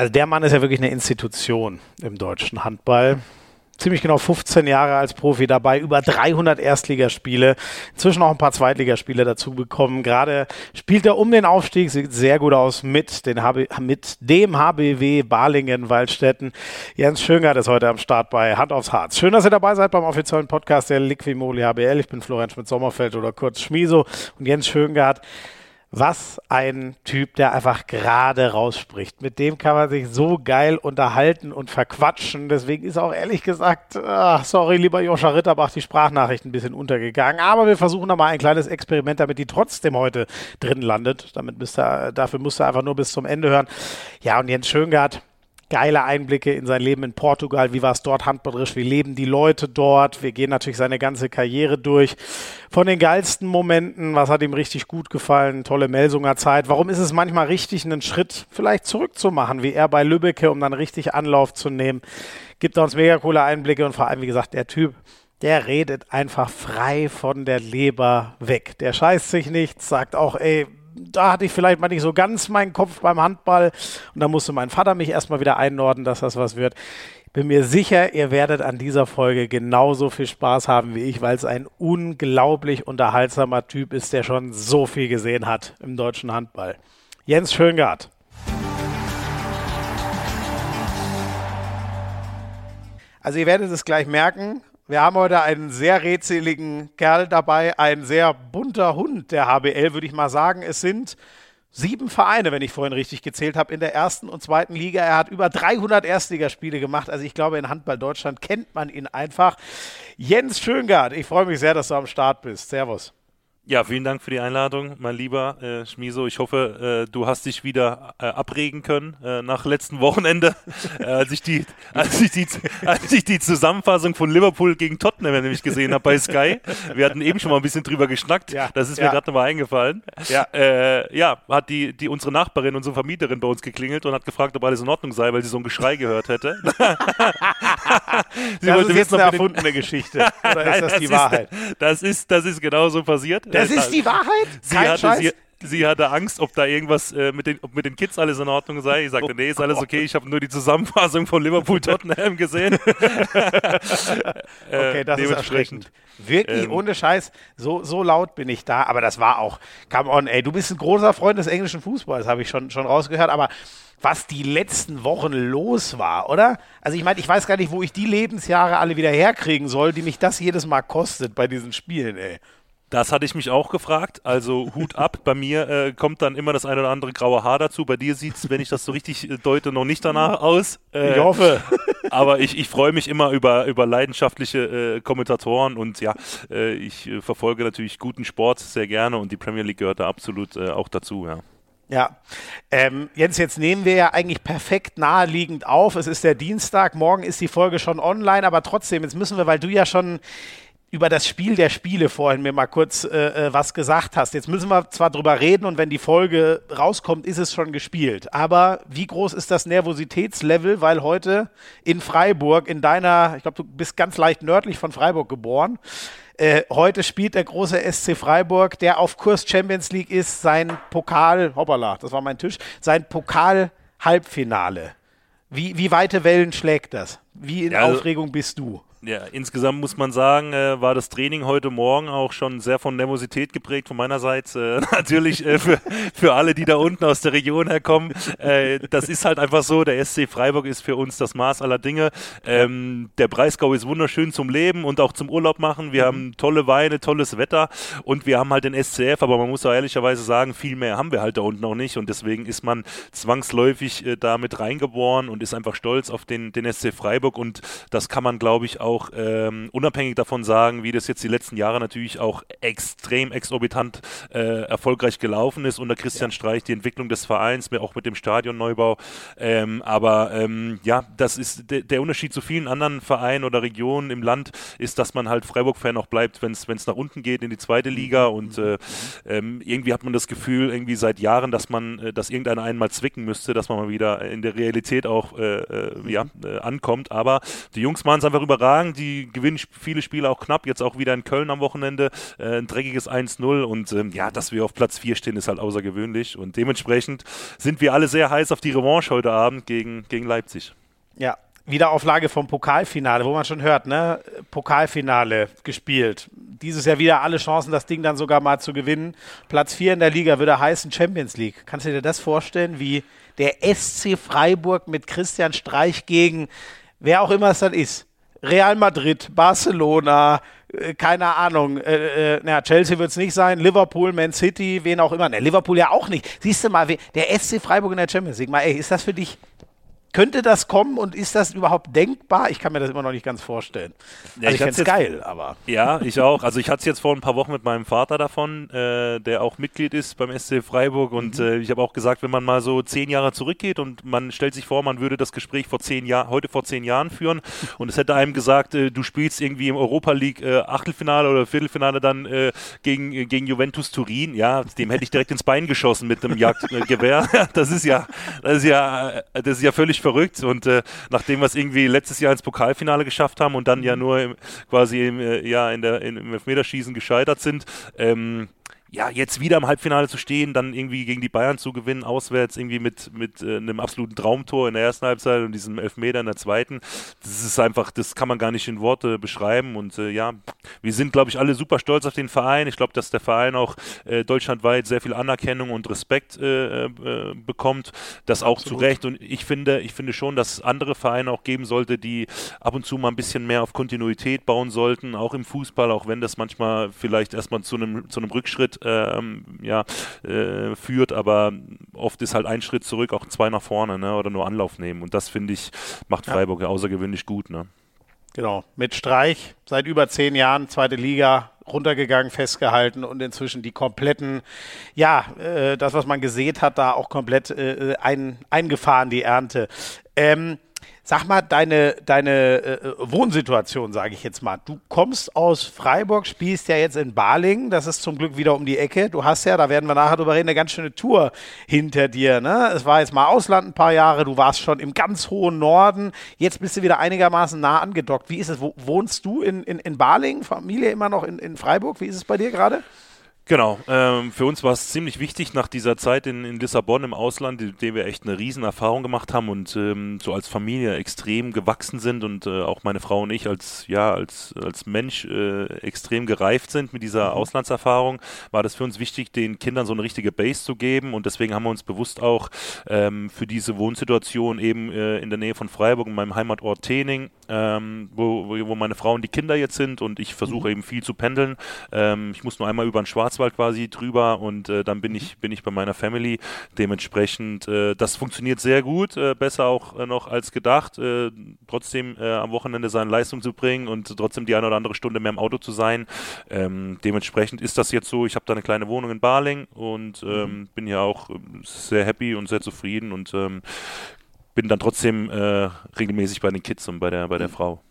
Also der Mann ist ja wirklich eine Institution im deutschen Handball ziemlich genau 15 Jahre als Profi dabei, über 300 Erstligaspiele, inzwischen auch ein paar Zweitligaspiele dazu bekommen. Gerade spielt er um den Aufstieg, sieht sehr gut aus mit, den HB, mit dem HBW Balingen-Waldstätten. Jens Schöngert ist heute am Start bei Hand aufs Harz. Schön, dass ihr dabei seid beim offiziellen Podcast der Liquimoli HBL. Ich bin Florian Schmidt-Sommerfeld oder kurz Schmiso und Jens Schöngert was ein Typ, der einfach gerade rausspricht. Mit dem kann man sich so geil unterhalten und verquatschen. Deswegen ist auch ehrlich gesagt, ach, sorry, lieber Joscha Ritterbach, die Sprachnachricht ein bisschen untergegangen. Aber wir versuchen da mal ein kleines Experiment, damit die trotzdem heute drin landet. Damit müsst ihr, dafür musst du einfach nur bis zum Ende hören. Ja, und Jens Schöngart, geile Einblicke in sein Leben in Portugal. Wie war es dort handballerisch? Wie leben die Leute dort? Wir gehen natürlich seine ganze Karriere durch. Von den geilsten Momenten, was hat ihm richtig gut gefallen? Tolle Melsunger Zeit. Warum ist es manchmal richtig, einen Schritt vielleicht zurückzumachen, wie er bei Lübbecke, um dann richtig Anlauf zu nehmen? Gibt uns mega coole Einblicke und vor allem, wie gesagt, der Typ, der redet einfach frei von der Leber weg. Der scheißt sich nichts, sagt auch, ey, da hatte ich vielleicht mal nicht so ganz meinen Kopf beim Handball und da musste mein Vater mich erstmal wieder einordnen, dass das was wird. Bin mir sicher, ihr werdet an dieser Folge genauso viel Spaß haben wie ich, weil es ein unglaublich unterhaltsamer Typ ist, der schon so viel gesehen hat im deutschen Handball. Jens Schöngart. Also ihr werdet es gleich merken, wir haben heute einen sehr rätseligen Kerl dabei, ein sehr bunter Hund der HBL, würde ich mal sagen. Es sind sieben Vereine, wenn ich vorhin richtig gezählt habe, in der ersten und zweiten Liga. Er hat über 300 Erstligaspiele gemacht. Also ich glaube, in Handball Deutschland kennt man ihn einfach. Jens Schöngard, ich freue mich sehr, dass du am Start bist. Servus. Ja, vielen Dank für die Einladung, mein lieber äh, Schmiso. Ich hoffe, äh, du hast dich wieder äh, abregen können äh, nach letzten Wochenende, äh, als, ich die, als, ich die, als ich die Zusammenfassung von Liverpool gegen Tottenham nämlich gesehen habe bei Sky. Wir hatten eben schon mal ein bisschen drüber geschnackt. Ja, das ist ja. mir gerade nochmal eingefallen. Ja, äh, ja hat die, die unsere Nachbarin, unsere Vermieterin bei uns geklingelt und hat gefragt, ob alles in Ordnung sei, weil sie so ein Geschrei gehört hätte. sie das wollte ist jetzt eine erfundene Geschichte. Oder ist das, das die Wahrheit? Ist, das, ist, das ist genauso passiert. Das ist die Wahrheit? Sie Kein hatte, Scheiß? Sie, sie hatte Angst, ob da irgendwas äh, mit, den, ob mit den Kids alles in Ordnung sei. Ich sagte, oh, nee, ist alles okay. Ich habe nur die Zusammenfassung von Liverpool Tottenham gesehen. okay, das ist erschreckend. Wirklich, ähm, ohne Scheiß, so, so laut bin ich da. Aber das war auch, come on, ey, du bist ein großer Freund des englischen Fußballs, habe ich schon, schon rausgehört. Aber was die letzten Wochen los war, oder? Also ich meine, ich weiß gar nicht, wo ich die Lebensjahre alle wieder herkriegen soll, die mich das jedes Mal kostet bei diesen Spielen, ey. Das hatte ich mich auch gefragt. Also Hut ab. Bei mir äh, kommt dann immer das eine oder andere graue Haar dazu. Bei dir sieht es, wenn ich das so richtig äh, deute, noch nicht danach aus. Äh, ich hoffe. aber ich, ich freue mich immer über, über leidenschaftliche äh, Kommentatoren und ja, äh, ich verfolge natürlich guten Sport sehr gerne und die Premier League gehört da absolut auch dazu, ja. Ja, ähm, Jens, jetzt nehmen wir ja eigentlich perfekt naheliegend auf. Es ist der Dienstag, morgen ist die Folge schon online, aber trotzdem, jetzt müssen wir, weil du ja schon über das Spiel der Spiele vorhin mir mal kurz äh, äh, was gesagt hast. Jetzt müssen wir zwar drüber reden und wenn die Folge rauskommt, ist es schon gespielt. Aber wie groß ist das Nervositätslevel, weil heute in Freiburg, in deiner, ich glaube, du bist ganz leicht nördlich von Freiburg geboren, äh, heute spielt der große SC Freiburg, der auf Kurs Champions League ist, sein Pokal, hoppala, das war mein Tisch, sein Pokal-Halbfinale. Wie, wie weite Wellen schlägt das? Wie in ja, also Aufregung bist du? Ja, insgesamt muss man sagen, äh, war das Training heute Morgen auch schon sehr von Nervosität geprägt von meinerseits. Äh, natürlich äh, für, für alle, die da unten aus der Region herkommen. Äh, das ist halt einfach so, der SC Freiburg ist für uns das Maß aller Dinge. Ähm, der Breisgau ist wunderschön zum Leben und auch zum Urlaub machen. Wir mhm. haben tolle Weine, tolles Wetter und wir haben halt den SCF, aber man muss auch ehrlicherweise sagen, viel mehr haben wir halt da unten noch nicht und deswegen ist man zwangsläufig äh, da mit reingeboren und ist einfach stolz auf den, den SC Freiburg und das kann man, glaube ich, auch auch ähm, unabhängig davon sagen, wie das jetzt die letzten Jahre natürlich auch extrem exorbitant äh, erfolgreich gelaufen ist unter Christian ja. Streich, die Entwicklung des Vereins, auch mit dem Stadionneubau. Ähm, aber ähm, ja, das ist de der Unterschied zu vielen anderen Vereinen oder Regionen im Land, ist, dass man halt Freiburg-Fan auch bleibt, wenn es nach unten geht in die zweite Liga. Mhm. Und äh, ähm, irgendwie hat man das Gefühl, irgendwie seit Jahren, dass man, äh, dass irgendeiner einmal zwicken müsste, dass man mal wieder in der Realität auch äh, äh ja, äh, ankommt. Aber die Jungs machen es einfach überragend sagen, die gewinnen viele Spiele auch knapp. Jetzt auch wieder in Köln am Wochenende äh, ein dreckiges 1-0 und ähm, ja, dass wir auf Platz 4 stehen, ist halt außergewöhnlich und dementsprechend sind wir alle sehr heiß auf die Revanche heute Abend gegen, gegen Leipzig. Ja, Wiederauflage vom Pokalfinale, wo man schon hört, ne? Pokalfinale gespielt. Dieses Jahr wieder alle Chancen, das Ding dann sogar mal zu gewinnen. Platz 4 in der Liga würde heißen Champions League. Kannst du dir das vorstellen, wie der SC Freiburg mit Christian Streich gegen wer auch immer es dann ist? Real Madrid, Barcelona, äh, keine Ahnung, äh, äh, na, Chelsea wird es nicht sein, Liverpool, Man City, wen auch immer. Ne, Liverpool ja auch nicht. Siehst du mal, der SC Freiburg in der Champions League, mal, ey, ist das für dich könnte das kommen und ist das überhaupt denkbar? Ich kann mir das immer noch nicht ganz vorstellen. Also ja, ich, ich finde es geil, aber. Ja, ich auch. Also ich hatte es jetzt vor ein paar Wochen mit meinem Vater davon, äh, der auch Mitglied ist beim SC Freiburg und mhm. äh, ich habe auch gesagt, wenn man mal so zehn Jahre zurückgeht und man stellt sich vor, man würde das Gespräch vor zehn Jahr, heute vor zehn Jahren führen und es hätte einem gesagt, äh, du spielst irgendwie im Europa League äh, Achtelfinale oder Viertelfinale dann äh, gegen, äh, gegen Juventus Turin, ja, dem hätte ich direkt ins Bein geschossen mit einem Jagdgewehr. das ist ja, das ist ja, das ist ja völlig verrückt. Und äh, nachdem wir es irgendwie letztes Jahr ins Pokalfinale geschafft haben und dann ja mhm. nur im, quasi im, äh, ja, in der, im Elfmeterschießen gescheitert sind, ähm, ja, jetzt wieder im Halbfinale zu stehen, dann irgendwie gegen die Bayern zu gewinnen, auswärts irgendwie mit, mit äh, einem absoluten Traumtor in der ersten Halbzeit und diesem Elfmeter in der zweiten, das ist einfach, das kann man gar nicht in Worte beschreiben und äh, ja, wir sind, glaube ich, alle super stolz auf den Verein. Ich glaube, dass der Verein auch äh, deutschlandweit sehr viel Anerkennung und Respekt äh, äh, bekommt, das auch Absolut. zu Recht und ich finde, ich finde schon, dass es andere Vereine auch geben sollte, die ab und zu mal ein bisschen mehr auf Kontinuität bauen sollten, auch im Fußball, auch wenn das manchmal vielleicht erstmal zu einem, zu einem Rückschritt ähm, ja, äh, führt, aber oft ist halt ein Schritt zurück, auch zwei nach vorne ne, oder nur Anlauf nehmen. Und das finde ich, macht Freiburg ja. außergewöhnlich gut. Ne? Genau, mit Streich seit über zehn Jahren, zweite Liga, runtergegangen, festgehalten und inzwischen die kompletten, ja, äh, das, was man gesät hat, da auch komplett äh, ein, eingefahren, die Ernte. Ähm, Sag mal, deine, deine äh, Wohnsituation, sage ich jetzt mal. Du kommst aus Freiburg, spielst ja jetzt in Balingen. Das ist zum Glück wieder um die Ecke. Du hast ja, da werden wir nachher drüber reden, eine ganz schöne Tour hinter dir. Ne? Es war jetzt mal Ausland ein paar Jahre. Du warst schon im ganz hohen Norden. Jetzt bist du wieder einigermaßen nah angedockt. Wie ist es? Wo, wohnst du in, in, in Balingen? Familie immer noch in, in Freiburg? Wie ist es bei dir gerade? Genau, ähm, für uns war es ziemlich wichtig nach dieser Zeit in, in Lissabon im Ausland, in der wir echt eine riesen Erfahrung gemacht haben und ähm, so als Familie extrem gewachsen sind und äh, auch meine Frau und ich als ja als als Mensch äh, extrem gereift sind mit dieser mhm. Auslandserfahrung, war das für uns wichtig, den Kindern so eine richtige Base zu geben und deswegen haben wir uns bewusst auch ähm, für diese Wohnsituation eben äh, in der Nähe von Freiburg, in meinem Heimatort Tening, ähm, wo, wo meine Frau und die Kinder jetzt sind und ich versuche mhm. eben viel zu pendeln. Ähm, ich muss nur einmal über den Schwarzwald quasi drüber und äh, dann bin ich, bin ich bei meiner Family. Dementsprechend, äh, das funktioniert sehr gut, äh, besser auch äh, noch als gedacht. Äh, trotzdem äh, am Wochenende seine Leistung zu bringen und trotzdem die eine oder andere Stunde mehr im Auto zu sein. Ähm, dementsprechend ist das jetzt so. Ich habe da eine kleine Wohnung in Barling und ähm, mhm. bin ja auch sehr happy und sehr zufrieden und ähm, bin dann trotzdem regelmäßig bei den Kids und bei der, bei der mhm. Frau.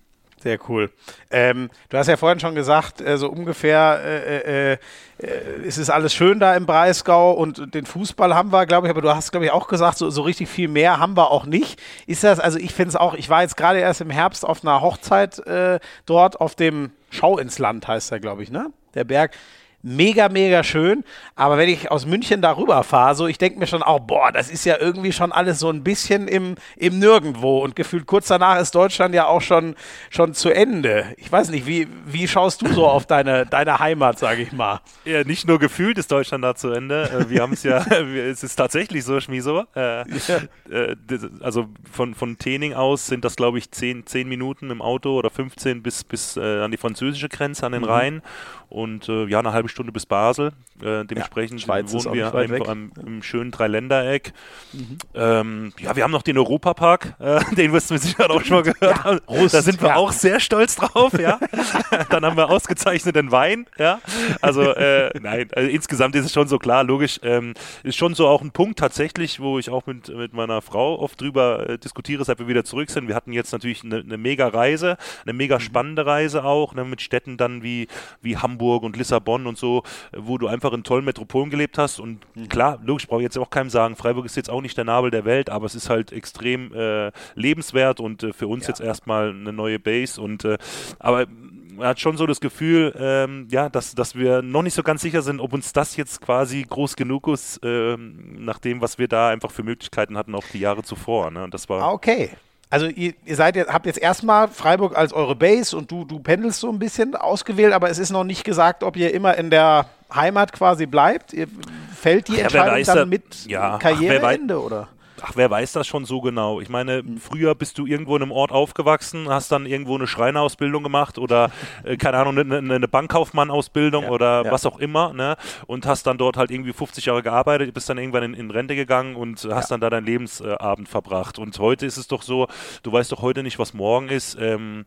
Sehr cool. Ähm, du hast ja vorhin schon gesagt, äh, so ungefähr äh, äh, äh, ist es alles schön da im Breisgau und den Fußball haben wir, glaube ich, aber du hast, glaube ich, auch gesagt, so, so richtig viel mehr haben wir auch nicht. Ist das, also ich finde es auch, ich war jetzt gerade erst im Herbst auf einer Hochzeit äh, dort auf dem Schau ins Land, heißt er, glaube ich, ne? Der Berg mega, mega schön. Aber wenn ich aus München darüber fahre, so, ich denke mir schon auch, boah, das ist ja irgendwie schon alles so ein bisschen im, im Nirgendwo. Und gefühlt kurz danach ist Deutschland ja auch schon, schon zu Ende. Ich weiß nicht, wie, wie schaust du so auf deine, deine Heimat, sage ich mal? Ja, nicht nur gefühlt ist Deutschland da zu Ende. Äh, wir haben es ja, es ist tatsächlich so, Schmiso. Äh, äh, also von, von Tening aus sind das, glaube ich, 10, 10 Minuten im Auto oder 15 bis, bis äh, an die französische Grenze, an den mhm. Rhein. Und äh, ja, eine halbe Stunde bis Basel. Äh, dementsprechend ja, wohnen wir einfach am, im schönen Dreiländereck. Mhm. Ähm, ja, wir haben noch den Europapark, äh, den wirst du mit Sicherheit auch schon mal gehört ja, haben. Rust, da sind wir ja. auch sehr stolz drauf, ja. Dann haben wir ausgezeichneten Wein, ja. Also, äh, nein, also insgesamt ist es schon so klar, logisch, ähm, ist schon so auch ein Punkt tatsächlich, wo ich auch mit, mit meiner Frau oft drüber äh, diskutiere, seit wir wieder zurück sind. Wir hatten jetzt natürlich eine, eine mega Reise, eine mega mhm. spannende Reise auch, ne, mit Städten dann wie, wie Hamburg und Lissabon und so, wo du einfach in tollen Metropolen gelebt hast. Und mhm. klar, logisch, brauche ich jetzt auch keinem sagen, Freiburg ist jetzt auch nicht der Nabel der Welt, aber es ist halt extrem äh, lebenswert und äh, für uns ja. jetzt erstmal eine neue Base. Und äh, aber man hat schon so das Gefühl, ähm, ja, dass, dass wir noch nicht so ganz sicher sind, ob uns das jetzt quasi groß genug ist, ähm, nach dem, was wir da einfach für Möglichkeiten hatten, auch die Jahre zuvor. Ne? Und das war ah, okay. Also ihr, ihr seid jetzt, habt jetzt erstmal Freiburg als eure Base und du, du pendelst so ein bisschen ausgewählt, aber es ist noch nicht gesagt, ob ihr immer in der Heimat quasi bleibt. Ihr, fällt die Entscheidung ja, dann mit ja, Karriereende ach, oder? Ach, wer weiß das schon so genau? Ich meine, mhm. früher bist du irgendwo in einem Ort aufgewachsen, hast dann irgendwo eine Schreinerausbildung gemacht oder, äh, keine Ahnung, eine, eine Bankkaufmann-Ausbildung ja, oder ja. was auch immer, ne? Und hast dann dort halt irgendwie 50 Jahre gearbeitet, bist dann irgendwann in, in Rente gegangen und hast ja. dann da deinen Lebensabend verbracht. Und heute ist es doch so, du weißt doch heute nicht, was morgen ist. Ähm,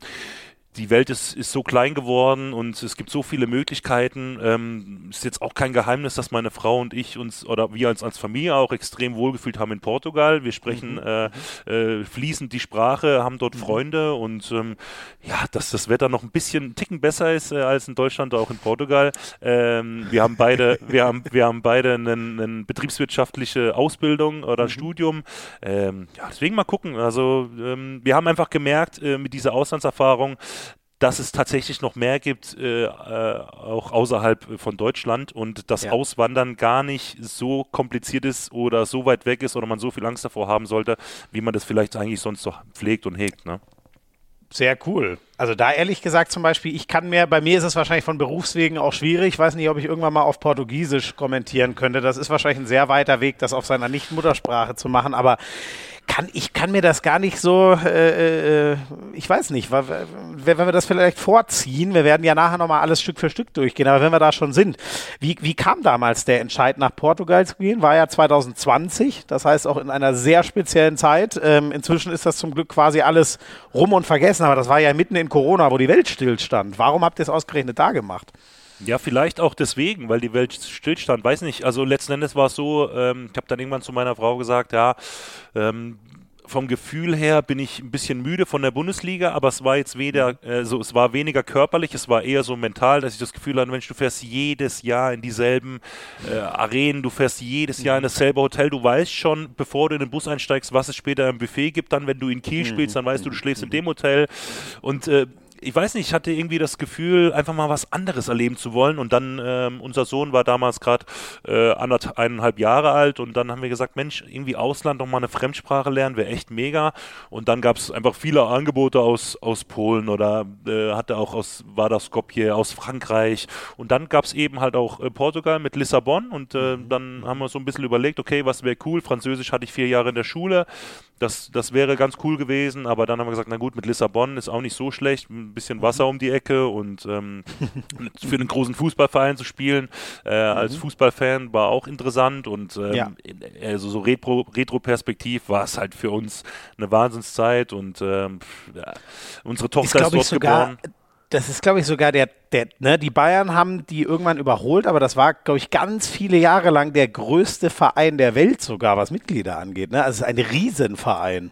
die Welt ist, ist so klein geworden und es gibt so viele Möglichkeiten. Ähm, ist jetzt auch kein Geheimnis, dass meine Frau und ich uns oder wir als, als Familie auch extrem wohlgefühlt haben in Portugal. Wir sprechen mhm. äh, äh, fließend die Sprache, haben dort mhm. Freunde und ähm, ja, dass das Wetter noch ein bisschen einen Ticken besser ist äh, als in Deutschland, auch in Portugal. Ähm, wir haben beide, wir haben, wir haben beide eine, eine betriebswirtschaftliche Ausbildung oder mhm. Studium. Ähm, ja, deswegen mal gucken. Also ähm, wir haben einfach gemerkt äh, mit dieser Auslandserfahrung, dass es tatsächlich noch mehr gibt, äh, äh, auch außerhalb von Deutschland und das ja. Auswandern gar nicht so kompliziert ist oder so weit weg ist oder man so viel Angst davor haben sollte, wie man das vielleicht eigentlich sonst doch pflegt und hegt. Ne? Sehr cool. Also da ehrlich gesagt zum Beispiel, ich kann mir, bei mir ist es wahrscheinlich von Berufswegen auch schwierig. Ich weiß nicht, ob ich irgendwann mal auf Portugiesisch kommentieren könnte. Das ist wahrscheinlich ein sehr weiter Weg, das auf seiner Nicht-Muttersprache zu machen. Aber kann, ich kann mir das gar nicht so, äh, äh, ich weiß nicht, wenn wir das vielleicht vorziehen, wir werden ja nachher nochmal alles Stück für Stück durchgehen, aber wenn wir da schon sind, wie, wie kam damals der Entscheid nach Portugal zu gehen? War ja 2020, das heißt auch in einer sehr speziellen Zeit. Ähm, inzwischen ist das zum Glück quasi alles rum und vergessen, aber das war ja mitten in Corona, wo die Welt stillstand. Warum habt ihr es ausgerechnet da gemacht? Ja, vielleicht auch deswegen, weil die Welt stillstand. Weiß nicht, also letzten Endes war es so, ähm, ich habe dann irgendwann zu meiner Frau gesagt, ja, ähm, vom Gefühl her bin ich ein bisschen müde von der Bundesliga, aber es war jetzt weder, mhm. äh, so, es war weniger körperlich, es war eher so mental, dass ich das Gefühl hatte, Mensch, du fährst jedes Jahr in dieselben äh, Arenen, du fährst jedes Jahr in dasselbe Hotel, du weißt schon, bevor du in den Bus einsteigst, was es später im Buffet gibt, dann, wenn du in Kiel mhm. spielst, dann weißt du, du schläfst in dem Hotel und äh, ich weiß nicht, ich hatte irgendwie das Gefühl, einfach mal was anderes erleben zu wollen. Und dann, ähm, unser Sohn war damals gerade äh, eineinhalb Jahre alt und dann haben wir gesagt, Mensch, irgendwie Ausland noch mal eine Fremdsprache lernen, wäre echt mega. Und dann gab es einfach viele Angebote aus, aus Polen oder äh, hatte auch aus, war das Skopje, aus Frankreich. Und dann gab es eben halt auch äh, Portugal mit Lissabon und äh, mhm. dann haben wir so ein bisschen überlegt, okay, was wäre cool? Französisch hatte ich vier Jahre in der Schule. Das, das wäre ganz cool gewesen, aber dann haben wir gesagt, na gut, mit Lissabon ist auch nicht so schlecht ein bisschen Wasser um die Ecke und ähm, für einen großen Fußballverein zu spielen äh, mhm. als Fußballfan war auch interessant und ähm, ja. also so Retro, Retro-Perspektiv war es halt für uns eine Wahnsinnszeit und ähm, ja, unsere Tochter ist, ist dort sogar, geboren. Das ist, glaube ich, sogar der, der ne, die Bayern haben die irgendwann überholt, aber das war, glaube ich, ganz viele Jahre lang der größte Verein der Welt sogar, was Mitglieder angeht. Ne? Also es ist ein Riesenverein.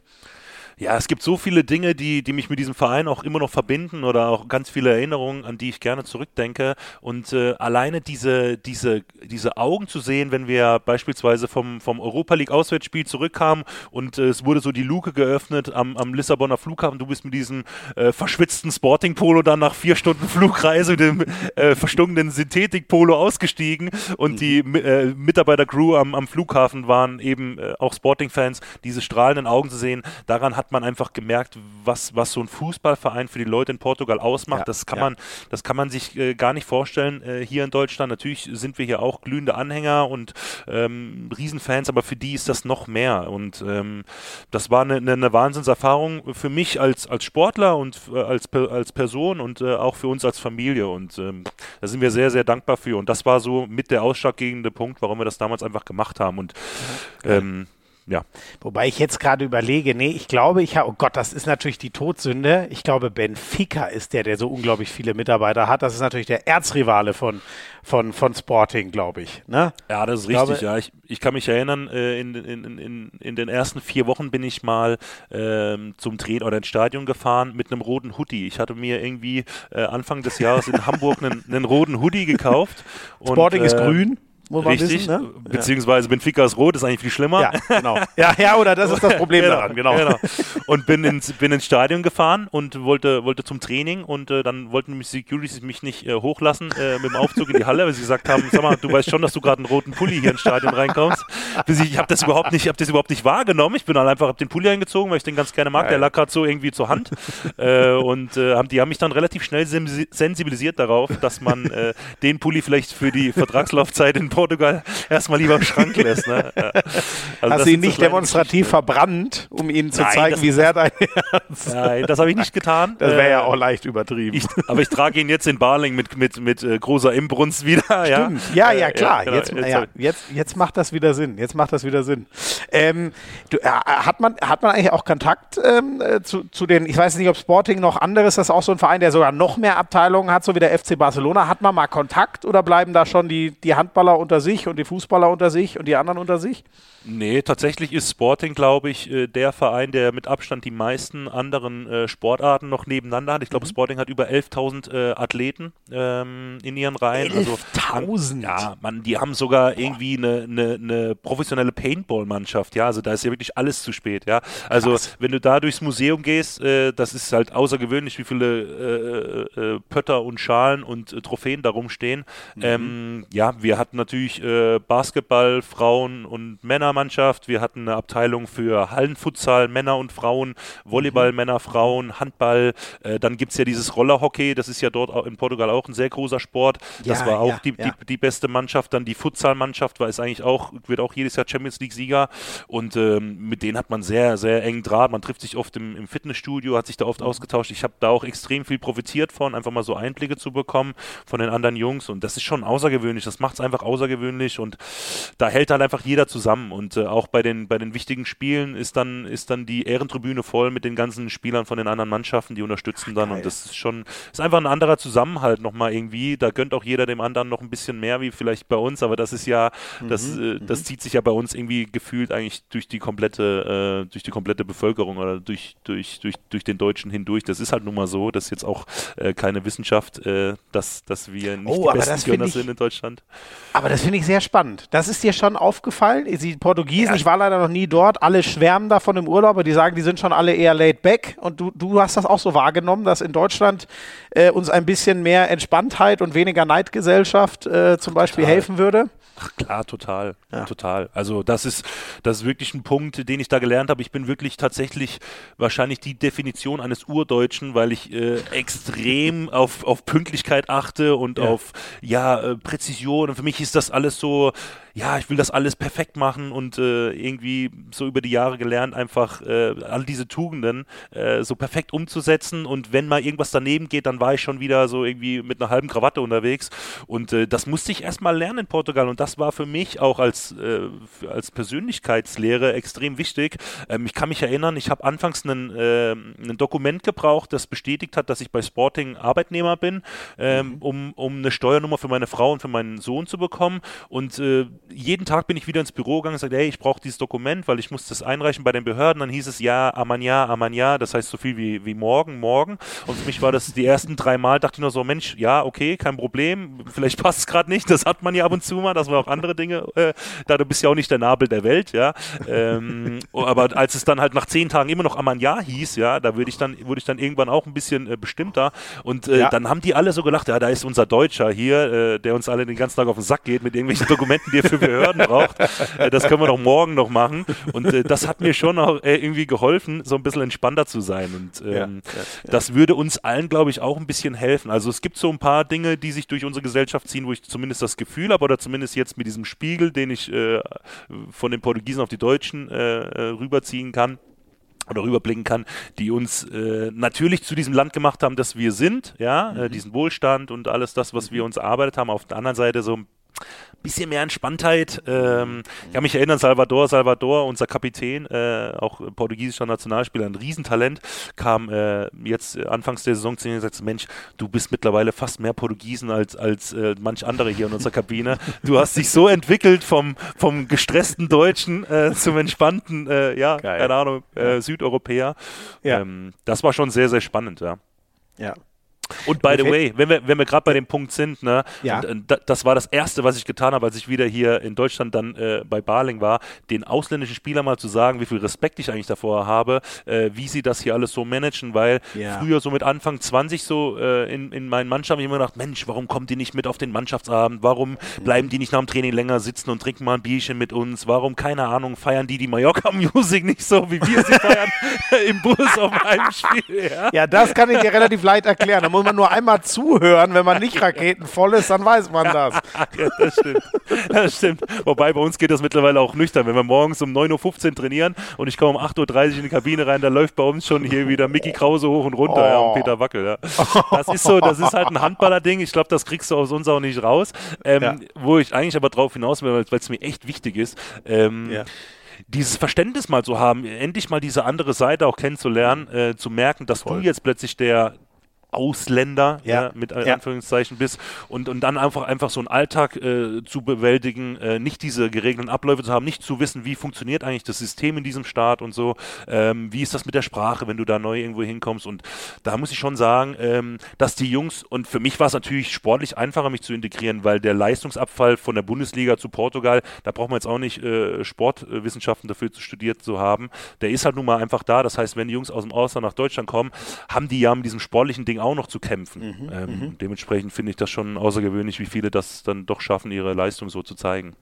Ja, es gibt so viele Dinge, die, die mich mit diesem Verein auch immer noch verbinden oder auch ganz viele Erinnerungen, an die ich gerne zurückdenke. Und äh, alleine diese, diese, diese Augen zu sehen, wenn wir beispielsweise vom, vom Europa League Auswärtsspiel zurückkamen und äh, es wurde so die Luke geöffnet am, am Lissabonner Flughafen, du bist mit diesem äh, verschwitzten Sporting Polo dann nach vier Stunden Flugreise mit dem äh, verstunkenen Synthetik Polo ausgestiegen und mhm. die äh, Mitarbeiter-Crew am, am Flughafen waren eben äh, auch Sporting-Fans, diese strahlenden Augen zu sehen, daran hat man einfach gemerkt, was, was so ein Fußballverein für die Leute in Portugal ausmacht. Ja, das, kann ja. man, das kann man sich äh, gar nicht vorstellen äh, hier in Deutschland. Natürlich sind wir hier auch glühende Anhänger und ähm, Riesenfans, aber für die ist das noch mehr. Und ähm, das war eine, eine, eine, Wahnsinnserfahrung für mich als, als Sportler und äh, als, als Person und äh, auch für uns als Familie. Und ähm, da sind wir sehr, sehr dankbar für. Und das war so mit der ausschlaggebende Punkt, warum wir das damals einfach gemacht haben. Und ähm, ja. Wobei ich jetzt gerade überlege, nee, ich glaube, ich habe, oh Gott, das ist natürlich die Todsünde. Ich glaube, Benfica ist der, der so unglaublich viele Mitarbeiter hat. Das ist natürlich der Erzrivale von, von, von Sporting, glaube ich. Ne? Ja, das ist Ich richtig, glaube- ja. Ich, ich kann mich erinnern, äh, in, in, in, in den ersten vier Wochen bin ich mal ähm, zum Training oder ins Stadion gefahren mit einem roten Hoodie. Ich hatte mir irgendwie äh, Anfang des Jahres in Hamburg einen, einen roten Hoodie gekauft. Und, Sporting ist äh, grün, muss man Richtig, wissen. Ne? beziehungsweise Benfica ist rot, ist eigentlich viel schlimmer. Ja, genau. Ja, ja, oder das ist das Problem daran, genau. Und bin ins, bin ins Stadion gefahren und wollte, wollte zum Training und äh, dann wollten mich Securities mich nicht äh, hochlassen äh, mit dem Aufzug in die Halle, weil sie gesagt haben, sag mal, du weißt schon, dass du gerade einen roten Pulli hier ins Stadion reinkommst. Bis ich ich habe das überhaupt nicht, ich habe das überhaupt nicht wahrgenommen. Ich bin dann einfach hab den Pulli eingezogen, weil ich den ganz gerne mag. Der lag gerade so irgendwie zur Hand äh, und äh, haben, die haben mich dann relativ schnell sensi- sensibilisiert darauf, dass man äh, den Pulli vielleicht für die Vertragslaufzeit in Portugal erstmal lieber im Schrank lässt. Ne? Ja. Also Hast du ihn nicht demonstrativ verbrannt, um ihnen zu Nein, zeigen, wie sehr dein Herz. Nein, das habe ich nicht getan. Das wäre ja Äh, auch leicht übertrieben. Ich, aber ich trage ihn jetzt in Barling mit, mit, mit äh, großer Imbrunst wieder. Stimmt. Ja, ja, Äh, klar. genau. jetzt, ja, jetzt, jetzt macht das wieder Sinn. Jetzt macht das wieder Sinn. Ähm, du, äh, hat, man, hat man eigentlich auch Kontakt ähm, äh, zu, zu den, ich weiß nicht, ob Sporting noch anderes, das ist auch so ein Verein, der sogar noch mehr Abteilungen hat, so wie der FC Barcelona. Hat man mal Kontakt oder bleiben da schon die, die Handballer unter sich und die Fußballer unter sich und die anderen unter sich? Nee, tatsächlich ist Sporting, glaube ich, äh, der Verein, der mit Abstand die meisten anderen äh, Sportarten noch nebeneinander hat. Ich Mhm. glaube, Sporting hat über 11.000 äh, Athleten ähm, in ihren Reihen. Also, 11.000? ja, man, die haben sogar irgendwie eine, eine, eine professionelle Paintball-Mannschaft. Ja, also da ist ja wirklich alles zu spät. Ja, also Krass. wenn du da durchs Museum gehst, äh, das ist halt außergewöhnlich, wie viele äh, äh, Pötter und Schalen und Trophäen da rumstehen. Mhm. Ähm, ja, wir hatten natürlich äh, Basketball, Frauen und Männermannschaft. Wir hatten eine Abteilung für Hallenfutsal, Männer und Frauen, Volleyball, Männer, Frauen, Handball. Äh, dann gibt es ja dieses Rollerhockey, das ist ja dort auch in Portugal auch ein sehr großer Sport. das Ja, war auch ja, die, ja. die, die beste Mannschaft. Dann die Futsalmannschaft war es eigentlich auch, wird auch jedes Jahr Champions League-Sieger. Und ähm, mit denen hat man sehr, sehr engen Draht. Man trifft sich oft im, im Fitnessstudio, hat sich da oft ausgetauscht. Ich habe da auch extrem viel profitiert von, einfach mal so Einblicke zu bekommen von den anderen Jungs. Und das ist schon außergewöhnlich. Das macht es einfach außergewöhnlich. Und da hält halt einfach jeder zusammen. Und äh, auch bei den, bei den wichtigen Spielen ist dann, ist dann die Ehrentribüne voll mit den ganzen Spielern von den anderen Mannschaften, die unterstützen dann. geil. Und das ist schon, ist einfach ein anderer Zusammenhalt nochmal irgendwie. Da gönnt auch jeder dem anderen noch ein bisschen mehr, wie vielleicht bei uns. Aber das ist ja, das, äh, das zieht sich ja bei uns irgendwie gefühlt eigentlich durch die komplette, äh, durch die komplette Bevölkerung oder durch, durch, durch, durch den Deutschen hindurch. Das ist halt nun mal so. Das ist jetzt auch äh, keine Wissenschaft, äh, dass, dass wir nicht Oh, die besten Gönner sind in Deutschland. Aber das finde ich sehr spannend. Das ist dir schon aufgefallen? Die Portugiesen, ich war leider noch nie dort, alle schwärmen davon im Urlaub, aber die sagen, die sind schon alle eher laid back. Und du, du hast das auch so wahrgenommen, dass in Deutschland äh, uns ein bisschen mehr Entspanntheit und weniger Neidgesellschaft äh, zum Beispiel Total. helfen würde? Ach klar, total, Ja. total. Also das ist, das ist wirklich ein Punkt, den ich da gelernt habe. Ich bin wirklich tatsächlich wahrscheinlich die Definition eines Urdeutschen, weil ich äh, extrem auf, auf Pünktlichkeit achte und Ja. auf ja äh, Präzision. Und für mich ist das alles so, ja, ich will das alles perfekt machen und äh, irgendwie so über die Jahre gelernt, einfach äh, all diese Tugenden äh, so perfekt umzusetzen. Und wenn mal irgendwas daneben geht, dann war ich schon wieder so irgendwie mit einer halben Krawatte unterwegs. Und äh, das musste ich erstmal lernen in Portugal. Und das war für mich auch als, äh, als Persönlichkeitslehre extrem wichtig. Ähm, ich kann mich erinnern, ich habe anfangs einen, äh, ein Dokument gebraucht, das bestätigt hat, dass ich bei Sporting Arbeitnehmer bin, ähm, um, um eine Steuernummer für meine Frau und für meinen Sohn zu bekommen. Und äh, jeden Tag bin ich wieder ins Büro gegangen und gesagt, hey, ich brauche dieses Dokument, weil ich muss das einreichen bei den Behörden. Dann hieß es ja, amanja, amanja, das heißt so viel wie, wie morgen, morgen. Und für mich war das die ersten drei Mal, dachte ich nur so, Mensch, ja, okay, kein Problem, vielleicht passt es gerade nicht, das hat man ja ab und zu mal, das war auch andere Dinge, äh, da du bist ja auch nicht der Nabel der Welt, ja. Ähm, aber als es dann halt nach zehn Tagen immer noch amanja hieß, ja, da würde ich dann, wurde ich dann irgendwann auch ein bisschen äh, bestimmter. Und äh, Ja. dann haben die alle so gelacht, ja, da ist unser Deutscher hier, äh, der uns alle den ganzen Tag auf den Sack geht mit irgendwelchen Dokumenten, die er für Behörden braucht. Äh, das können wir doch morgen noch machen. Und äh, das hat mir schon auch äh, irgendwie geholfen, so ein bisschen entspannter zu sein. Und ähm, das würde uns allen, glaube ich, auch ein bisschen helfen. Also es gibt so ein paar Dinge, die sich durch unsere Gesellschaft ziehen, wo ich zumindest das Gefühl habe, oder zumindest jetzt mit diesem Spiegel, den ich äh, von den Portugiesen auf die Deutschen äh, rüberziehen kann oder rüberblicken kann, die uns äh, natürlich zu diesem Land gemacht haben, das wir sind, ja, äh, diesen Wohlstand und alles das, was wir uns erarbeitet haben. Auf der anderen Seite so bisschen mehr Entspanntheit. Ähm, ich kann mich erinnern, Salvador, Salvador, unser Kapitän, äh, auch portugiesischer Nationalspieler, ein Riesentalent, kam äh, jetzt anfangs der Saison zu mir und sagte, Mensch, du bist mittlerweile fast mehr Portugiesen als, als äh, manch andere hier in unserer Kabine. Du hast dich so entwickelt vom, vom gestressten Deutschen äh, zum entspannten, äh, ja, Geil. keine Ahnung, äh, Südeuropäer. Ja. Ähm, das war schon sehr, sehr spannend, ja. Ja, und by the way, wenn wir, wenn wir gerade bei dem Punkt sind, ne, ja. und, und, das war das Erste, was ich getan habe, als ich wieder hier in Deutschland dann äh, bei Barling war, den ausländischen Spieler mal zu sagen, wie viel Respekt ich eigentlich davor habe, äh, wie sie das hier alles so managen, weil ja. früher so mit Anfang 20 so äh, in, in meinen Mannschaften habe ich immer gedacht, Mensch, warum kommt die nicht mit auf den Mannschaftsabend? Warum mhm. bleiben die nicht nach dem Training länger sitzen und trinken mal ein Bierchen mit uns? Warum, keine Ahnung, feiern die die Mallorca-Music nicht so, wie wir sie feiern im Bus auf einem Spiel? Ja? ja, das kann ich dir relativ leicht erklären. Da muss man nur einmal zuhören, wenn man nicht raketenvoll ist, dann weiß man das. ja, das stimmt. Das stimmt. Wobei bei uns geht das mittlerweile auch nüchtern. Wenn wir morgens um 9.15 Uhr trainieren und ich komme um 8.30 Uhr in die Kabine rein, dann läuft bei uns schon hier wieder Mickey Krause hoch und runter oh. ja, und Peter Wackel. Ja. Das ist so, das ist halt ein Handballer-Ding. Ich glaube, das kriegst du aus uns auch nicht raus. Ähm, ja. Wo ich eigentlich aber drauf hinaus will, weil es mir echt wichtig ist. Ähm, ja dieses Verständnis mal zu haben, endlich mal diese andere Seite auch kennenzulernen, äh, zu merken, dass Voll. du jetzt plötzlich der, Ausländer ja. ja mit ja. Anführungszeichen bist und, und dann einfach einfach so einen Alltag äh, zu bewältigen, äh, nicht diese geregelten Abläufe zu haben, nicht zu wissen, wie funktioniert eigentlich das System in diesem Staat und so, ähm, wie ist das mit der Sprache, wenn du da neu irgendwo hinkommst und da muss ich schon sagen, ähm, dass die Jungs und für mich war es natürlich sportlich einfacher, mich zu integrieren, weil der Leistungsabfall von der Bundesliga zu Portugal, da braucht man jetzt auch nicht äh, Sportwissenschaften dafür zu studiert zu haben, der ist halt nun mal einfach da, das heißt, wenn die Jungs aus dem Ausland nach Deutschland kommen, haben die ja mit diesem sportlichen Ding auch noch zu kämpfen. Mhm, ähm, mhm. dementsprechend finde ich das schon außergewöhnlich, wie viele das dann doch schaffen, ihre Leistung so zu zeigen.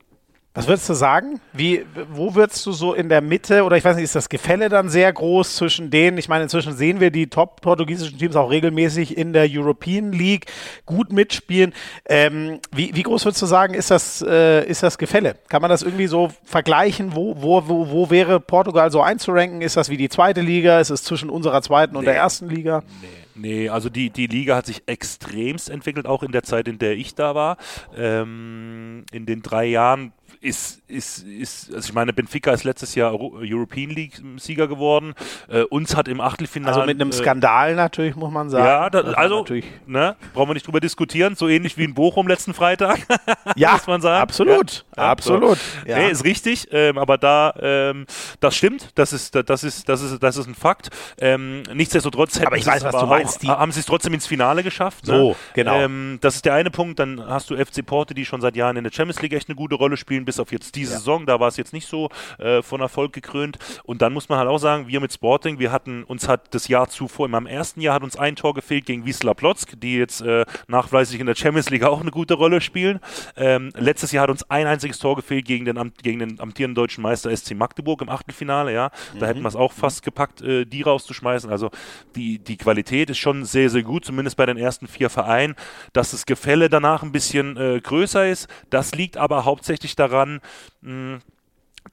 Was würdest du sagen? Wie, wo würdest du so in der Mitte, oder ich weiß nicht, ist das Gefälle dann sehr groß zwischen denen? Ich meine, inzwischen sehen wir die top-portugiesischen Teams auch regelmäßig in der European League gut mitspielen. Ähm, wie, wie, groß würdest du sagen, ist das, äh, ist das Gefälle? Kann man das irgendwie so vergleichen? Wo, wo, wo, wo wäre Portugal so einzuranken? Ist das wie die zweite Liga? Ist es zwischen unserer zweiten und der ersten Liga? Nee. Nee, also die, die Liga hat sich extremst entwickelt, auch in der Zeit, in der ich da war. Ähm, in den drei Jahren ist, ist, ist, also ich meine, Benfica ist letztes Jahr European League-Sieger geworden. Äh, uns hat im Achtelfinale. Also mit einem äh, Skandal natürlich, muss man sagen. Ja, da, also, ne, brauchen wir nicht drüber diskutieren. So ähnlich wie in Bochum letzten Freitag. ja, muss man sagen. Absolut. Ja, absolut. So. Ja. Nee, ist richtig. Ähm, aber da, ähm, das stimmt. Das ist, das ist, das ist, das ist ein Fakt. Ähm, nichtsdestotrotz aber ich weiß, was du meinst. Auch, haben sie es trotzdem ins Finale geschafft. Ne? So, genau. Ähm, das ist der eine Punkt. Dann hast du FC Porte, die schon seit Jahren in der Champions League echt eine gute Rolle spielen bis auf jetzt diese ja. Saison. Da war es jetzt nicht so äh, von Erfolg gekrönt. Und dann muss man halt auch sagen, wir mit Sporting, wir hatten, uns hat das Jahr zuvor, meinem ersten Jahr hat uns ein Tor gefehlt gegen Wisla Plotzk, die jetzt äh, nachweislich in der Champions League auch eine gute Rolle spielen. Ähm, letztes Jahr hat uns ein einziges Tor gefehlt gegen den, gegen den amtierenden deutschen Meister SC Magdeburg im Achtelfinale. Ja, da mhm. hätten wir es auch fast gepackt, äh, die rauszuschmeißen. Also die, die Qualität ist schon sehr, sehr gut, zumindest bei den ersten vier Vereinen. Dass das Gefälle danach ein bisschen äh, größer ist, das liegt aber hauptsächlich daran, mh,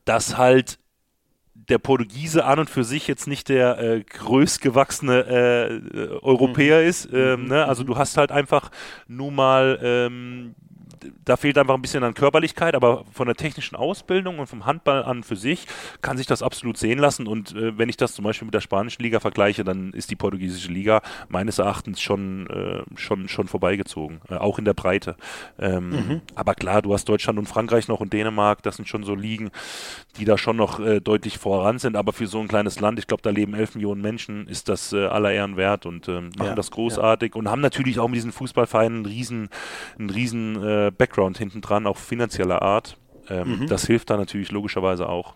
dass halt der Portugiese an und für sich jetzt nicht der äh, größtgewachsene äh, Europäer mhm. ist. Ähm, mhm. ne? Also mhm. du hast halt einfach nur mal ähm, da fehlt einfach ein bisschen an Körperlichkeit, aber von der technischen Ausbildung und vom Handball an für sich kann sich das absolut sehen lassen. Und äh, wenn ich das zum Beispiel mit der spanischen Liga vergleiche, dann ist die portugiesische Liga meines Erachtens schon, äh, schon, schon vorbeigezogen, äh, auch in der Breite. Ähm, mhm. Aber klar, du hast Deutschland und Frankreich noch und Dänemark, das sind schon so Ligen, die da schon noch äh, deutlich voran sind. Aber für so ein kleines Land, ich glaube, da leben elf Millionen Menschen, ist das äh, aller Ehren wert und ähm, machen ja, das großartig ja. und haben natürlich auch mit diesen Fußballvereinen einen riesen, einen riesen äh, Background hinten dran, auch finanzieller Art. Ähm, mhm. Das hilft da natürlich logischerweise auch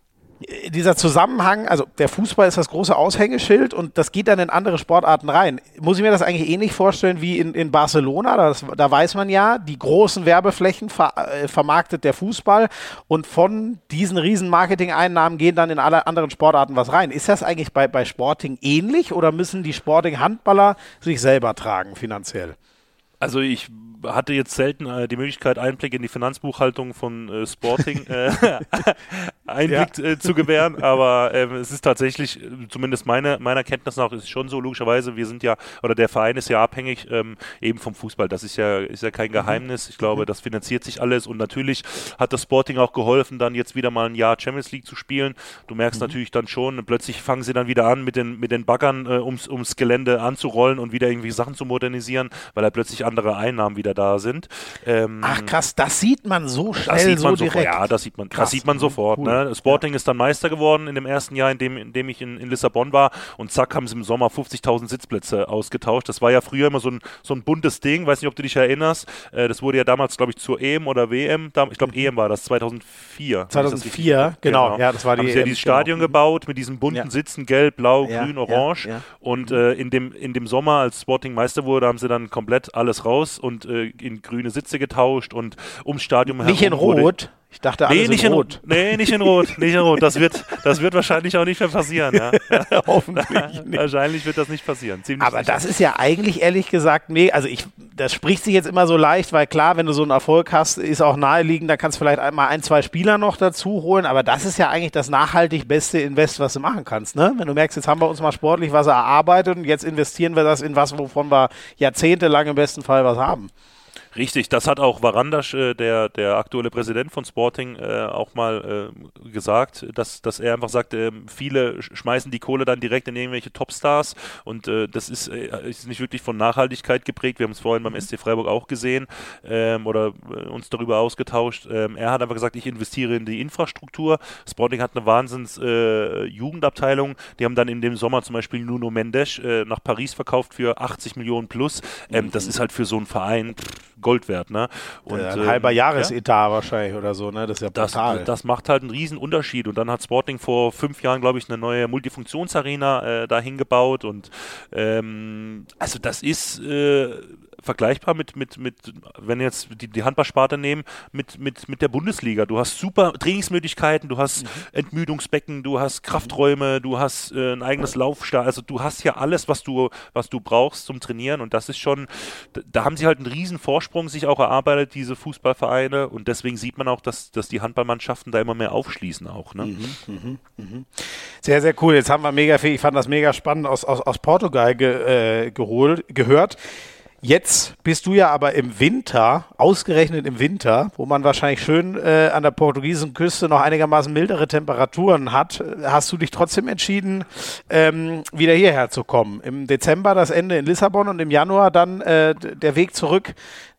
dieser Zusammenhang, also der Fußball ist das große Aushängeschild und das geht dann in andere Sportarten rein. Muss ich mir das eigentlich ähnlich vorstellen wie in, in Barcelona? Das, da weiß man ja, die großen Werbeflächen ver, äh, vermarktet der Fußball und von diesen riesen Marketing-Einnahmen gehen dann in alle anderen Sportarten was rein. Ist das eigentlich bei, bei Sporting ähnlich oder müssen die Sporting-Handballer sich selber tragen finanziell? Also ich hatte jetzt selten äh, die Möglichkeit, Einblick in die Finanzbuchhaltung von äh, Sporting äh, Einblick ja. äh, zu gewähren, aber äh, es ist tatsächlich, zumindest meine, meiner Kenntnis nach, ist es schon so, logischerweise, wir sind ja, oder der Verein ist ja abhängig ähm, eben vom Fußball. Das ist ja, ist ja kein mhm. Geheimnis. Ich glaube, mhm. das finanziert sich alles und natürlich hat das Sporting auch geholfen, dann jetzt wieder mal ein Jahr Champions League zu spielen. Du merkst mhm. natürlich dann schon, plötzlich fangen sie dann wieder an, mit den, mit den Baggern äh, ums, ums Gelände anzurollen und wieder irgendwie Sachen zu modernisieren, weil da plötzlich andere Einnahmen wieder da sind. Ähm, Ach krass, das sieht man so schnell, so direkt. Sofort, ja, das sieht man, krass. das sieht man sofort. Cool. Ne? Sporting ja. ist dann Meister geworden in dem ersten Jahr, in dem, in dem ich in, in Lissabon war und zack haben sie im Sommer 50.000 Sitzplätze ausgetauscht. Das war ja früher immer so ein, so ein buntes Ding, weiß nicht, ob du dich erinnerst. Äh, das wurde ja damals, glaube ich, zur EM oder WM, ich glaube EM war das, 2004. 2004, genau. genau. Ja, das war die haben sie ja dieses Stadion genau. gebaut mit diesen bunten ja. Sitzen, gelb, blau, ja, grün, orange. Und äh, in, dem, in dem Sommer, als Sporting Meister wurde, haben sie dann komplett alles raus und äh, in grüne Sitze getauscht und ums Stadion Nicht in Rot? Ich dachte, nee, nicht in Rot. Nee, nicht in Rot. Nicht in Rot. Das wird, das wird wahrscheinlich auch nicht mehr passieren. Ja. Hoffentlich nicht. Wahrscheinlich wird das nicht passieren. Ziemlich Aber sicher. das ist ja eigentlich ehrlich gesagt, nee, also ich, das spricht sich jetzt immer so leicht, weil klar, wenn du so einen Erfolg hast, ist auch naheliegend, da kannst du vielleicht einmal ein, zwei Spieler noch dazu holen. Aber das ist ja eigentlich das nachhaltig beste Invest, was du machen kannst. Ne? Wenn du merkst, jetzt haben wir uns mal sportlich was erarbeitet und jetzt investieren wir das in was, wovon wir jahrzehntelang im besten Fall was haben. Richtig, das hat auch Varandas, äh, der, der aktuelle Präsident von Sporting, äh, auch mal äh, gesagt, dass, dass er einfach sagt, äh, viele schmeißen die Kohle dann direkt in irgendwelche Topstars und äh, das ist, äh, ist nicht wirklich von Nachhaltigkeit geprägt. Wir haben es vorhin beim. SC Freiburg auch gesehen ähm, oder uns darüber ausgetauscht. Ähm, er hat einfach gesagt, ich investiere in die Infrastruktur. Sporting hat eine Wahnsinns Jugendabteilung. Die haben dann in dem Sommer zum Beispiel Nuno Mendes nach Paris verkauft für 80 Millionen plus. Ähm. Das ist halt für so einen Verein Gold wert. Ne? Und, ein halber ähm, Jahresetat ja? wahrscheinlich oder so, ne? Das ist ja brutal. Das, das, macht halt einen riesen Unterschied. Und dann hat Sporting vor fünf Jahren, glaube ich, eine neue Multifunktionsarena äh, dahin gebaut. Und ähm, also das ist äh, vergleichbar mit, mit, mit wenn jetzt die, die Handballsparte nehmen, mit, mit, mit der Bundesliga. Du hast super Trainingsmöglichkeiten, du hast mhm. Entmüdungsbecken, du hast Krafträume, du hast äh, ein eigenes Laufstall. Also du hast ja alles, was du, was du brauchst zum Trainieren. Und das ist schon, da haben sie halt einen riesen Vorsprung sich auch erarbeitet, diese Fußballvereine. Und deswegen sieht man auch, dass, dass die Handballmannschaften da immer mehr aufschließen auch. Ne? Mhm, mh, mh. Sehr, sehr cool. Jetzt haben wir mega viel, ich fand das mega spannend aus, aus, aus Portugal ge, äh, geholt, gehört. Jetzt bist du ja aber im Winter, ausgerechnet im Winter, wo man wahrscheinlich schön äh, an der portugiesischen Küste noch einigermaßen mildere Temperaturen hat, hast du dich trotzdem entschieden, ähm, wieder hierher zu kommen. Im Dezember das Ende in Lissabon und im Januar dann äh, der Weg zurück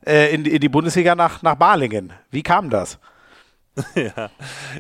äh, in, die, in die Bundesliga nach, nach Balingen. Wie kam das? ja,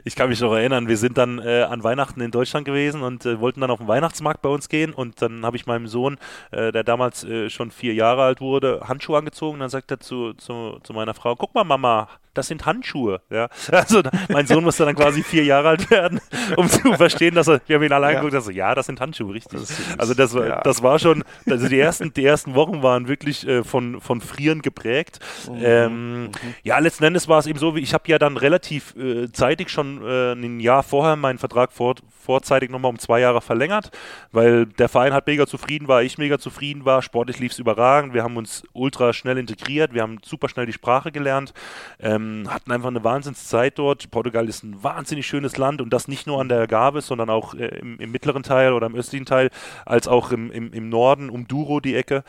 ich kann mich noch erinnern, wir sind dann äh, an Weihnachten in Deutschland gewesen und äh, wollten dann auf den Weihnachtsmarkt bei uns gehen und dann habe ich meinem Sohn, äh, der damals äh, schon vier Jahre alt wurde, Handschuhe angezogen und dann sagt er zu, zu, zu meiner Frau, guck mal Mama, das sind Handschuhe. Ja? Also mein Sohn musste dann quasi vier Jahre alt werden, um zu verstehen, dass er, wir haben ihn allein ja. geguckt, dass er, ja, das sind Handschuhe, richtig. Das also das, ja. das war schon, also die ersten, die ersten Wochen waren wirklich äh, von, von Frieren geprägt. Mhm. Ähm, mhm. Ja, letzten Endes war es eben so, wie ich habe ja dann relativ äh, zeitig schon äh, ein Jahr vorher meinen Vertrag vor, vorzeitig nochmal um zwei Jahre verlängert, weil der Verein halt mega zufrieden war, ich mega zufrieden war, sportlich lief es überragend, wir haben uns ultra schnell integriert, wir haben super schnell die Sprache gelernt. Ähm, hatten einfach eine Wahnsinnszeit dort. Portugal ist ein wahnsinnig schönes Land und das nicht nur an der Gabe, sondern auch äh, im, im, mittleren Teil oder im östlichen Teil, als auch im, im, im Norden um Douro die Ecke.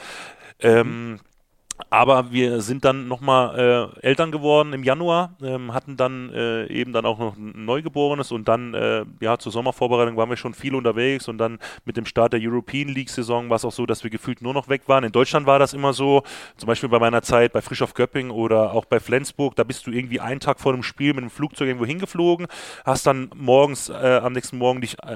Ähm, aber wir sind dann nochmal äh, Eltern geworden im Januar, ähm, hatten dann äh, eben dann auch noch ein Neugeborenes und dann, äh, ja, zur Sommervorbereitung waren wir schon viel unterwegs und dann mit dem Start der European League-Saison war es auch so, dass wir gefühlt nur noch weg waren. In Deutschland war das immer so, zum Beispiel bei meiner Zeit bei Frisch auf Göpping oder auch bei Flensburg, da bist du irgendwie einen Tag vor dem Spiel mit dem Flugzeug irgendwo hingeflogen, hast dann morgens, äh, am nächsten Morgen dich äh,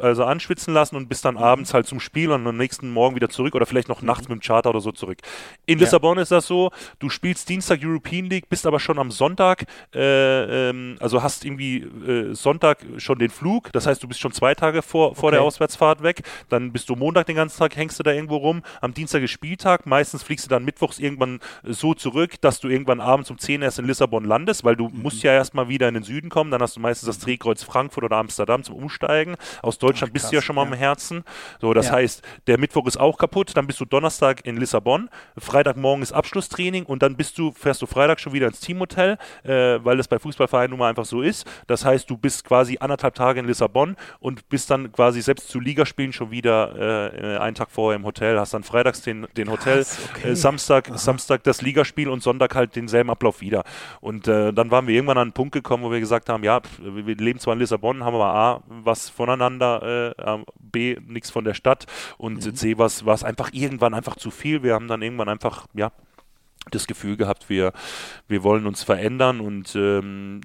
also anschwitzen lassen und bist dann abends halt zum Spiel und am nächsten Morgen wieder zurück oder vielleicht noch nachts mit dem Charter oder so zurück. In ja. Lissabon ist das so, du spielst Dienstag European League, bist aber schon am Sonntag, äh, ähm, also hast irgendwie äh, Sonntag schon den Flug, das heißt, du bist schon zwei Tage vor, vor okay. der Auswärtsfahrt weg, dann bist du Montag den ganzen Tag, hängst du da irgendwo rum, am Dienstag ist Spieltag, meistens fliegst du dann mittwochs irgendwann so zurück, dass du irgendwann abends um 10 erst in Lissabon landest, weil du mhm. musst ja erstmal wieder in den Süden kommen, dann hast du meistens das Drehkreuz Frankfurt oder Amsterdam zum Umsteigen, aus Deutschland Ach, bist du ja schon mal ja. im Herzen, so, das ja. heißt, der Mittwoch ist auch kaputt, dann bist du Donnerstag in Lissabon, Freitag Sonntagmorgen ist Abschlusstraining und dann bist du, fährst du Freitag schon wieder ins Teamhotel, äh, weil das bei Fußballvereinen nun mal einfach so ist. Das heißt, du bist quasi anderthalb Tage in Lissabon und bist dann quasi selbst zu Ligaspielen schon wieder äh, einen Tag vorher im Hotel, hast dann freitags den, den Hotel, Krass, okay. äh, Samstag, Samstag das Ligaspiel und Sonntag halt denselben Ablauf wieder. Und äh, dann waren wir irgendwann an einen Punkt gekommen, wo wir gesagt haben, ja, wir leben zwar in Lissabon, haben aber A, was voneinander, äh, B, nichts von der Stadt und mhm. C, war es einfach irgendwann einfach zu viel. Wir haben dann irgendwann einfach, ja, das Gefühl gehabt, wir, wir wollen uns verändern und ähm,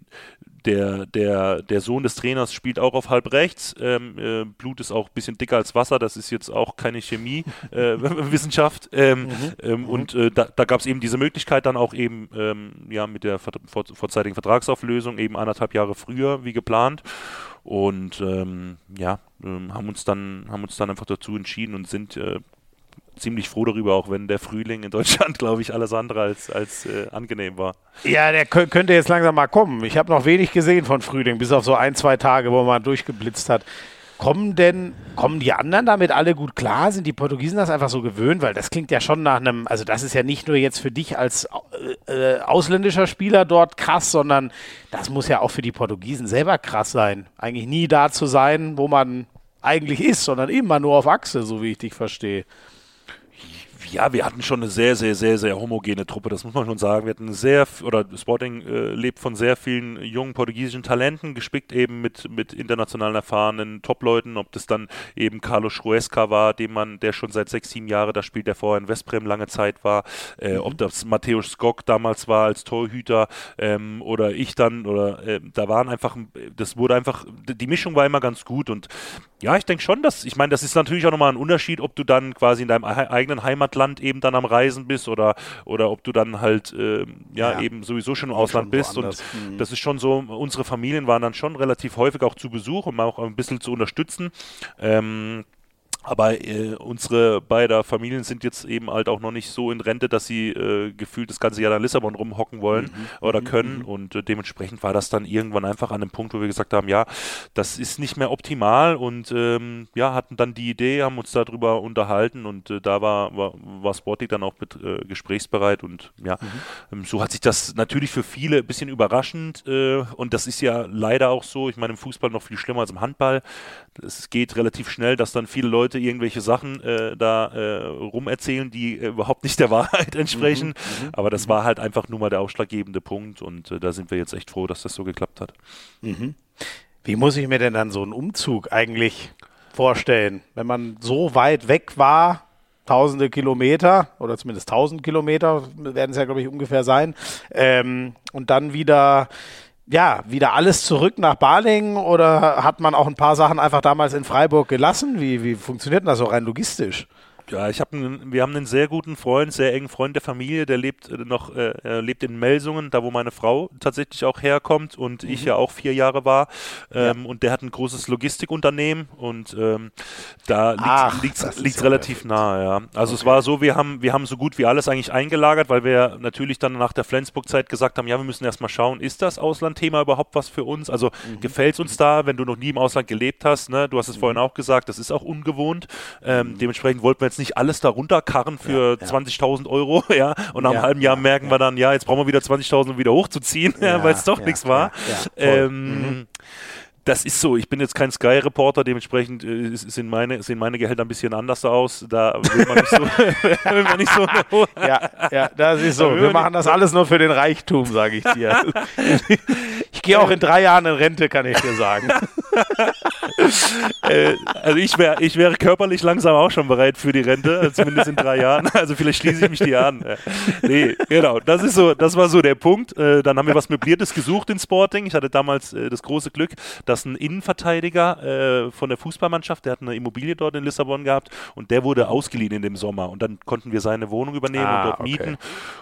der, der, der Sohn des Trainers spielt auch auf halb rechts. Ähm, äh, Blut ist auch ein bisschen dicker als Wasser, das ist jetzt auch keine Chemiewissenschaft. Äh, ähm, mhm. ähm, mhm. Und äh, da, da gab es eben diese Möglichkeit dann auch eben ähm, ja, mit der vor, vorzeitigen Vertragsauflösung eben anderthalb Jahre früher wie geplant. Und ähm, ja, ähm, haben uns dann haben uns dann einfach dazu entschieden und sind äh, ziemlich froh darüber, auch wenn der Frühling in Deutschland, glaube ich, alles andere als, als äh, angenehm war. Ja, der könnte jetzt langsam mal kommen. Ich habe noch wenig gesehen von Frühling, bis auf so ein, zwei Tage, wo man durchgeblitzt hat. Kommen denn, kommen die anderen damit alle gut klar? Sind die Portugiesen das einfach so gewöhnt? Weil das klingt ja schon nach einem, also das ist ja nicht nur jetzt für dich als äh, äh ausländischer Spieler dort krass, sondern das muss ja auch für die Portugiesen selber krass sein. Eigentlich nie da zu sein, wo man eigentlich ist, sondern immer nur auf Achse, so wie ich dich verstehe ja, wir hatten schon eine sehr, sehr, sehr, sehr homogene Truppe, das muss man schon sagen. Wir hatten sehr, oder Sporting äh, lebt von sehr vielen jungen portugiesischen Talenten, gespickt eben mit, mit international erfahrenen Top-Leuten, ob das dann eben Carlos Schruesca war, dem man, der schon seit sechs, sieben Jahren da spielt, der vorher in Westbrem lange Zeit war, äh, mhm. ob das Matthäus Skok damals war als Torhüter ähm, oder ich dann, oder äh, da waren einfach, das wurde einfach, die Mischung war immer ganz gut und ja, ich denke schon, dass, ich meine, das ist natürlich auch nochmal ein Unterschied, ob du dann quasi in deinem eigenen Heimatland eben dann am Reisen bist oder, oder ob du dann halt, äh, ja, ja, eben sowieso schon im Ausland schon bist. Und mhm. das ist schon so, unsere Familien waren dann schon relativ häufig auch zu Besuch, um auch ein bisschen zu unterstützen. Ähm, aber äh, unsere beiden Familien sind jetzt eben halt auch noch nicht so in Rente, dass sie äh, gefühlt das ganze Jahr in Lissabon rumhocken wollen mhm. oder mhm. können. Mhm. Und äh, dementsprechend war das dann irgendwann einfach an dem Punkt, wo wir gesagt haben, ja, das ist nicht mehr optimal und ähm, ja, hatten dann die Idee, haben uns darüber unterhalten und äh, da war, war, war Sporting dann auch mit äh, gesprächsbereit und ja, mhm. ähm, so hat sich das natürlich für viele ein bisschen überraschend äh, und das ist ja leider auch so. Ich meine, im Fußball noch viel schlimmer als im Handball. Es geht relativ schnell, dass dann viele Leute irgendwelche Sachen äh, da äh, rumerzählen, die äh, überhaupt nicht der Wahrheit entsprechen. Mhm, mhm, Aber das mhm. war halt einfach nur mal der ausschlaggebende Punkt und äh, da sind wir jetzt echt froh, dass das so geklappt hat. Mhm. Wie muss ich mir denn dann so einen Umzug eigentlich vorstellen, wenn man so weit weg war? Tausende Kilometer oder zumindest tausend Kilometer werden es ja, glaube ich, ungefähr sein. Ähm, und dann wieder ja, wieder alles zurück nach Balingen oder hat man auch ein paar Sachen einfach damals in Freiburg gelassen? Wie, wie funktioniert das so rein logistisch? Ja, ich hab einen, wir haben einen sehr guten Freund, sehr engen Freund der Familie, der lebt äh, noch, äh, lebt in Melsungen, da wo meine Frau tatsächlich auch herkommt und mhm. ich ja auch vier Jahre war. Ähm, ja. Und der hat ein großes Logistikunternehmen und ähm, da liegt es relativ nah, ja. Also okay. es war so, wir haben, wir haben so gut wie alles eigentlich eingelagert, weil wir natürlich dann nach der Flensburg-Zeit gesagt haben, ja, wir müssen erstmal schauen, ist das Auslandthema überhaupt was für uns? Also mhm. gefällt es uns da, wenn du noch nie im Ausland gelebt hast, ne? Du hast es mhm. vorhin auch gesagt, das ist auch ungewohnt. Ähm, mhm. dementsprechend wollten wir jetzt nicht alles da runterkarren für ja, ja. 20.000 Euro, ja, und nach einem halben Jahr merken wir dann, ja, jetzt brauchen wir wieder 20.000, um wieder hochzuziehen, weil es doch nichts war. Ähm, mhm das ist so. Ich bin jetzt kein Sky-Reporter, dementsprechend äh, sind, meine, sehen meine Gehälter ein bisschen anders aus. Da will man nicht so. will man nicht so ja, ja, das ist so. Wir machen das alles nur für den Reichtum, sage ich dir. Ich gehe auch in drei Jahren in Rente, kann ich dir sagen. Äh, also ich wäre ich wär körperlich langsam auch schon bereit für die Rente, zumindest in drei Jahren. Also vielleicht schließe ich mich die an. Nee, genau. Das ist so, das war so der Punkt. Äh, dann haben wir was Möbliertes gesucht in Sporting. Ich hatte damals äh, das große Glück, dass ein Innenverteidiger äh, von der Fußballmannschaft, der hat eine Immobilie dort in Lissabon gehabt und der wurde ausgeliehen in dem Sommer. Und dann konnten wir seine Wohnung übernehmen ah, und dort okay. mieten.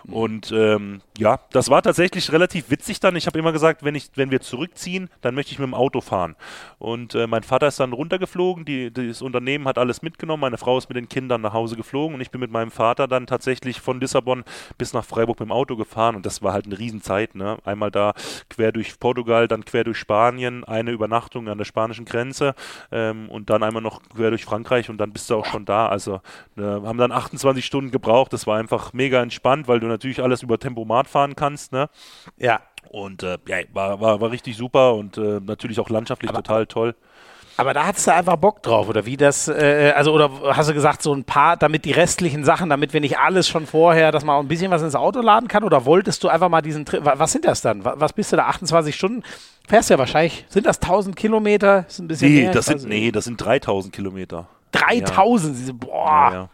Und ähm, ja, das war tatsächlich relativ witzig dann. Ich habe immer gesagt, wenn, ich, wenn wir zurückziehen, dann möchte ich mit dem Auto fahren. Und äh, mein Vater ist dann runtergeflogen, die, das Unternehmen hat alles mitgenommen, meine Frau ist mit den Kindern nach Hause geflogen und ich bin mit meinem Vater dann tatsächlich von Lissabon bis nach Freiburg mit dem Auto gefahren und das war halt eine Riesenzeit. Ne? Einmal da quer durch Portugal, dann quer durch Spanien, eine Übernachtung an der spanischen Grenze ähm, und dann einmal noch quer durch Frankreich und dann bist du auch schon da. Also äh, haben dann 28 Stunden gebraucht. Das war einfach mega entspannt, weil du natürlich alles über Tempomat fahren kannst. Ne? Ja. Und äh, ja, war, war, war richtig super und äh, natürlich auch landschaftlich aber, total toll. Aber da hattest du einfach Bock drauf, oder wie das, äh, also, oder hast du gesagt, so ein paar, damit die restlichen Sachen, damit wir nicht alles schon vorher, dass man auch ein bisschen was ins Auto laden kann, oder wolltest du einfach mal diesen Trip, was sind das dann? Was bist du da, 28 Stunden? Fährst ja wahrscheinlich, sind das 1000 Kilometer? Ist ein bisschen nee, mehr, das sind, nee, das sind 3000 Kilometer. 3000? Ja. Boah. Ja, ja.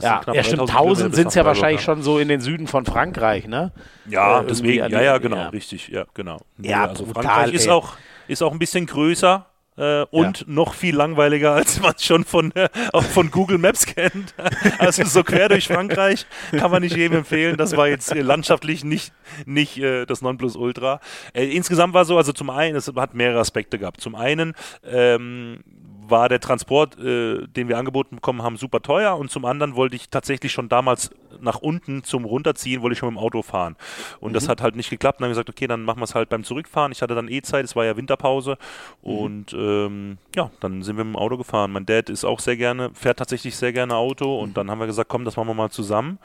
Das ja, ja stimmt. 1000 sind es ja wahrscheinlich schon so in den Süden von Frankreich, ne? Ja, äh, deswegen, ja, ja, genau, ja. richtig, ja, genau. Ja, also brutal, Frankreich ist auch, ist auch ein bisschen größer, äh, und ja. noch viel langweiliger, als man es schon von, äh, auch von Google Maps kennt. Also so quer durch Frankreich kann man nicht jedem empfehlen. Das war jetzt äh, landschaftlich nicht, nicht äh, das Nonplusultra. Äh, insgesamt war so, also zum einen, es hat mehrere Aspekte gehabt. Zum einen ähm, war der Transport, äh, den wir angeboten bekommen haben, super teuer. Und zum anderen wollte ich tatsächlich schon damals nach unten zum Runterziehen, wollte ich schon mit dem Auto fahren. Und mhm. das hat halt nicht geklappt. Dann haben wir gesagt, okay, dann machen wir es halt beim Zurückfahren. Ich hatte dann eh Zeit, es war ja Winterpause mhm. und ähm, ja, dann sind wir mit dem Auto gefahren. Mein Dad ist auch sehr gerne, fährt tatsächlich sehr gerne Auto und mhm. dann haben wir gesagt, komm, das machen wir mal zusammen.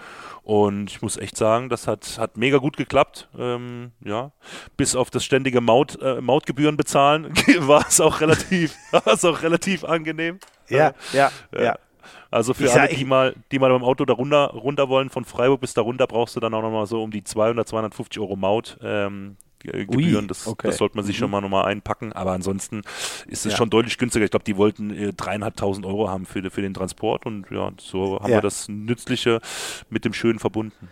Und ich muss echt sagen, das hat, hat mega gut geklappt. Ähm, ja, bis auf das ständige Maut, äh, Mautgebühren bezahlen war es auch relativ, war es auch relativ angenehm. Ja, ja, ja. ja. Also für ich alle, die mal, die mal beim Auto da runter, runter wollen, von Freiburg bis da runter, brauchst du dann auch nochmal so um die 200, 250 Euro Maut. Ähm, Gebühren. Das, okay. das sollte man sich mhm. schon mal nochmal einpacken. Aber ansonsten ist es ja. schon deutlich günstiger. Ich glaube, die wollten äh, dreieinhalbtausend Euro haben für, für den Transport und ja, so haben ja. wir das Nützliche mit dem Schönen verbunden.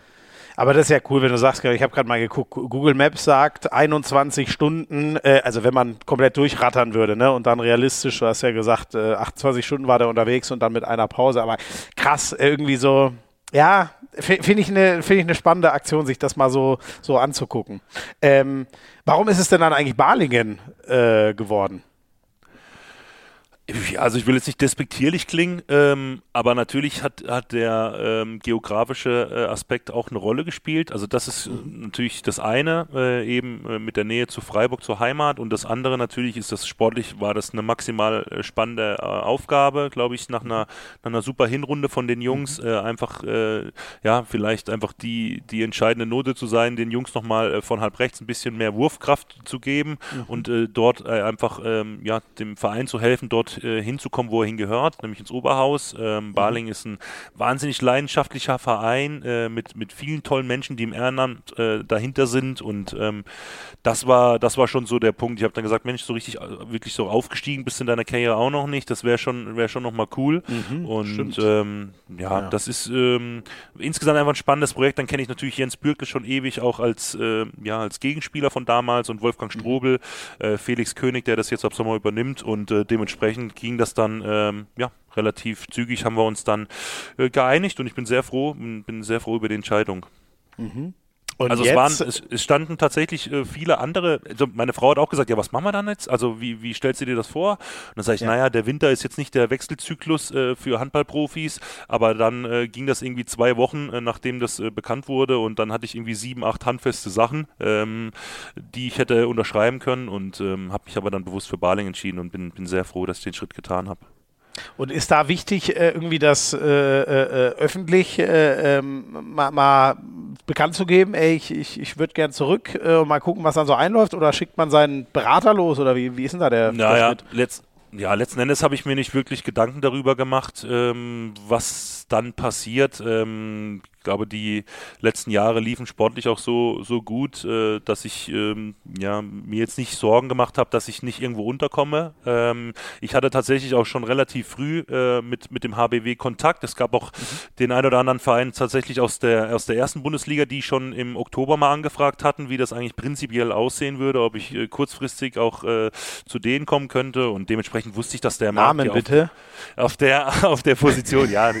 Aber das ist ja cool, wenn du sagst, ich habe gerade mal geguckt, Google Maps sagt 21 Stunden, äh, also wenn man komplett durchrattern würde, ne, und dann realistisch, du hast ja gesagt, äh, 28 Stunden war der unterwegs und dann mit einer Pause, aber krass, irgendwie so, ja, finde ich eine find ich ne spannende Aktion, sich das mal so, so anzugucken. Ähm, warum ist es denn dann eigentlich Balingen äh, geworden? Also ich will jetzt nicht despektierlich klingen, ähm, aber natürlich hat, hat der ähm, geografische äh, Aspekt auch eine Rolle gespielt. Also das ist mhm. natürlich das eine, äh, eben äh, mit der Nähe zu Freiburg, zur Heimat. Und das andere natürlich ist das sportlich, war das eine maximal äh, spannende äh, Aufgabe, glaube ich, nach einer, nach einer super Hinrunde von den Jungs. Mhm. Äh, einfach, ja, vielleicht einfach die, die entscheidende Note zu sein, den Jungs nochmal von halb rechts ein bisschen mehr Wurfkraft zu geben mhm. und dort einfach, ähm, ja, dem Verein zu helfen, dort äh, hinzukommen, wo er hingehört, nämlich ins Oberhaus. Ähm, mhm. Barling ist ein wahnsinnig leidenschaftlicher Verein äh, mit, mit vielen tollen Menschen, die im Ehrenamt äh, dahinter sind und ähm, das war das war schon so der Punkt. Ich habe dann gesagt, Mensch, so richtig äh, wirklich so aufgestiegen bist in deiner Karriere auch noch nicht. Das wäre schon wäre schon noch mal cool. Mhm, und ähm, ja, ja, das ist ähm, insgesamt einfach ein spannendes Projekt. Dann kenne ich natürlich Jens Bürkle schon ewig auch als äh, ja als Gegenspieler von damals und Wolfgang mhm. Strobel, mhm. Felix König, der das jetzt ab Sommer übernimmt und äh, dementsprechend ging das dann ähm, ja, relativ zügig, haben wir uns dann äh, geeinigt und ich bin sehr froh, bin sehr froh über die Entscheidung. Mhm. Und also es, waren, es, es, standen tatsächlich äh, viele andere, also meine Frau hat auch gesagt, ja, was machen wir dann jetzt? Also wie, wie stellst du dir das vor? Und dann sage ich, ja. naja, der Winter ist jetzt nicht der Wechselzyklus äh, für Handballprofis, aber dann äh, ging das irgendwie zwei Wochen, äh, nachdem das äh, bekannt wurde und dann hatte ich irgendwie sieben, acht handfeste Sachen, ähm, die ich hätte unterschreiben können und ähm, habe mich aber dann bewusst für Baling entschieden und bin, bin sehr froh, dass ich den Schritt getan habe. Und ist da wichtig, äh, irgendwie das äh, äh, öffentlich äh, ähm, mal, mal, bekannt zu geben, ey, ich, ich, ich würde gern zurück und mal gucken, was dann so einläuft? Oder schickt man seinen Berater los? Oder wie, wie ist denn da der, naja, der? Letzt, ja, letzten Endes habe ich mir nicht wirklich Gedanken darüber gemacht, ähm, was dann passiert. Ähm, ich glaube, die letzten Jahre liefen sportlich auch so, so gut, äh, dass ich ähm, ja, mir jetzt nicht Sorgen gemacht habe, dass ich nicht irgendwo unterkomme. Ähm, ich hatte tatsächlich auch schon relativ früh äh, mit, mit dem HBW Kontakt. Es gab auch mhm. den ein oder anderen Verein tatsächlich aus der, aus der ersten Bundesliga, die schon im Oktober mal angefragt hatten, wie das eigentlich prinzipiell aussehen würde, ob ich äh, kurzfristig auch äh, zu denen kommen könnte. Und dementsprechend wusste ich, dass der Namen bitte. Auf, auf der, auf der Position, ja,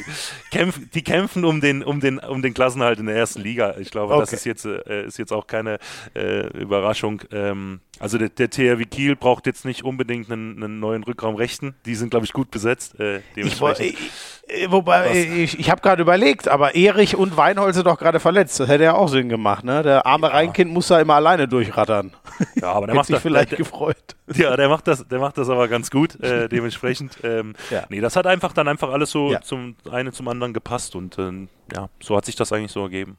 kämpf, die kämpfen um den, um den um den Klassenhalt in der ersten Liga. Ich glaube, okay. das ist jetzt, äh, ist jetzt auch keine äh, Überraschung. Ähm, also der, der THW Kiel braucht jetzt nicht unbedingt einen, einen neuen Rückraum rechten. Die sind, glaube ich, gut besetzt. Äh, dementsprechend. Ich, äh, wobei, Was? ich, ich habe gerade überlegt, aber Erich und Weinhold sind doch gerade verletzt. Das hätte ja auch Sinn gemacht, ne? Der arme ja. Rheinkind muss da immer alleine durchrattern. Ja, aber der macht sich das, vielleicht der, gefreut. Ja, der macht das, der macht das aber ganz gut, äh, dementsprechend. Ähm, ja. Nee, das hat einfach dann einfach alles so ja. zum eine zum anderen gepasst und ähm, ja, so hat sich das eigentlich so ergeben.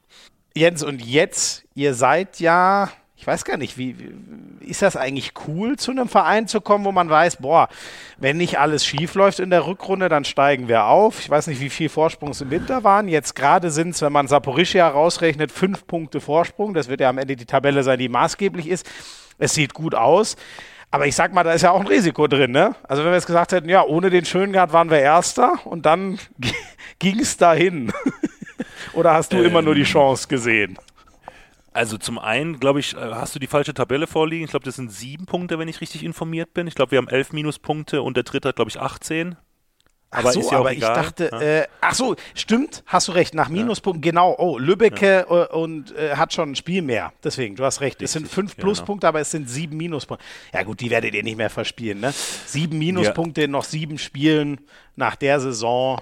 Jens, und jetzt, ihr seid ja ich weiß gar nicht, wie, wie, ist das eigentlich cool, zu einem Verein zu kommen, wo man weiß, boah, wenn nicht alles schief läuft in der Rückrunde, dann steigen wir auf. Ich weiß nicht, wie viel Vorsprung es im Winter waren. Jetzt gerade sind es, wenn man Saporischia rausrechnet, fünf Punkte Vorsprung. Das wird ja am Ende die Tabelle sein, die maßgeblich ist. Es sieht gut aus. Aber ich sag mal, da ist ja auch ein Risiko drin, ne? Also wenn wir jetzt gesagt hätten, ja, ohne den Schöngard waren wir Erster und dann ging es dahin. Oder hast du ähm, immer nur die. Chance gesehen? Also zum einen, glaube ich, äh, hast du die falsche Tabelle vorliegen. Ich glaube, das sind sieben Punkte, wenn ich richtig informiert bin. Ich glaube, wir haben elf Minuspunkte und der dritte hat, glaube ich, 18. Aber, ach so, ja aber ich dachte, ja. äh, ach so, stimmt, hast du recht, nach Minuspunkten, ja. genau. Oh, Lübbecke. Äh, und äh, hat schon ein Spiel mehr. Deswegen, du hast recht. Richtig, es sind fünf genau. Pluspunkte, aber es sind sieben Minuspunkte. Ja gut, die werdet ihr nicht mehr verspielen, ne? Sieben Minuspunkte in noch sieben Spielen nach der Saison.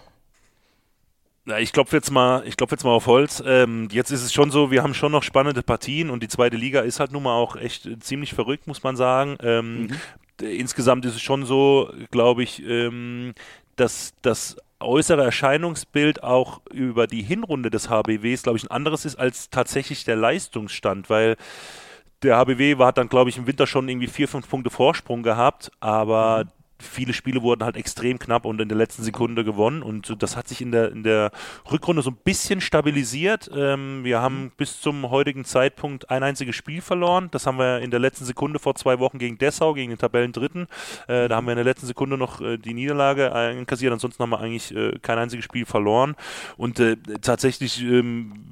Na, ich klopfe jetzt mal, ich klopfe jetzt mal auf Holz. Ähm, jetzt ist es schon so, wir haben schon noch spannende Partien und die zweite Liga ist halt nun mal auch echt ziemlich verrückt, muss man sagen. Ähm, mhm. Insgesamt ist es schon so, glaube ich, ähm, dass das äußere Erscheinungsbild auch über die Hinrunde des HBWs, glaube ich, ein anderes ist als tatsächlich der Leistungsstand, weil der HBW hat dann, glaube ich, im Winter schon irgendwie vier, fünf Punkte Vorsprung gehabt, aber mhm viele Spiele wurden halt extrem knapp und in der letzten Sekunde gewonnen und das hat sich in der, in der Rückrunde so ein bisschen stabilisiert. Ähm, wir haben mhm. bis zum heutigen Zeitpunkt ein einziges Spiel verloren. Das haben wir in der letzten Sekunde vor zwei Wochen gegen Dessau, gegen den Tabellendritten. Äh, da haben wir in der letzten Sekunde noch äh, die Niederlage einkassiert. Ansonsten haben wir eigentlich äh, kein einziges Spiel verloren und äh, tatsächlich ähm,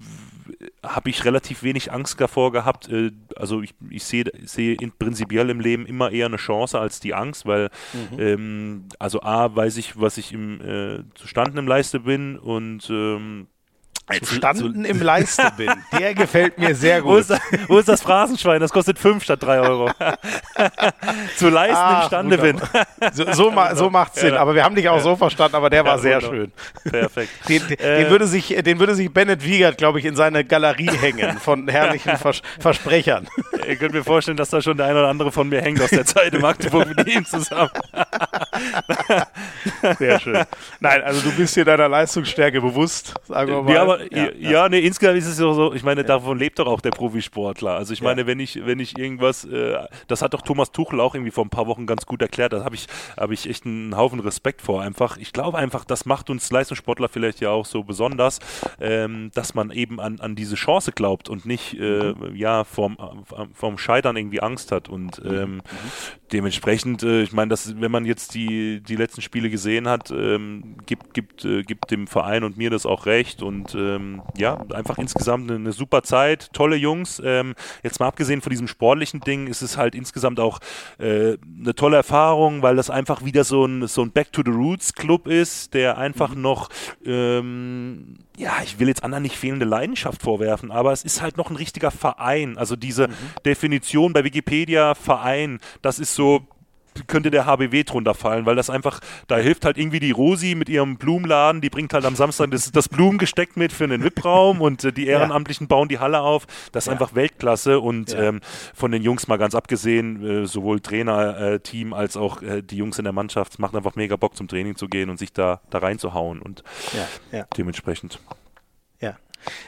habe ich relativ wenig Angst davor gehabt. Äh, also ich, ich sehe seh prinzipiell im Leben immer eher eine Chance als die Angst, weil mhm. ähm, also A weiß ich, was ich im äh, zustanden im Leiste bin und ähm, Standen im Leiste bin. Der gefällt mir sehr gut. Wo ist, das, wo ist das Phrasenschwein? Das kostet 5 statt 3 Euro. Zu leisten ah, imstande bin. so, so, ma, so macht Sinn. Aber wir haben dich auch so verstanden, aber der war sehr schön. Perfekt. Den, den, äh, den, würde sich, den würde sich Bennett Wiegert, glaube ich, in seine Galerie hängen von herrlichen Vers Versprechern. Ihr könnt mir vorstellen, dass da schon der eine oder andere von mir hängt aus der Zeit in Magdeburg mit ihm zusammen. sehr schön. Nein, also du bist dir deiner Leistungsstärke bewusst, sagen wir mal. Ja, ja, ja, ja, nee, insgesamt ist es so, ich meine, davon lebt doch auch der Profisportler. Also ich meine, wenn ich, wenn ich irgendwas, äh, das hat doch Thomas Tuchel auch irgendwie vor ein paar Wochen ganz gut erklärt, da habe ich, habe ich echt einen Haufen Respekt vor einfach. Ich glaube einfach, das macht uns Leistungssportler vielleicht ja auch so besonders, ähm, dass man eben an, an diese Chance glaubt und nicht, äh, mhm. ja, vorm, vorm Scheitern irgendwie Angst hat und mhm. ähm, mhm. dementsprechend, äh, ich meine, wenn man jetzt die, die letzten Spiele gesehen hat, ähm, gibt, gibt, äh, gibt dem Verein und mir das auch recht und äh, ähm, ja, einfach insgesamt eine, super Zeit, tolle Jungs. Ähm, jetzt mal abgesehen von diesem sportlichen Ding, ist es halt insgesamt auch äh, eine tolle Erfahrung, weil das einfach wieder so ein, so ein Back to the Roots Club ist, der einfach mhm. noch, ähm, ja, ich will jetzt anderen nicht fehlende Leidenschaft vorwerfen, aber es ist halt noch ein richtiger Verein. Also diese mhm. Definition bei Wikipedia Verein, das ist so könnte der HBW drunter fallen, weil das einfach, da hilft halt irgendwie die Rosi mit ihrem Blumenladen, die bringt halt am Samstag das, das Blumengesteck mit für einen VIP-Raum und äh, die Ehrenamtlichen bauen die Halle auf. Das ist ja. einfach Weltklasse und ja. ähm, von den Jungs mal ganz abgesehen, äh, sowohl Trainer, äh, als auch äh, die Jungs in der Mannschaft, es macht einfach mega Bock zum Training zu gehen und sich da, da reinzuhauen und dementsprechend.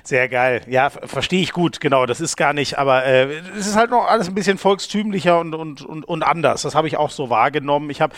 Sehr geil. Ja, verstehe ich gut, genau. Das ist gar nicht, aber äh, es ist halt noch alles ein bisschen volkstümlicher und, und, und, und anders. Das habe ich auch so wahrgenommen. Ich habe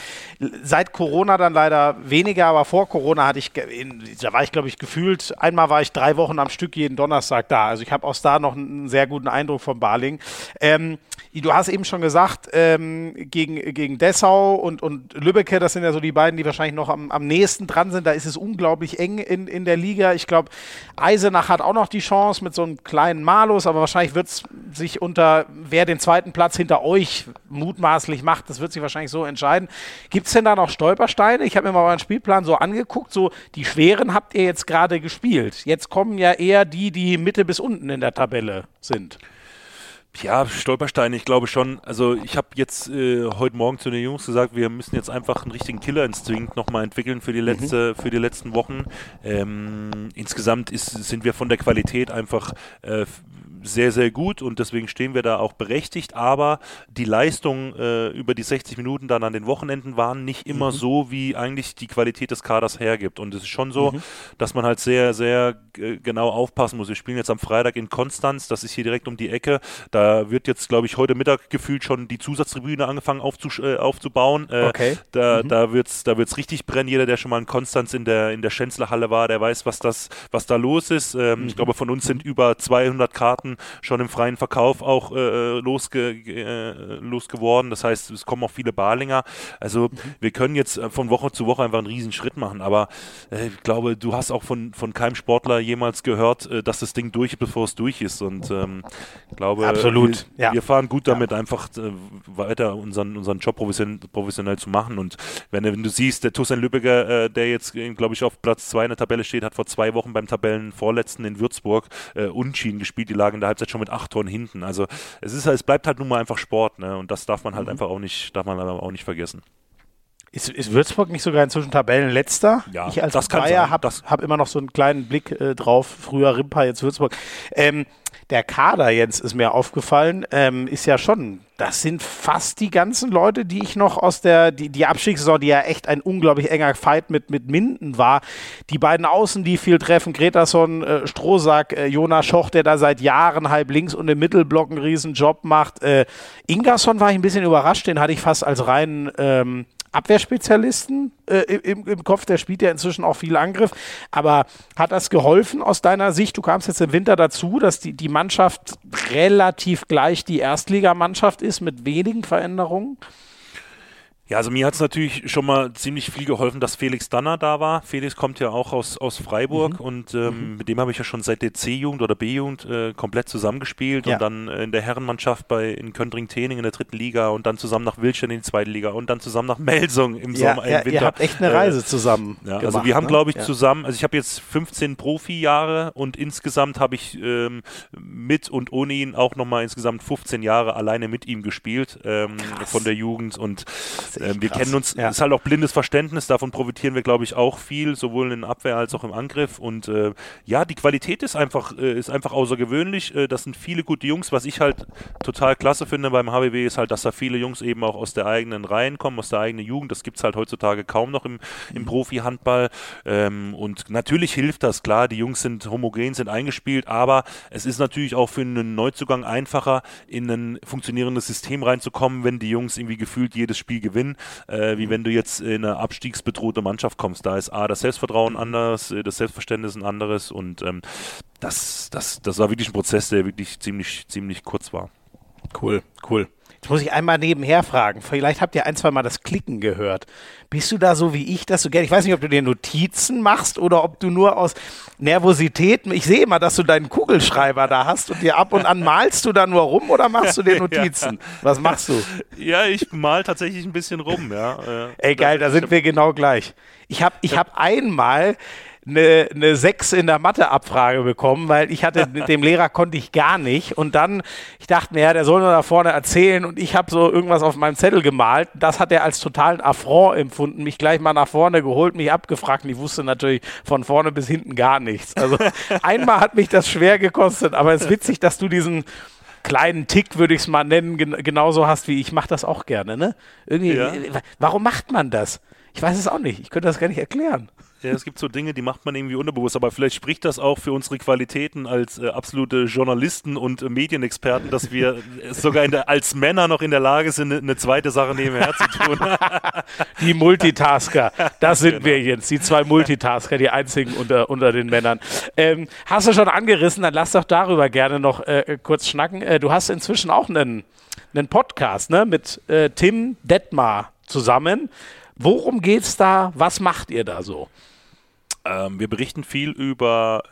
seit Corona dann leider weniger, aber vor Corona hatte ich, da war ich, glaube ich, gefühlt, einmal war ich drei Wochen am Stück jeden Donnerstag da. Also ich habe aus da noch einen sehr guten Eindruck von Baling. Ähm, du hast eben schon gesagt, ähm, gegen, gegen Dessau und, und Lübbecke, das sind ja so die beiden, die wahrscheinlich noch am, am nächsten dran sind. Da ist es unglaublich eng in, in der Liga. Ich glaube, Eisenach Offenbach hat auch noch die Chance mit so einem kleinen Malus, aber wahrscheinlich wird es sich unter, wer den zweiten Platz hinter euch mutmaßlich macht, das wird sich wahrscheinlich so entscheiden. Gibt es denn da noch Stolpersteine? Ich habe mir mal euren Spielplan so angeguckt, so die schweren habt ihr jetzt gerade gespielt. Jetzt kommen ja eher die, die Mitte bis unten in der Tabelle sind. Ja, Stolpersteine, ich glaube schon. Also ich habe jetzt äh, heute Morgen zu den Jungs gesagt, wir müssen jetzt einfach einen richtigen Killerinstinkt nochmal entwickeln für die mhm. letzte, mhm. für die letzten Wochen. Ähm, insgesamt ist, sind wir von der Qualität einfach äh, sehr, sehr gut und deswegen stehen wir da auch berechtigt. Aber die Leistung äh, über die 60 Minuten dann an den Wochenenden waren nicht immer mhm. so, wie eigentlich die Qualität des Kaders hergibt. Und es ist schon so, mhm. dass man halt sehr, sehr äh, genau aufpassen muss. Wir spielen jetzt am Freitag in Konstanz, das ist hier direkt um die Ecke. Da wird jetzt, glaube ich, heute Mittag gefühlt schon die Zusatztribüne angefangen äh, aufzubauen. Äh, okay. Da, mhm. da wird es da wird's richtig brennen. Jeder, der schon mal in Konstanz in der, in der Schänzlerhalle war, der weiß, was, das, was da los ist. Ähm, ich mhm. glaube, von uns sind über 200 Karten schon im freien Verkauf auch äh, äh, losge, äh, losgeworden. Das heißt, es kommen auch viele Barlinger. Also mhm. wir können jetzt äh, von Woche zu Woche einfach einen riesen Schritt machen. Aber äh, ich glaube, du hast auch von, von keinem Sportler jemals gehört, äh, dass das Ding durch ist, bevor es durch ist. Und ähm, ich glaube, Absolut. Wir, ja. wir fahren gut damit, ja. einfach weiter unseren, unseren Job professionell, professionell zu machen. Und wenn, wenn du siehst, der Tussan Lübecker, der jetzt, glaube ich, auf Platz 2 in der Tabelle steht, hat vor zwei Wochen beim Tabellenvorletzten in Würzburg äh, Unschieden gespielt. Die lagen in der Halbzeit schon mit acht Toren hinten. Also es ist es bleibt halt nun mal einfach Sport, ne? Und das darf man halt mhm. einfach auch nicht, darf man auch nicht vergessen. Ist, ist, Würzburg nicht sogar inzwischen Tabellenletzter? Ja, ich als das Bayer habe hab immer noch so einen kleinen Blick äh, drauf. Früher Rimpa, jetzt Würzburg. Ähm, der Kader, Jens, ist mir aufgefallen, ähm, ist ja schon, das sind fast die ganzen Leute, die ich noch aus der, die, die Abstiegssaison, die ja echt ein unglaublich enger Fight mit, mit Minden war. Die beiden Außen, die viel treffen, Gretason, äh, Strohsack, äh, Jonas Schoch, der da seit Jahren halb links und im Mittelblock einen riesen Job macht. Äh, Ingerson war ich ein bisschen überrascht, den hatte ich fast als reinen ähm, Abwehrspezialisten äh, im, im, Kopf. Der spielt ja inzwischen auch viel Angriff. Aber hat das geholfen aus deiner Sicht? Du kamst jetzt im Winter dazu, dass die, die Mannschaft relativ gleich die Erstligamannschaft ist mit wenigen Veränderungen. Ja, also mir hat es natürlich schon mal ziemlich viel geholfen, dass Felix Danner da war. Felix kommt ja auch aus, aus Freiburg mhm. und ähm, mhm. mit dem habe ich ja schon seit der C-Jugend oder B-Jugend äh, komplett zusammengespielt ja. und dann in der Herrenmannschaft bei in Köntring-Tening in der dritten Liga und dann zusammen nach Wildstein in die zweite Liga und dann zusammen nach Melsung im ja, Sommer, ja, im Winter. Ihr habt echt eine Reise äh, zusammen. Ja, gemacht, also wir haben, ne? glaube ich, zusammen, also ich habe jetzt 15 Profi-Jahre und insgesamt habe ich ähm, mit und ohne ihn auch nochmal insgesamt 15 Jahre alleine mit ihm gespielt ähm, von der Jugend und ähm, wir kennen uns, ja. ist halt auch blindes Verständnis, davon profitieren wir, glaube ich, auch viel, sowohl in der Abwehr als auch im Angriff. Und äh, ja, die Qualität ist einfach, äh, ist einfach außergewöhnlich. Äh, das sind viele gute Jungs. Was ich halt total klasse finde beim HBW ist halt, dass da viele Jungs eben auch aus der eigenen Reihen kommen, aus der eigenen Jugend. Das gibt es halt heutzutage kaum noch im, im mhm. Profi-Handball. Ähm, und natürlich hilft das, klar, die Jungs sind homogen, sind eingespielt, aber es ist natürlich auch für einen Neuzugang einfacher, in ein funktionierendes System reinzukommen, wenn die Jungs irgendwie gefühlt jedes Spiel gewinnen äh, wie wenn du jetzt in eine abstiegsbedrohte Mannschaft kommst. Da ist A, das Selbstvertrauen anders, äh, das Selbstverständnis ein anderes und ähm, das, das, das war wirklich ein Prozess, der wirklich ziemlich, ziemlich kurz war. Cool, cool. Jetzt muss ich einmal nebenher fragen. Vielleicht habt ihr ein, zwei Mal das Klicken gehört. Bist du da so wie ich, dass du gerne, ich weiß nicht, ob du dir Notizen machst oder ob du nur aus Nervosität, ich sehe immer, dass du deinen Kugelschreiber da hast und dir ab und an malst du da nur rum oder machst du dir Notizen? ja. Was machst du? Ja, ich mal tatsächlich ein bisschen rum, ja. Ey, geil, da sind wir genau gleich. Ich habe ich hab einmal eine, eine 6 in der Mathe-Abfrage bekommen, weil ich hatte, mit dem Lehrer konnte ich gar nicht. Und dann, ich dachte mir, ja, der soll nur da vorne erzählen und ich habe so irgendwas auf meinem Zettel gemalt. Das hat er als totalen Affront empfunden, mich gleich mal nach vorne geholt, mich abgefragt und ich wusste natürlich von vorne bis hinten gar nichts. Also einmal hat mich das schwer gekostet, aber es ist witzig, dass du diesen kleinen Tick, würde ich es mal nennen, gen genauso hast wie ich. mache das auch gerne, ne? Irgendwie, ja. warum macht man das? Ich weiß es auch nicht. Ich könnte das gar nicht erklären. Ja, es gibt so Dinge, die macht man irgendwie unterbewusst, aber vielleicht spricht das auch für unsere Qualitäten als äh, absolute Journalisten und äh, Medienexperten, dass wir sogar der, als Männer noch in der Lage sind, eine zweite Sache nebenher zu tun. die Multitasker, das sind genau. wir jetzt, die zwei Multitasker, die einzigen unter, unter den Männern. Ähm, hast du schon angerissen, dann lass doch darüber gerne noch äh, kurz schnacken. Äh, du hast inzwischen auch einen, einen Podcast ne, mit äh, Tim Detmar zusammen. Worum geht's da? Was macht ihr da so? Ähm, wir berichten viel über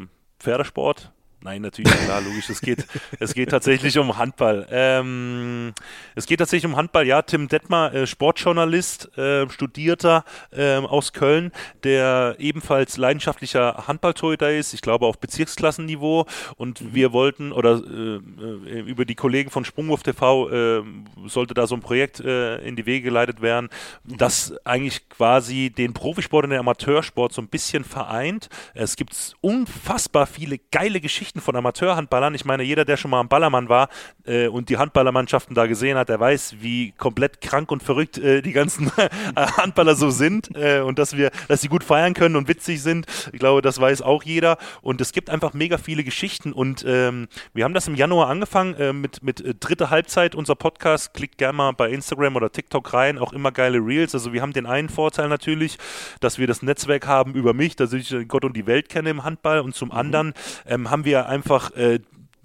äh, Pferdesport? Nein, natürlich, klar, logisch. Es geht, es geht tatsächlich um Handball. Ähm, es geht tatsächlich um Handball. Ja, Tim Detmar, äh, Sportjournalist, äh, Studierter äh, aus Köln, der ebenfalls leidenschaftlicher Handballtorhüter ist. Ich glaube auf Bezirksklassenniveau. Und mhm. wir wollten, oder äh, äh, über die Kollegen von Sprungwurf TV äh, sollte da so ein Projekt in die Wege geleitet werden, das eigentlich quasi den Profisport und den Amateursport so ein bisschen vereint. Es gibt unfassbar viele geile Geschichten Geschichten von Amateurhandballern. Ich meine, jeder, der schon mal am Ballermann war äh, und die Handballermannschaften da gesehen hat, der weiß, wie komplett krank und verrückt äh, die ganzen Handballer so sind äh, und dass wir, dass sie gut feiern können und witzig sind. Ich glaube, das weiß auch jeder. Und es gibt einfach mega viele Geschichten. Und ähm, wir haben das im Januar angefangen äh, mit, mit äh, dritte Halbzeit unser Podcast. Klickt gerne mal bei Instagram oder TikTok rein. Auch immer geile Reels. Also wir haben den einen Vorteil natürlich, dass wir das Netzwerk haben über mich, dass ich Gott und die Welt kenne im Handball. Und zum mhm. anderen ähm, haben wir einfach äh,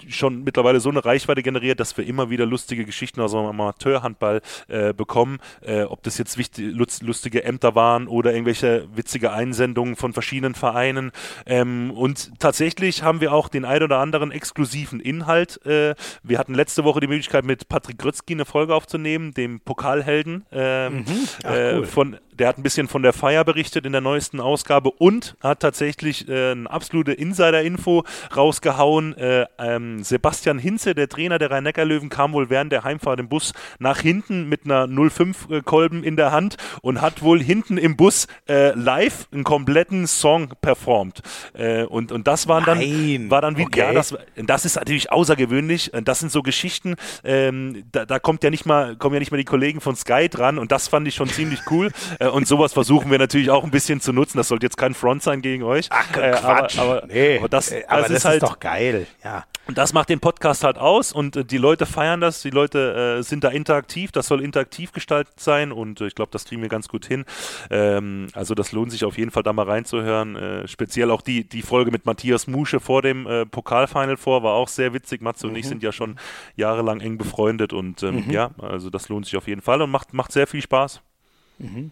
schon mittlerweile so eine Reichweite generiert, dass wir immer wieder lustige Geschichten aus dem Amateurhandball äh, bekommen. Äh, ob das jetzt wichtig, lustige Ämter waren oder irgendwelche witzige Einsendungen von verschiedenen Vereinen. Ähm, und tatsächlich haben wir auch den ein oder anderen exklusiven Inhalt. Äh, wir hatten letzte Woche die Möglichkeit, mit Patrick Grötzky eine Folge aufzunehmen, dem Pokalhelden ähm, mhm. Ach, äh, cool. von der hat ein bisschen von der Feier berichtet in der neuesten Ausgabe und hat tatsächlich äh, eine absolute Insider-Info rausgehauen. Äh, ähm, Sebastian Hinze, der Trainer der Rhein-Neckar-Löwen, kam wohl während der Heimfahrt im Bus nach hinten mit einer 05-Kolben in der Hand und hat wohl hinten im Bus äh, live einen kompletten Song performt. Äh, und, und das waren dann, Nein. war dann wie, okay. ja, das, das ist natürlich außergewöhnlich. Das sind so Geschichten, ähm, da, da kommt ja nicht mal, kommen ja nicht mal die Kollegen von Sky dran und das fand ich schon ziemlich cool. Äh, und sowas versuchen wir natürlich auch ein bisschen zu nutzen. Das sollte jetzt kein Front sein gegen euch. Ach, äh, Quatsch. Aber, aber, nee, aber das, äh, aber das, das ist, halt, doch geil. Ja. Und das macht den Podcast halt aus und äh, die Leute feiern das, die Leute äh, sind da interaktiv, das soll interaktiv gestaltet sein und äh, ich glaube, das kriegen wir ganz gut hin. Ähm, also das lohnt sich auf jeden Fall da mal reinzuhören. Äh, speziell auch die, die Folge mit Matthias Musche vor dem äh, Pokalfinal vor, war auch sehr witzig. Matze mhm. und ich mhm. sind ja schon jahrelang eng befreundet und ähm, mhm. ja, also das lohnt sich auf jeden Fall und macht, macht sehr viel Spaß. Mhm.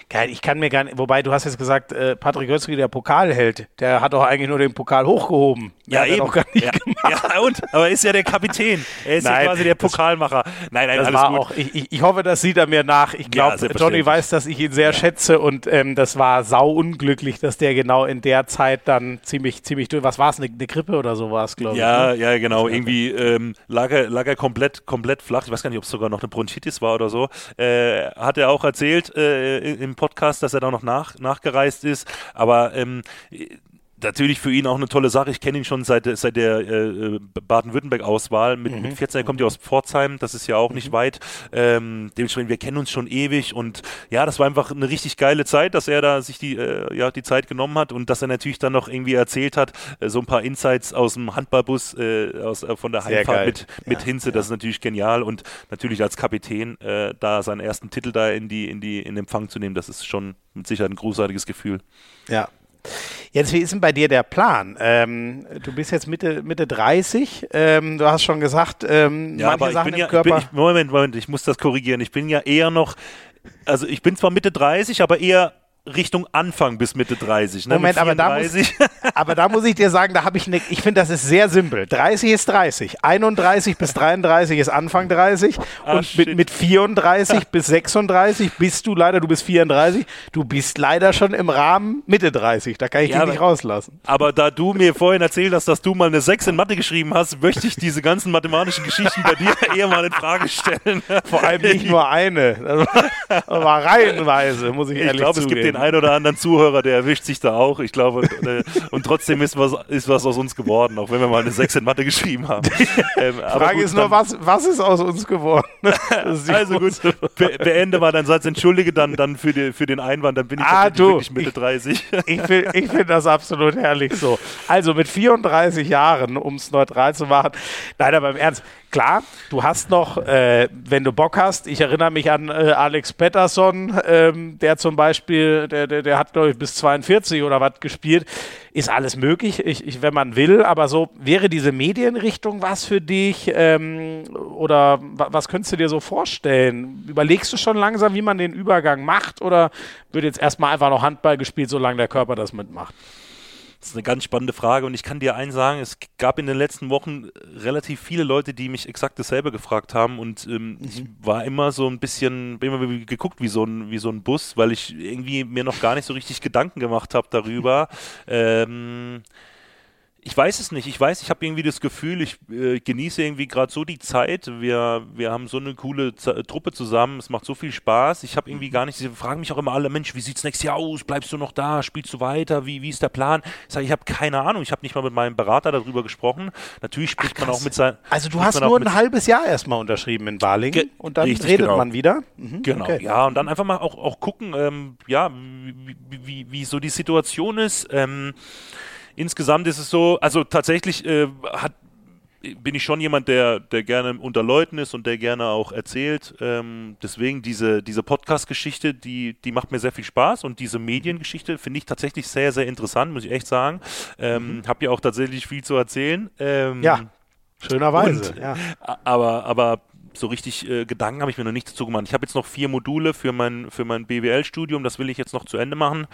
Geil, ich kann mir gar nicht, wobei du hast jetzt gesagt, äh, Patrick Götzky, der Pokalheld, der hat doch eigentlich nur den Pokal hochgehoben. Ja, eben. Gar nicht ja, ja, und? Aber er ist ja der Kapitän. Er ist nein, ja quasi der Pokalmacher. Nein, nein, das alles war gut. Auch, ich, ich, hoffe, das sieht er mir nach. Ich glaube, ja, Johnny weiß, dass ich ihn sehr ja. schätze und ähm, das war sau unglücklich, dass der genau in der Zeit dann ziemlich, ziemlich durch, was war es, eine, eine, Grippe oder so war es, glaube ich. Ja, ne? ja, genau. Irgendwie ähm, lag, er, lag er komplett, komplett flach. Ich weiß gar nicht, ob es sogar noch eine Bronchitis war oder so. Äh, hat er auch erzählt äh, im Podcast, dass er da noch nach, nachgereist ist. Aber ähm, natürlich für ihn auch eine tolle Sache. Ich kenne ihn schon seit, seit der äh, Baden-Württemberg-Auswahl. Mit, mhm. mit 14 er kommt ja aus Pforzheim, das ist ja auch mhm. nicht weit. Ähm, dementsprechend, wir kennen uns schon ewig und ja, das war einfach eine richtig geile Zeit, dass er da sich die, äh, ja, die Zeit genommen hat und dass er natürlich dann noch irgendwie erzählt hat, äh, so ein paar Insights aus dem Handballbus äh, aus, äh, von der Heimfahrt mit, mit ja, Hinze, das ist natürlich genial und natürlich als Kapitän äh, da seinen ersten Titel da in die, in die, in Empfang zu nehmen, das ist schon mit Sicherheit ein großartiges Gefühl. Ja, Jetzt, wie ist denn bei dir der Plan? Ähm, du bist jetzt Mitte, Mitte 30. Ähm, du hast schon gesagt, ähm, ja, manche Sachen im ja, Körper. Ich, Moment, Moment, ich muss das korrigieren. Ich bin ja eher noch, also ich bin zwar Mitte 30, aber eher Richtung Anfang bis Mitte 30. Ne? Moment, aber da, muss, aber da muss ich dir sagen, da habe ich eine, ich finde, das ist sehr simpel. 30 ist 30, 31 bis 33 ist Anfang 30 Ach, und mit, mit 34 bis 36 bist du leider, du bist 34, du bist leider schon im Rahmen Mitte 30, da kann ich ja, dich nicht rauslassen. Aber da du mir vorhin erzählt hast, dass du mal eine 6 in Mathe geschrieben hast, möchte ich diese ganzen mathematischen Geschichten bei dir eher mal in Frage stellen. Vor allem nicht nur eine, das war, das war reihenweise, muss ich ehrlich ich glaub, zugeben den einen oder anderen Zuhörer, der erwischt sich da auch. Ich glaube, und, äh, und trotzdem ist was, ist was aus uns geworden, auch wenn wir mal eine 6 in Mathe geschrieben haben. Ähm, Frage gut, ist nur, was, was ist aus uns geworden? also gut, be beende mal deinen Satz, entschuldige dann, dann für, die, für den Einwand, dann bin ich ah, du, wirklich Mitte 30. Ich, ich finde das absolut herrlich so. Also mit 34 Jahren, um es neutral zu machen, leider beim Ernst, klar, du hast noch, äh, wenn du Bock hast, ich erinnere mich an äh, Alex Pettersson, ähm, der zum Beispiel, der, der, der hat, glaube ich, bis 42 oder was gespielt. Ist alles möglich, ich, ich, wenn man will, aber so wäre diese Medienrichtung was für dich ähm, oder was könntest du dir so vorstellen? Überlegst du schon langsam, wie man den Übergang macht oder wird jetzt erstmal einfach noch Handball gespielt, solange der Körper das mitmacht? Das ist eine ganz spannende Frage und ich kann dir einen sagen, es gab in den letzten Wochen relativ viele Leute, die mich exakt dasselbe gefragt haben und ähm, mhm. ich war immer so ein bisschen, bin immer geguckt wie so ein, wie so ein Bus, weil ich irgendwie mir noch gar nicht so richtig Gedanken gemacht habe darüber. ähm, ich weiß es nicht. Ich weiß, ich habe irgendwie das Gefühl, ich äh, genieße irgendwie gerade so die Zeit. Wir, wir haben so eine coole Z Truppe zusammen. Es macht so viel Spaß. Ich habe irgendwie gar nicht, sie fragen mich auch immer alle, Mensch, wie sieht's nächstes Jahr aus? Bleibst du noch da? Spielst du weiter? Wie, wie ist der Plan? Ich sage, ich habe keine Ahnung. Ich habe nicht mal mit meinem Berater darüber gesprochen. Natürlich spricht Ach, man auch mit seinen. Also du hast nur ein halbes Jahr erstmal unterschrieben in Balingen und dann richtig, redet genau. man wieder. Mhm, genau. Okay. Ja, und dann einfach mal auch, auch gucken, ähm, ja, wie, wie, wie, so die Situation ist. Ähm, insgesamt ist es so, also tatsächlich äh, hat bin ich schon jemand, der, der gerne unter Leuten ist und der gerne auch erzählt. Ähm, deswegen diese, diese Podcast-Geschichte, die, die macht mir sehr viel Spaß und diese Mediengeschichte finde ich tatsächlich sehr, sehr interessant, muss ich echt sagen. Ähm, mhm. Habe ja auch tatsächlich viel zu erzählen. Ähm, ja, schönerweise. Und, ja. Aber, aber so richtig äh, Gedanken habe ich mir noch nicht dazu gemacht. Ich habe jetzt noch vier Module für mein, für mein BWL-Studium, das will ich jetzt noch zu Ende machen.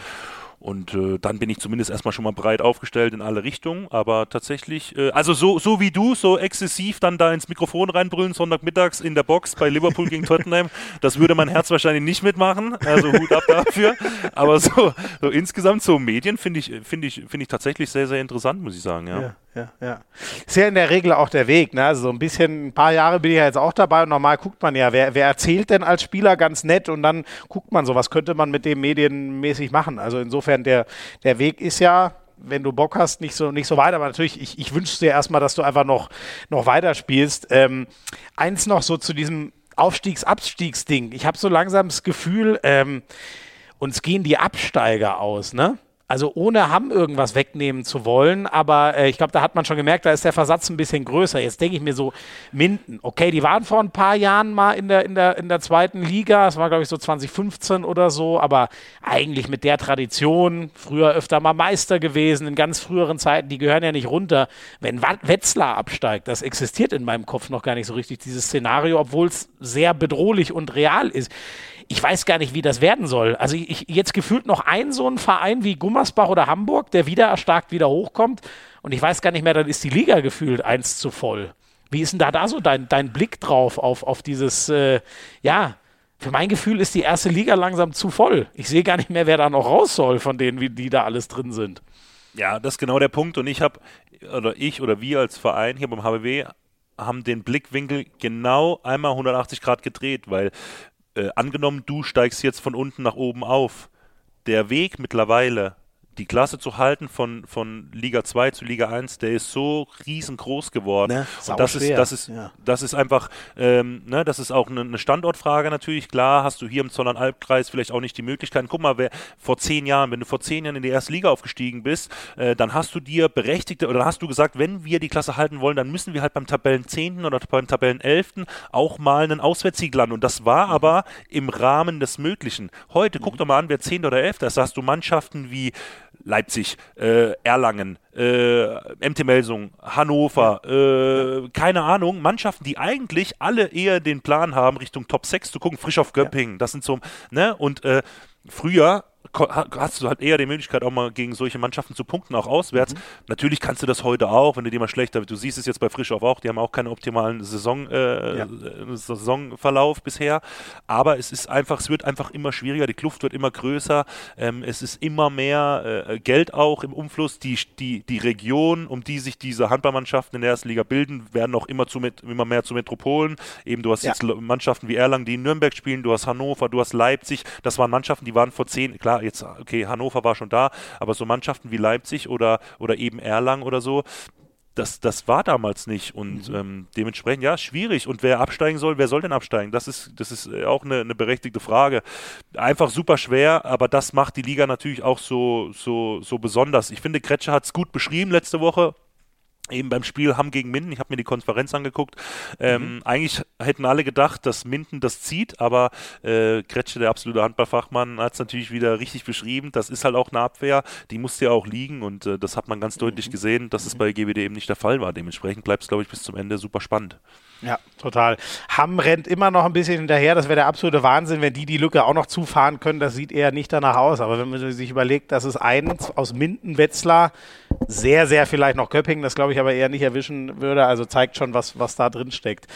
Und äh, dann bin ich zumindest erstmal schon mal breit aufgestellt in alle Richtungen. Aber tatsächlich, äh, also so, so wie du, so exzessiv dann da ins Mikrofon reinbrüllen, Sonntagmittags in der Box bei Liverpool gegen Tottenham, das würde mein Herz wahrscheinlich nicht mitmachen. Also Hut ab dafür. Aber so, so insgesamt so Medien finde ich, finde ich, finde ich tatsächlich sehr, sehr interessant, muss ich sagen. ja. ja ja, ja. Ist ja in der Regel auch der Weg. Ne? Also so ein bisschen, ein paar Jahre bin ich ja jetzt auch dabei und normal guckt man ja, wer, wer erzählt denn als Spieler ganz nett und dann guckt man so, was könnte man mit dem medienmäßig machen. Also insofern, der, der Weg ist ja, wenn du Bock hast, nicht so, nicht so weit. Aber natürlich, ich, ich wünsche dir erstmal, dass du einfach noch, noch weiter spielst. Ähm, eins noch so zu diesem Aufstiegs-Abstiegsding. Ich habe so langsam das Gefühl, ähm, uns gehen die Absteiger aus, ne? Also ohne Hamm irgendwas wegnehmen zu wollen, aber äh, ich glaube, da hat man schon gemerkt, da ist der Versatz ein bisschen größer. Jetzt denke ich mir so, Minden, okay, die waren vor ein paar Jahren mal in der, in der, in der zweiten Liga, das war glaube ich so 2015 oder so, aber eigentlich mit der Tradition, früher öfter mal Meister gewesen, in ganz früheren Zeiten, die gehören ja nicht runter. Wenn Wetzlar absteigt, das existiert in meinem Kopf noch gar nicht so richtig, dieses Szenario, obwohl es sehr bedrohlich und real ist ich weiß gar nicht, wie das werden soll. Also ich, jetzt gefühlt noch ein so ein Verein wie Gummersbach oder Hamburg, der wieder erstarkt wieder hochkommt. Und ich weiß gar nicht mehr, dann ist die Liga gefühlt eins zu voll. Wie ist denn da, da so dein, dein Blick drauf auf, auf dieses, äh, ja, für mein Gefühl ist die erste Liga langsam zu voll. Ich sehe gar nicht mehr, wer da noch raus soll von denen, wie die da alles drin sind. Ja, das ist genau der Punkt. Und ich habe, oder ich oder wir als Verein hier beim HBW haben den Blickwinkel genau einmal 180 Grad gedreht, weil äh, angenommen, du steigst jetzt von unten nach oben auf. Der Weg mittlerweile die Klasse zu halten von, von Liga 2 zu Liga 1, der ist so riesengroß geworden. Ne, und das ist, das ist, ja. das ist einfach, ähm, ne, das ist auch eine, eine Standortfrage natürlich. Klar hast du hier im Zollern-Albkreis vielleicht auch nicht die Möglichkeiten. Guck mal, wer vor zehn Jahren, wenn du vor zehn Jahren in die erste Liga aufgestiegen bist, äh, dann hast du dir berechtigte, oder hast du gesagt, wenn wir die Klasse halten wollen, dann müssen wir halt beim Tabellen 10. oder beim Tabellen 11. auch mal einen Auswärtssieg landen. Und das war mhm. aber im Rahmen des Möglichen. Heute, mhm. guck doch mal an, wer 10. oder 11. ist. Da hast du Mannschaften wie Leipzig, äh, Erlangen, äh, MT Melsung, Hannover, äh, keine Ahnung, Mannschaften, die eigentlich alle eher den Plan haben, Richtung Top 6 zu gucken, frisch auf Göppingen, das sind so, ne, und äh, früher hast du halt eher die Möglichkeit, auch mal gegen solche Mannschaften zu punkten, auch auswärts. Mhm. Natürlich kannst du das heute auch, wenn du dir mal schlechter, du siehst es jetzt bei Frischhoff auch, die haben auch keinen optimalen Saison, äh, ja. Saisonverlauf bisher, aber es ist einfach, es wird einfach immer schwieriger, die Kluft wird immer größer, ähm, es ist immer mehr äh, Geld auch im Umfluss, die, die, die Region, um die sich diese Handballmannschaften in der ersten Liga bilden, werden auch immer, zu, immer mehr zu Metropolen, eben du hast ja. jetzt Mannschaften wie Erlangen, die in Nürnberg spielen, du hast Hannover, du hast Leipzig, das waren Mannschaften, die waren vor zehn, klar, jetzt, okay, Hannover war schon da, aber so Mannschaften wie Leipzig oder, oder eben Erlangen oder so, das, das war damals nicht und mhm. ähm, dementsprechend, ja, schwierig. Und wer absteigen soll, wer soll denn absteigen? Das ist, das ist äh, auch eine, eine berechtigte Frage. Einfach super schwer, aber das macht die Liga natürlich auch so, so, so besonders. Ich finde, Kretscher hat es gut beschrieben letzte Woche eben beim Spiel Hamm gegen Minden, ich habe mir die Konferenz angeguckt, ähm, mhm. eigentlich hätten alle gedacht, dass Minden das zieht, aber äh, Kretsche, der absolute Handballfachmann, hat es natürlich wieder richtig beschrieben. Das ist halt auch eine Abwehr, die musste ja auch liegen und äh, das hat man ganz deutlich mhm. gesehen, dass es bei GWD eben nicht der Fall war. Dementsprechend bleibt es, glaube ich, bis zum Ende super spannend. Ja, total. Hamm rennt immer noch ein bisschen hinterher. Das wäre der absolute Wahnsinn, wenn die die Lücke auch noch zufahren können. Das sieht eher nicht danach aus. Aber wenn man sich überlegt, dass es einen aus Minden, Wetzlar, sehr, sehr vielleicht noch Köppingen, das glaube ich aber eher nicht erwischen würde. Also zeigt schon, was, was da drin steckt.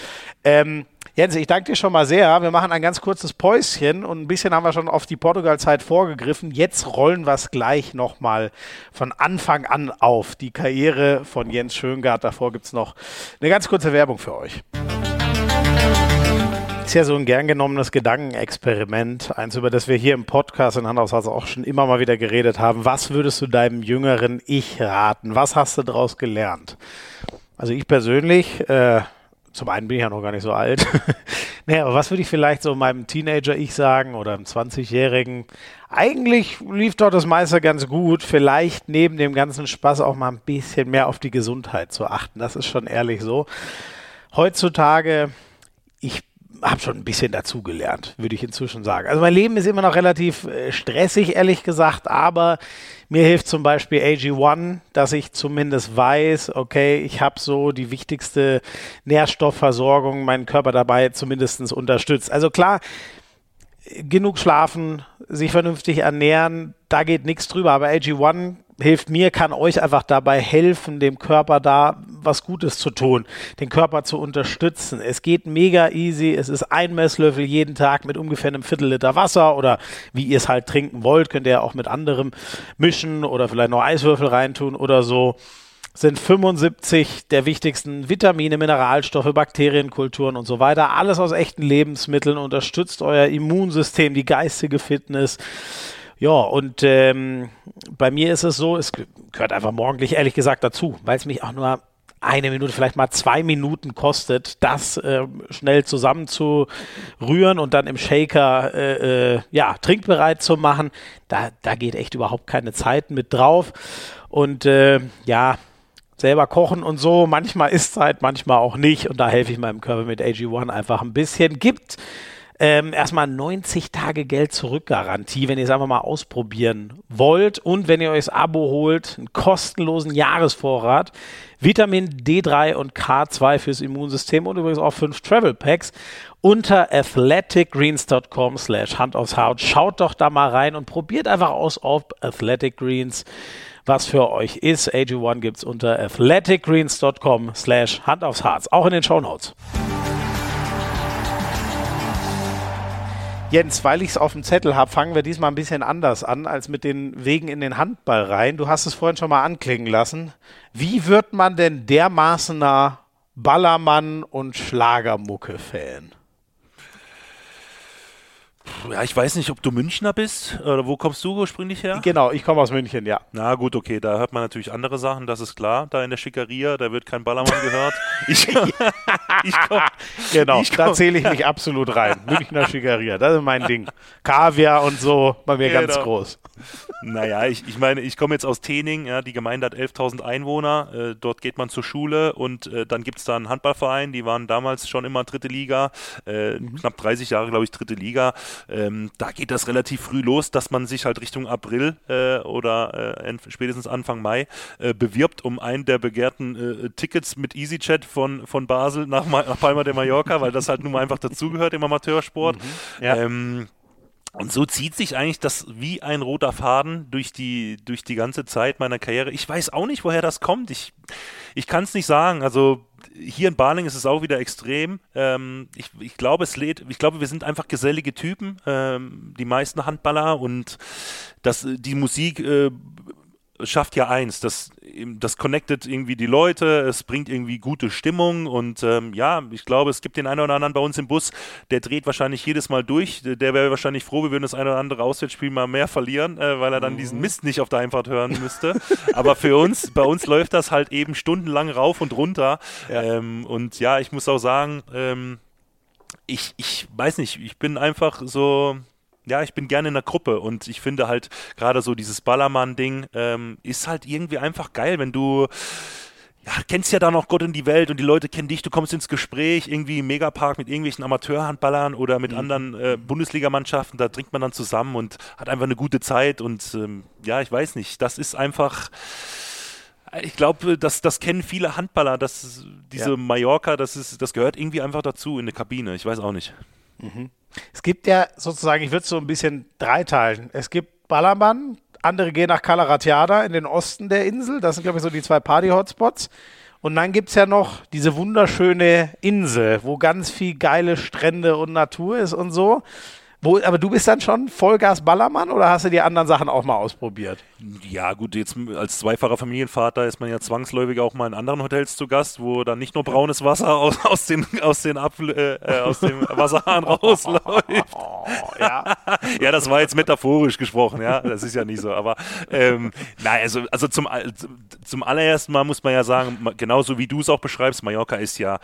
Ähm, Jens, ich danke dir schon mal sehr. Wir machen ein ganz kurzes Päuschen und ein bisschen haben wir schon auf die Portugal-Zeit vorgegriffen. Jetzt rollen wir es gleich nochmal von Anfang an auf. Die Karriere von Jens Schöngart. Davor gibt es noch eine ganz kurze Werbung für euch. Ist ja so ein gern genommenes Gedankenexperiment, eins, über das wir hier im Podcast in Handhaus auch schon immer mal wieder geredet haben. Was würdest du deinem jüngeren Ich raten? Was hast du daraus gelernt? Also ich persönlich, äh, zum einen bin ich ja noch gar nicht so alt. naja, aber was würde ich vielleicht so meinem Teenager-Ich sagen oder einem 20-Jährigen? Eigentlich lief dort das meiste ganz gut. Vielleicht neben dem ganzen Spaß auch mal ein bisschen mehr auf die Gesundheit zu achten. Das ist schon ehrlich so. Heutzutage, ich habe schon ein bisschen dazugelernt, würde ich inzwischen sagen. Also mein Leben ist immer noch relativ äh, stressig, ehrlich gesagt, aber mir hilft zum Beispiel AG1, dass ich zumindest weiß, okay, ich habe so die wichtigste Nährstoffversorgung, meinen Körper dabei zumindest unterstützt. Also klar, genug schlafen, sich vernünftig ernähren, da geht nichts drüber, aber AG1 hilft mir, kann euch einfach dabei helfen, dem Körper da was Gutes zu tun, den Körper zu unterstützen. Es geht mega easy. Es ist ein Messlöffel jeden Tag mit ungefähr einem Viertel Liter Wasser oder wie ihr es halt trinken wollt, könnt ihr auch mit anderem mischen oder vielleicht noch Eiswürfel reintun oder so sind 75 der wichtigsten Vitamine, Mineralstoffe, Bakterienkulturen und so weiter. Alles aus echten Lebensmitteln, unterstützt euer Immunsystem, die geistige Fitness. Ja, und ähm, bei mir ist es so, es gehört einfach morgendlich ehrlich gesagt dazu, weil es mich auch nur eine Minute, vielleicht mal zwei Minuten kostet, das äh, schnell zusammenzurühren und dann im Shaker äh, äh, ja, trinkbereit zu machen. Da, da geht echt überhaupt keine Zeit mit drauf. Und äh, ja, selber kochen und so. Manchmal ist Zeit, manchmal auch nicht. Und da helfe ich meinem Körper mit AG1 einfach ein bisschen. Gibt ähm, erstmal 90 Tage Geld zurück Garantie, wenn ihr es einfach mal ausprobieren wollt. Und wenn ihr euch das Abo holt, einen kostenlosen Jahresvorrat. Vitamin D3 und K2 fürs Immunsystem und übrigens auch fünf Travel Packs unter athleticgreens.com slash Hand aufs Haut. Schaut doch da mal rein und probiert einfach aus, ob Athletic Greens was für euch ist. AG1 gibt es unter athleticgreens.com slash Hand aufs Harz, auch in den Show Notes. Jens, weil ich es auf dem Zettel habe, fangen wir diesmal ein bisschen anders an als mit den Wegen in den Handball rein. Du hast es vorhin schon mal anklingen lassen. Wie wird man denn dermaßener Ballermann- und Schlagermucke-Fan? Ja, ich weiß nicht, ob du Münchner bist oder wo kommst du ursprünglich her? Genau, ich komme aus München, ja. Na gut, okay, da hört man natürlich andere Sachen, das ist klar. Da in der Schickeria, da wird kein Ballermann gehört. Ich, ich komm, genau, ich komm. da zähle ich mich absolut rein. Münchner Schickeria, das ist mein Ding. Kaviar und so bei mir genau. ganz groß. Naja, ich, ich meine, ich komme jetzt aus Tening, ja, die Gemeinde hat 11.000 Einwohner, äh, dort geht man zur Schule und äh, dann gibt es da einen Handballverein, die waren damals schon immer dritte Liga, äh, mhm. knapp 30 Jahre, glaube ich, dritte Liga. Ähm, da geht das relativ früh los, dass man sich halt Richtung April äh, oder äh, spätestens Anfang Mai äh, bewirbt um einen der begehrten äh, Tickets mit EasyChat von, von Basel nach, nach Palma de Mallorca, weil das halt nun mal einfach dazugehört im Amateursport. Mhm, ja. ähm, und so zieht sich eigentlich das wie ein roter Faden durch die, durch die ganze Zeit meiner Karriere. Ich weiß auch nicht, woher das kommt. Ich, ich kann es nicht sagen. Also hier in Barling ist es auch wieder extrem. Ähm, ich, ich glaube, es lädt, ich glaube, wir sind einfach gesellige Typen, ähm, die meisten Handballer und das, die Musik äh, schafft ja eins, das, das connectet irgendwie die Leute, es bringt irgendwie gute Stimmung und ähm, ja, ich glaube, es gibt den einen oder anderen bei uns im Bus, der dreht wahrscheinlich jedes Mal durch, der wäre wahrscheinlich froh, wir würden das eine oder andere Auswärtsspiel mal mehr verlieren, äh, weil er dann diesen mhm. Mist nicht auf der Einfahrt hören müsste. Aber für uns, bei uns läuft das halt eben stundenlang rauf und runter ja. Ähm, und ja, ich muss auch sagen, ähm, ich, ich weiß nicht, ich bin einfach so, ja, ich bin gerne in der Gruppe und ich finde halt gerade so dieses Ballermann-Ding ähm, ist halt irgendwie einfach geil, wenn du ja, kennst ja da noch Gott in die Welt und die Leute kennen dich, du kommst ins Gespräch, irgendwie im Megapark mit irgendwelchen Amateurhandballern oder mit mhm. anderen äh, Bundesligamannschaften, da trinkt man dann zusammen und hat einfach eine gute Zeit und ähm, ja, ich weiß nicht, das ist einfach Ich glaube, das, das kennen viele Handballer, dass diese ja. Mallorca, das, ist, das gehört irgendwie einfach dazu in der Kabine. Ich weiß auch nicht. Mhm. Es gibt ja sozusagen, ich würde es so ein bisschen dreiteilen. Es gibt Ballermann, andere gehen nach Calaratiada in den Osten der Insel. Das sind, glaube ich, so die zwei Party-Hotspots. Und dann gibt es ja noch diese wunderschöne Insel, wo ganz viel geile Strände und Natur ist und so. Wo, aber du bist dann schon Vollgas Ballermann oder hast du die anderen Sachen auch mal ausprobiert? Ja, gut, jetzt als zweifacher Familienvater ist man ja zwangsläufig auch mal in anderen Hotels zu Gast, wo dann nicht nur braunes Wasser aus, aus, den, aus, den, Apfel, äh, äh aus dem Wasserhahn rausläuft. Ja. ja, das war jetzt metaphorisch gesprochen, ja, das ist ja nicht so. Aber ähm, nein, also, also zum, zum allerersten Mal muss man ja sagen, genauso wie du es auch beschreibst, Mallorca ist ja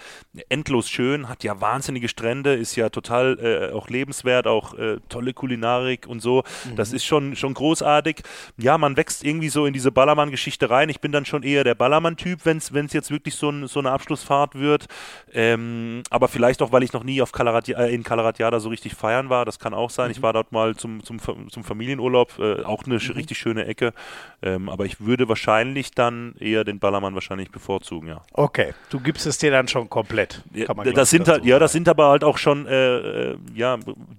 endlos schön, hat ja wahnsinnige Strände, ist ja total äh, auch lebenswert, auch auch äh, tolle Kulinarik und so. Mhm. Das ist schon, schon großartig. Ja, man wächst irgendwie so in diese Ballermann-Geschichte rein. Ich bin dann schon eher der Ballermann-Typ, wenn es jetzt wirklich so, ein, so, eine Abschlussfahrt wird. Ähm, aber vielleicht auch, weil ich noch nie auf Calaratia, äh, in Calaratiada so richtig feiern war. Das kann auch sein. Mhm. Ich war dort mal zum, zum, zum Familienurlaub. Äh, auch eine mhm. richtig schöne Ecke. Ähm, aber ich würde wahrscheinlich dann eher den Ballermann wahrscheinlich bevorzugen, ja. Okay, du gibst es dir dann schon komplett. Ja, das sind halt, ja, das sind aber halt auch schon, äh, äh ja,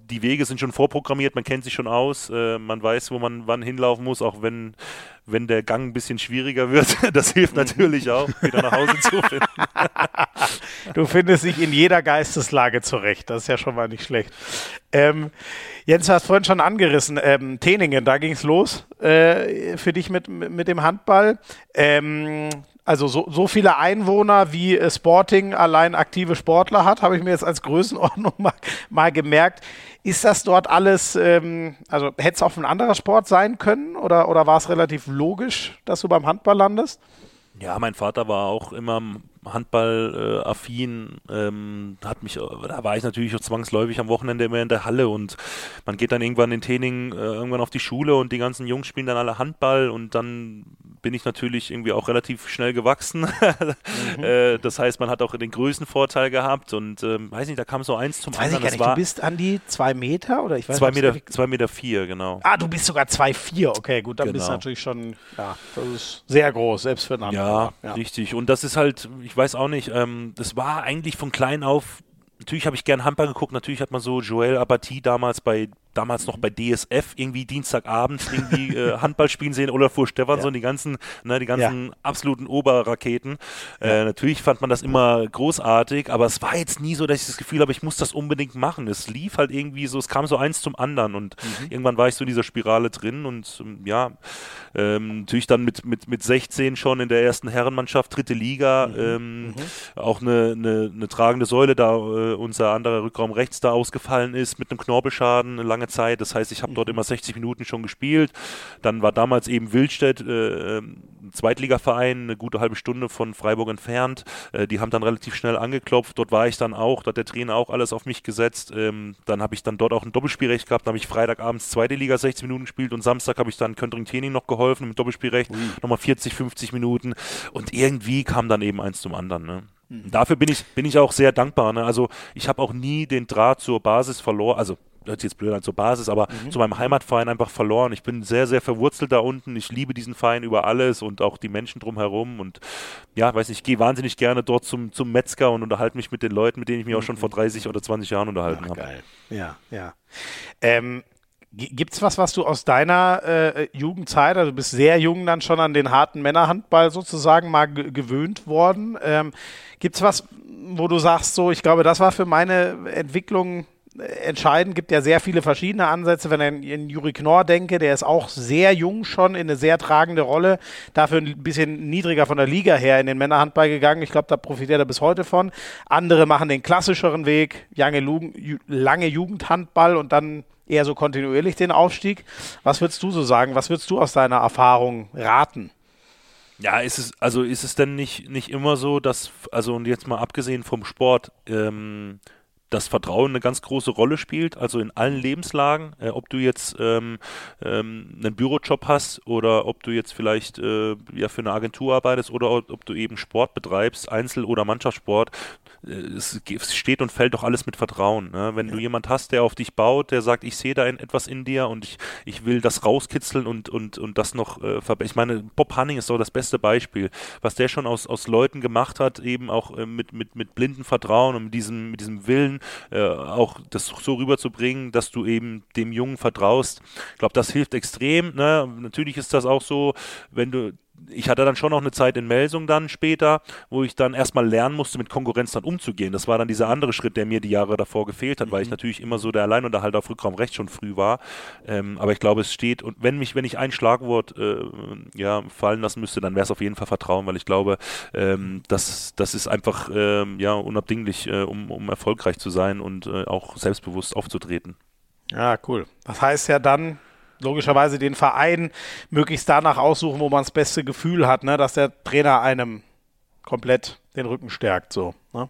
die Wege sind schon vorprogrammiert, man kennt sich schon aus, äh, man weiß, wo man wann hinlaufen muss, auch wenn, wenn der Gang ein bisschen schwieriger wird. Das hilft natürlich auch, wieder nach Hause zu finden. du findest dich in jeder Geisteslage zurecht, das ist ja schon mal nicht schlecht. Ähm, Jens, du hast vorhin schon angerissen, ähm, Teningen, da ging es los äh, für dich mit, mit dem Handball. Ähm, also so, so viele Einwohner wie äh, Sporting allein aktive Sportler hat, habe ich mir jetzt als Größenordnung mal, mal gemerkt. Ist das dort alles, ähm, also hätte es auch ein anderer Sport sein können oder, oder war es relativ logisch, dass du beim Handball landest? Ja, mein Vater war auch immer Handball-affin, äh, ähm, hat mich, da war ich natürlich auch zwangsläufig am Wochenende immer in der Halle und man geht dann irgendwann in Training äh, irgendwann auf die Schule und die ganzen Jungs spielen dann alle Handball und dann bin ich natürlich irgendwie auch relativ schnell gewachsen. mhm. äh, das heißt, man hat auch den Größenvorteil gehabt und ähm, weiß nicht, da kam so eins zum weiß anderen. Ich gar nicht, du bist an die zwei Meter oder ich weiß zwei Meter, zwei Meter vier, genau. Ah, du bist sogar zwei vier, okay, gut, dann genau. bist du genau. natürlich schon, ja, das ist sehr groß, selbst für einen Handball. Ja, ja, richtig. Und das ist halt, ich weiß auch nicht, ähm, das war eigentlich von klein auf natürlich habe ich gern Handball geguckt, natürlich hat man so Joel Apathie damals bei damals noch bei DSF irgendwie Dienstagabend irgendwie äh, Handball spielen sehen oder vor Stefansson, ja. die ganzen, ne, die ganzen ja. absoluten Oberraketen. Äh, natürlich fand man das immer großartig, aber es war jetzt nie so, dass ich das Gefühl habe, ich muss das unbedingt machen. Es lief halt irgendwie so, es kam so eins zum anderen und mhm. irgendwann war ich so in dieser Spirale drin und ähm, ja, ähm, natürlich dann mit, mit, mit 16 schon in der ersten Herrenmannschaft, dritte Liga, mhm. Ähm, mhm. auch eine, eine, eine, tragende Säule, da äh, unser anderer Rückraum rechts da ausgefallen ist mit einem Knorpelschaden, lange Zeit. Das heißt, ich habe dort mhm. immer 60 Minuten schon gespielt. Dann war damals eben Wildstedt, äh, ähm, Zweitligaverein, eine gute halbe Stunde von Freiburg entfernt. Äh, die haben dann relativ schnell angeklopft. Dort war ich dann auch, da hat der Trainer auch alles auf mich gesetzt. Ähm, dann habe ich dann dort auch ein Doppelspielrecht gehabt. Dann habe ich Freitagabends zweite Liga 60 Minuten gespielt und Samstag habe ich dann Köntring Training noch geholfen mit Doppelspielrecht. Ui. Nochmal 40, 50 Minuten. Und irgendwie kam dann eben eins zum anderen. Ne? Mhm. Dafür bin ich, bin ich auch sehr dankbar. Ne? Also ich habe auch nie den Draht zur Basis verloren. Also hört sich jetzt blöd an zur Basis, aber mhm. zu meinem Heimatverein einfach verloren. Ich bin sehr, sehr verwurzelt da unten. Ich liebe diesen Verein über alles und auch die Menschen drumherum. Und ja, weiß nicht, ich gehe wahnsinnig gerne dort zum, zum Metzger und unterhalte mich mit den Leuten, mit denen ich mich auch schon vor 30 oder 20 Jahren unterhalten habe. Geil. Ja, ja. Ähm, Gibt es was, was du aus deiner äh, Jugendzeit, also du bist sehr jung dann schon an den harten Männerhandball sozusagen mal gewöhnt worden. Ähm, Gibt es was, wo du sagst, so, ich glaube, das war für meine Entwicklung entscheidend. Gibt ja sehr viele verschiedene Ansätze. Wenn ich an Juri Knorr denke, der ist auch sehr jung schon in eine sehr tragende Rolle. Dafür ein bisschen niedriger von der Liga her in den Männerhandball gegangen. Ich glaube, da profitiert er bis heute von. Andere machen den klassischeren Weg, lange Jugendhandball und dann eher so kontinuierlich den Aufstieg. Was würdest du so sagen? Was würdest du aus deiner Erfahrung raten? Ja, ist es, also ist es denn nicht, nicht immer so, dass, also und jetzt mal abgesehen vom Sport, ähm, dass Vertrauen eine ganz große Rolle spielt, also in allen Lebenslagen, äh, ob du jetzt ähm, ähm, einen Bürojob hast oder ob du jetzt vielleicht äh, ja für eine Agentur arbeitest oder ob du eben Sport betreibst, Einzel- oder Mannschaftssport, äh, es, es, steht und fällt doch alles mit Vertrauen. Ne? Wenn ja. du jemand hast, der auf dich baut, der sagt, ich sehe da etwas in dir und ich, ich will das rauskitzeln und, und, und das noch äh, verbessern. Ich meine, Bob Hanning ist doch das beste Beispiel, was der schon aus, aus Leuten gemacht hat, eben auch äh, mit, mit, mit blinden Vertrauen und mit diesem, mit diesem Willen, äh, auch das so rüberzubringen, dass du eben dem Jungen vertraust. Ich glaube, das hilft extrem. Ne? Natürlich ist das auch so, wenn du ich hatte dann schon noch eine Zeit in Melsung dann später, wo ich dann erstmal lernen musste, mit Konkurrenz dann umzugehen. Das war dann dieser andere Schritt, der mir die Jahre davor gefehlt hat, mhm. weil ich mhm. natürlich immer so der Alleinunterhalter auf Rückraum rechts schon früh war. Ähm, aber ich glaube, es steht, und wenn mich, wenn ich ein Schlagwort äh, ja, fallen lassen müsste, dann wäre es auf jeden Fall Vertrauen, weil ich glaube, ähm, das, das ist einfach ähm, ja, unabdinglich, äh, um, um erfolgreich zu sein und äh, auch selbstbewusst aufzutreten. Ja, cool. Das heißt ja dann, logischerweise den Verein möglichst danach aussuchen, wo man das beste Gefühl hat, ne? dass der Trainer einem komplett den Rücken stärkt. So, ne?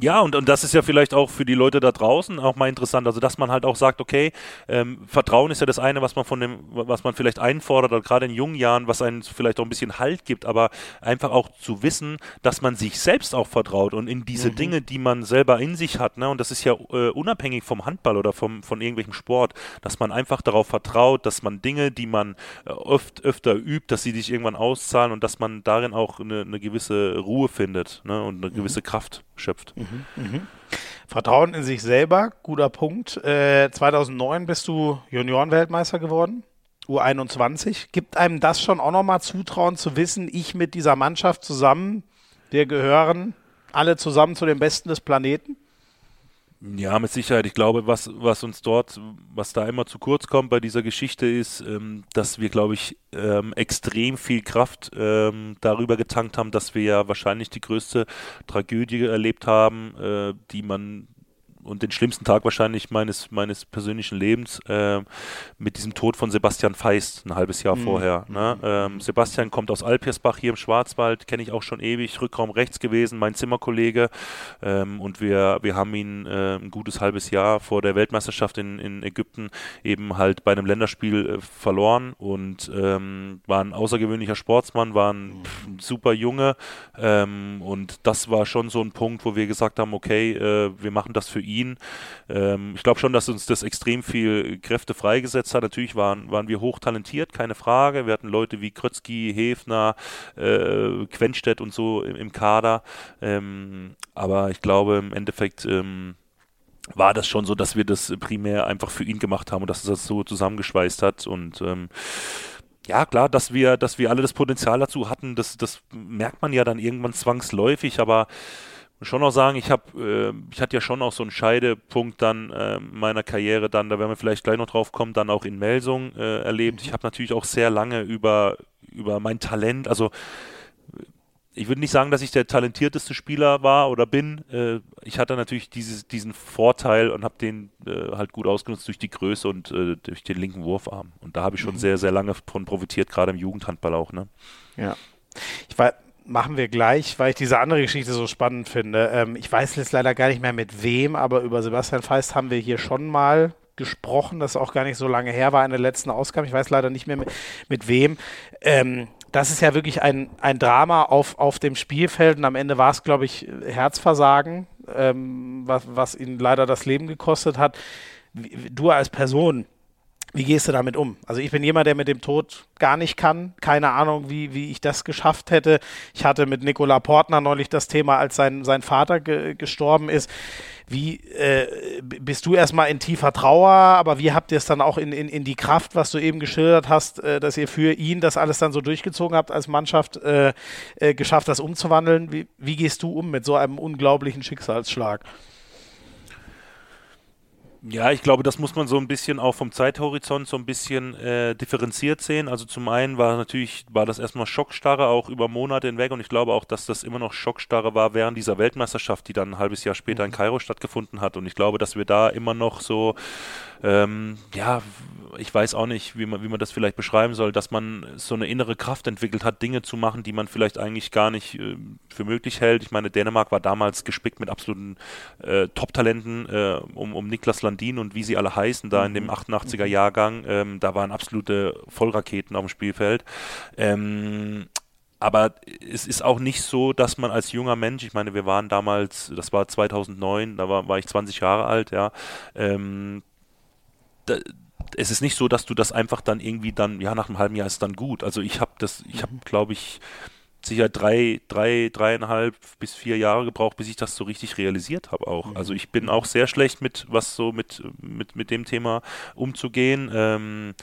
Ja, und, und das ist ja vielleicht auch für die Leute da draußen auch mal interessant. Also, dass man halt auch sagt, okay, ähm, Vertrauen ist ja das eine, was man von dem, was man vielleicht einfordert, oder gerade in jungen Jahren, was einen vielleicht auch ein bisschen Halt gibt, aber einfach auch zu wissen, dass man sich selbst auch vertraut und in diese mhm. Dinge, die man selber in sich hat, ne, und das ist ja äh, unabhängig vom Handball oder vom, von irgendwelchem Sport, dass man einfach darauf vertraut, dass man Dinge, die man äh, oft öfter übt, dass sie sich irgendwann auszahlen und dass man darin auch eine, eine gewisse Ruhe findet ne, und eine mhm. gewisse Kraft schöpft. Mhm, mh. Vertrauen in sich selber, guter Punkt. Äh, 2009 bist du Juniorenweltmeister geworden. U21. Gibt einem das schon auch nochmal Zutrauen zu wissen, ich mit dieser Mannschaft zusammen, wir gehören alle zusammen zu den Besten des Planeten? Ja, mit Sicherheit. Ich glaube, was, was uns dort, was da immer zu kurz kommt bei dieser Geschichte ist, ähm, dass wir, glaube ich, ähm, extrem viel Kraft ähm, darüber getankt haben, dass wir ja wahrscheinlich die größte Tragödie erlebt haben, äh, die man und den schlimmsten Tag wahrscheinlich meines, meines persönlichen Lebens äh, mit diesem Tod von Sebastian Feist ein halbes Jahr mhm. vorher. Ne? Ähm, Sebastian kommt aus Alpirsbach hier im Schwarzwald, kenne ich auch schon ewig, Rückraum rechts gewesen, mein Zimmerkollege ähm, und wir, wir haben ihn äh, ein gutes halbes Jahr vor der Weltmeisterschaft in, in Ägypten eben halt bei einem Länderspiel äh, verloren und ähm, war ein außergewöhnlicher Sportsmann, war ein mhm. super Junge ähm, und das war schon so ein Punkt, wo wir gesagt haben, okay, äh, wir machen das für ihn ihn. Ähm, ich glaube schon, dass uns das extrem viel Kräfte freigesetzt hat. Natürlich waren, waren wir hochtalentiert, keine Frage. Wir hatten Leute wie Krötzky, Hefner, äh, Quenstedt und so im, im Kader. Ähm, aber ich glaube im Endeffekt ähm, war das schon so, dass wir das primär einfach für ihn gemacht haben und dass es das so zusammengeschweißt hat und ähm, ja, klar, dass wir, dass wir alle das Potenzial dazu hatten, das, das merkt man ja dann irgendwann zwangsläufig, aber schon auch sagen, ich habe, äh, ich hatte ja schon auch so einen Scheidepunkt dann äh, meiner Karriere dann, da werden wir vielleicht gleich noch drauf kommen, dann auch in Melsung äh, erlebt. Ich habe natürlich auch sehr lange über, über mein Talent, also ich würde nicht sagen, dass ich der talentierteste Spieler war oder bin. Äh, ich hatte natürlich dieses, diesen Vorteil und habe den äh, halt gut ausgenutzt durch die Größe und äh, durch den linken Wurfarm. Und da habe ich schon mhm. sehr, sehr lange von profitiert, gerade im Jugendhandball auch. Ne? Ja. Ich war, machen wir gleich, weil ich diese andere Geschichte so spannend finde. Ähm, ich weiß jetzt leider gar nicht mehr mit wem, aber über Sebastian Feist haben wir hier schon mal gesprochen, das auch gar nicht so lange her war in der letzten Ausgabe. Ich weiß leider nicht mehr mit, mit wem. Ähm, das ist ja wirklich ein, ein Drama auf, auf dem Spielfeld und am Ende war es, glaube ich, Herzversagen, ähm, was, was ihn leider das Leben gekostet hat. Du als Person, wie gehst du damit um? Also ich bin jemand, der mit dem Tod gar nicht kann. Keine Ahnung, wie, wie ich das geschafft hätte. Ich hatte mit Nicola Portner neulich das Thema, als sein, sein Vater ge gestorben ist. Wie äh, bist du erstmal in tiefer Trauer, aber wie habt ihr es dann auch in, in, in die Kraft, was du eben geschildert hast, äh, dass ihr für ihn das alles dann so durchgezogen habt als Mannschaft, äh, äh geschafft, das umzuwandeln? Wie, wie gehst du um mit so einem unglaublichen Schicksalsschlag? Ja, ich glaube, das muss man so ein bisschen auch vom Zeithorizont so ein bisschen äh, differenziert sehen. Also zum einen war natürlich, war das erstmal Schockstarre auch über Monate hinweg und ich glaube auch, dass das immer noch Schockstarre war während dieser Weltmeisterschaft, die dann ein halbes Jahr später in mhm. Kairo stattgefunden hat. Und ich glaube, dass wir da immer noch so ähm, ja, ich weiß auch nicht, wie man, wie man das vielleicht beschreiben soll, dass man so eine innere Kraft entwickelt hat, Dinge zu machen, die man vielleicht eigentlich gar nicht äh, für möglich hält. Ich meine, Dänemark war damals gespickt mit absoluten äh, Top-Talenten äh, um, um Niklas Landin und wie sie alle heißen, da in dem 88er mhm. Jahrgang. Ähm, da waren absolute Vollraketen auf dem Spielfeld. Ähm, aber es ist auch nicht so, dass man als junger Mensch, ich meine, wir waren damals, das war 2009, da war, war ich 20 Jahre alt, ja, ähm, es ist nicht so, dass du das einfach dann irgendwie dann, ja, nach einem halben Jahr ist dann gut. Also ich habe das, ich habe, mhm. glaube ich, sicher drei, drei, dreieinhalb bis vier Jahre gebraucht, bis ich das so richtig realisiert habe auch. Also ich bin mhm. auch sehr schlecht mit, was so mit, mit, mit dem Thema umzugehen. Ähm,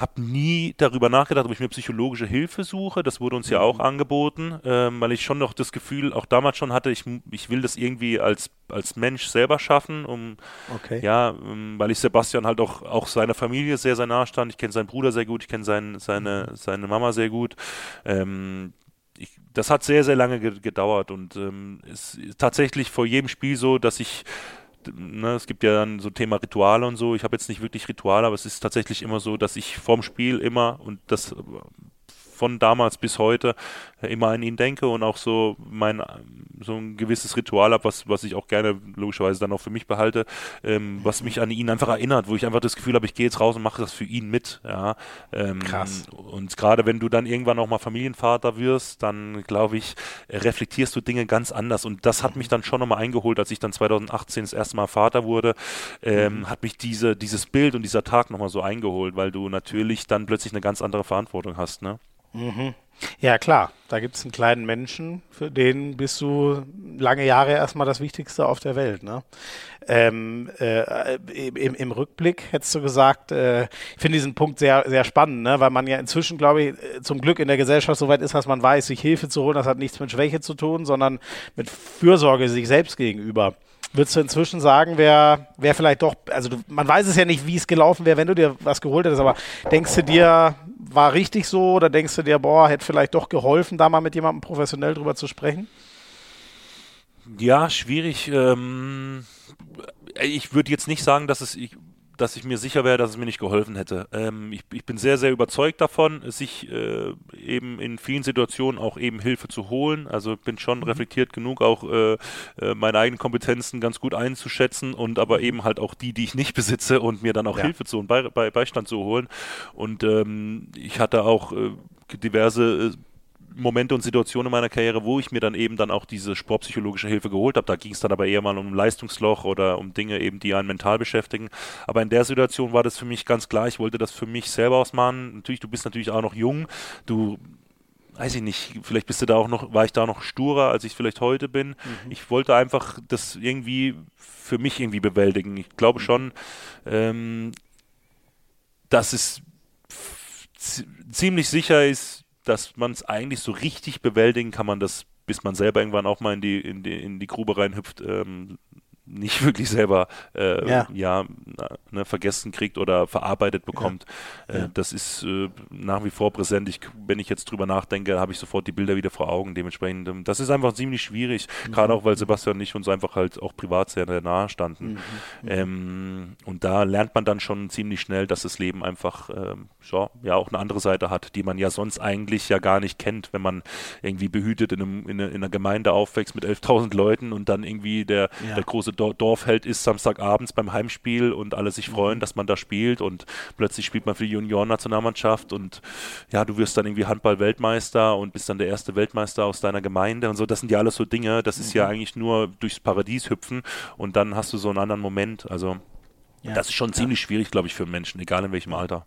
habe nie darüber nachgedacht, ob ich mir psychologische Hilfe suche. Das wurde uns ja auch mhm. angeboten, ähm, weil ich schon noch das Gefühl, auch damals schon hatte, ich, ich will das irgendwie als, als Mensch selber schaffen, um okay. ja, um, weil ich Sebastian halt auch, auch seiner Familie sehr, sehr nahe stand. Ich kenne seinen Bruder sehr gut, ich kenne sein, seine, mhm. seine Mama sehr gut. Ähm, ich, das hat sehr, sehr lange gedauert und ähm, es ist tatsächlich vor jedem Spiel so, dass ich ne, es gibt ja dann so Thema Rituale und so. Ich habe jetzt nicht wirklich Rituale, aber es ist tatsächlich immer so, dass ich vorm Spiel immer und das von damals bis heute immer an ihn denke und auch so mein so ein gewisses Ritual habe, was, was ich auch gerne logischerweise dann auch für mich behalte, ähm, was mich an ihn einfach erinnert, wo ich einfach das Gefühl habe, ich gehe jetzt raus und mache das für ihn mit. Ja. Ähm, Krass. Und gerade wenn du dann irgendwann auch mal Familienvater wirst, dann glaube ich, reflektierst du Dinge ganz anders. Und das hat mich dann schon nochmal eingeholt, als ich dann 2018 das erste Mal Vater wurde, ähm, mhm. hat mich diese, dieses Bild und dieser Tag nochmal so eingeholt, weil du natürlich dann plötzlich eine ganz andere Verantwortung hast. Ne? Mhm. Ja, klar. Da gibt es einen kleinen Menschen, für den bist du lange Jahre erstmal das Wichtigste auf der Welt. Ne? Ähm, äh, im, im, Rückblick hättest du gesagt, äh, ich finde diesen Punkt sehr, sehr spannend, ne? weil man ja inzwischen, glaube ich, zum Glück in der Gesellschaft so weit ist, dass man weiß, sich Hilfe zu holen, das hat nichts mit Schwäche zu tun, sondern mit Fürsorge sich selbst gegenüber. Würdest du inzwischen sagen, wer, wer vielleicht doch, also du, man weiß es ja nicht, wie es gelaufen wäre, wenn du dir was geholt hättest, aber denkst du dir, war richtig so oder denkst du dir, boah, hätte vielleicht doch geholfen, da mal mit jemandem professionell drüber zu sprechen? Ja, schwierig. Ähm, ich würde jetzt nicht sagen, dass es, ich, dass ich mir sicher wäre, dass es mir nicht geholfen hätte. Ähm, ich, ich, bin sehr, sehr überzeugt davon, sich äh, eben in vielen Situationen auch eben Hilfe zu holen. Also bin schon mhm. reflektiert genug, auch äh, äh, meine eigenen Kompetenzen ganz gut einzuschätzen und aber mhm. eben halt auch die, die ich nicht besitze und mir dann auch ja. Hilfe zu und Be Be Beistand zu holen. Und ähm, ich hatte auch äh, diverse äh, Momente und Situationen in meiner Karriere, wo ich mir dann eben dann auch diese sportpsychologische Hilfe geholt habe. Da ging es dann aber eher mal um Leistungsloch oder um Dinge eben, die einen mental beschäftigen. Aber in der Situation war das für mich ganz klar. Ich wollte das für mich selber ausmachen. Natürlich, du bist natürlich auch noch jung. Du weiß ich nicht, vielleicht bist du da auch noch, war ich da noch sturer, als ich vielleicht heute bin. Mhm. Ich wollte einfach das irgendwie für mich irgendwie bewältigen. Ich glaube mhm. schon, ähm, dass es ziemlich sicher ist, dass man es eigentlich so richtig bewältigen kann man das, bis man selber irgendwann auch mal in die, in die, in die Grube reinhüpft, ähm, nicht wirklich selber äh, ja, ja ne, vergessen kriegt oder verarbeitet bekommt. Ja. Äh, das ist äh, nach wie vor präsent. Ich, wenn ich jetzt drüber nachdenke, habe ich sofort die Bilder wieder vor Augen. Dementsprechend, ähm, das ist einfach ziemlich schwierig, mhm. gerade auch, weil Sebastian und ich uns einfach halt auch privat sehr nahe standen. Mhm. mhm. Ähm, und da lernt man dann schon ziemlich schnell, dass das Leben einfach ähm, ja, auch eine andere Seite hat, die man ja sonst eigentlich ja gar nicht kennt, wenn man irgendwie behütet in, einem, in, eine, in einer Gemeinde aufwächst mit 11.000 Leuten und dann irgendwie der, der große Dorfheld ist Samstagabends beim Heimspiel und alle sich freuen, mhm. dass man da spielt und plötzlich spielt man für die Juniorennationalmannschaft und ja, du wirst dann irgendwie Handball-Weltmeister und bist dann der erste Weltmeister aus deiner Gemeinde und so. Das sind ja alles so Dinge, das ist mhm. ja eigentlich nur durchs Paradies hüpfen und dann hast du so einen anderen Moment. Also ja. das ist schon ziemlich ja. schwierig, glaube ich, für Menschen, egal in welchem Alter.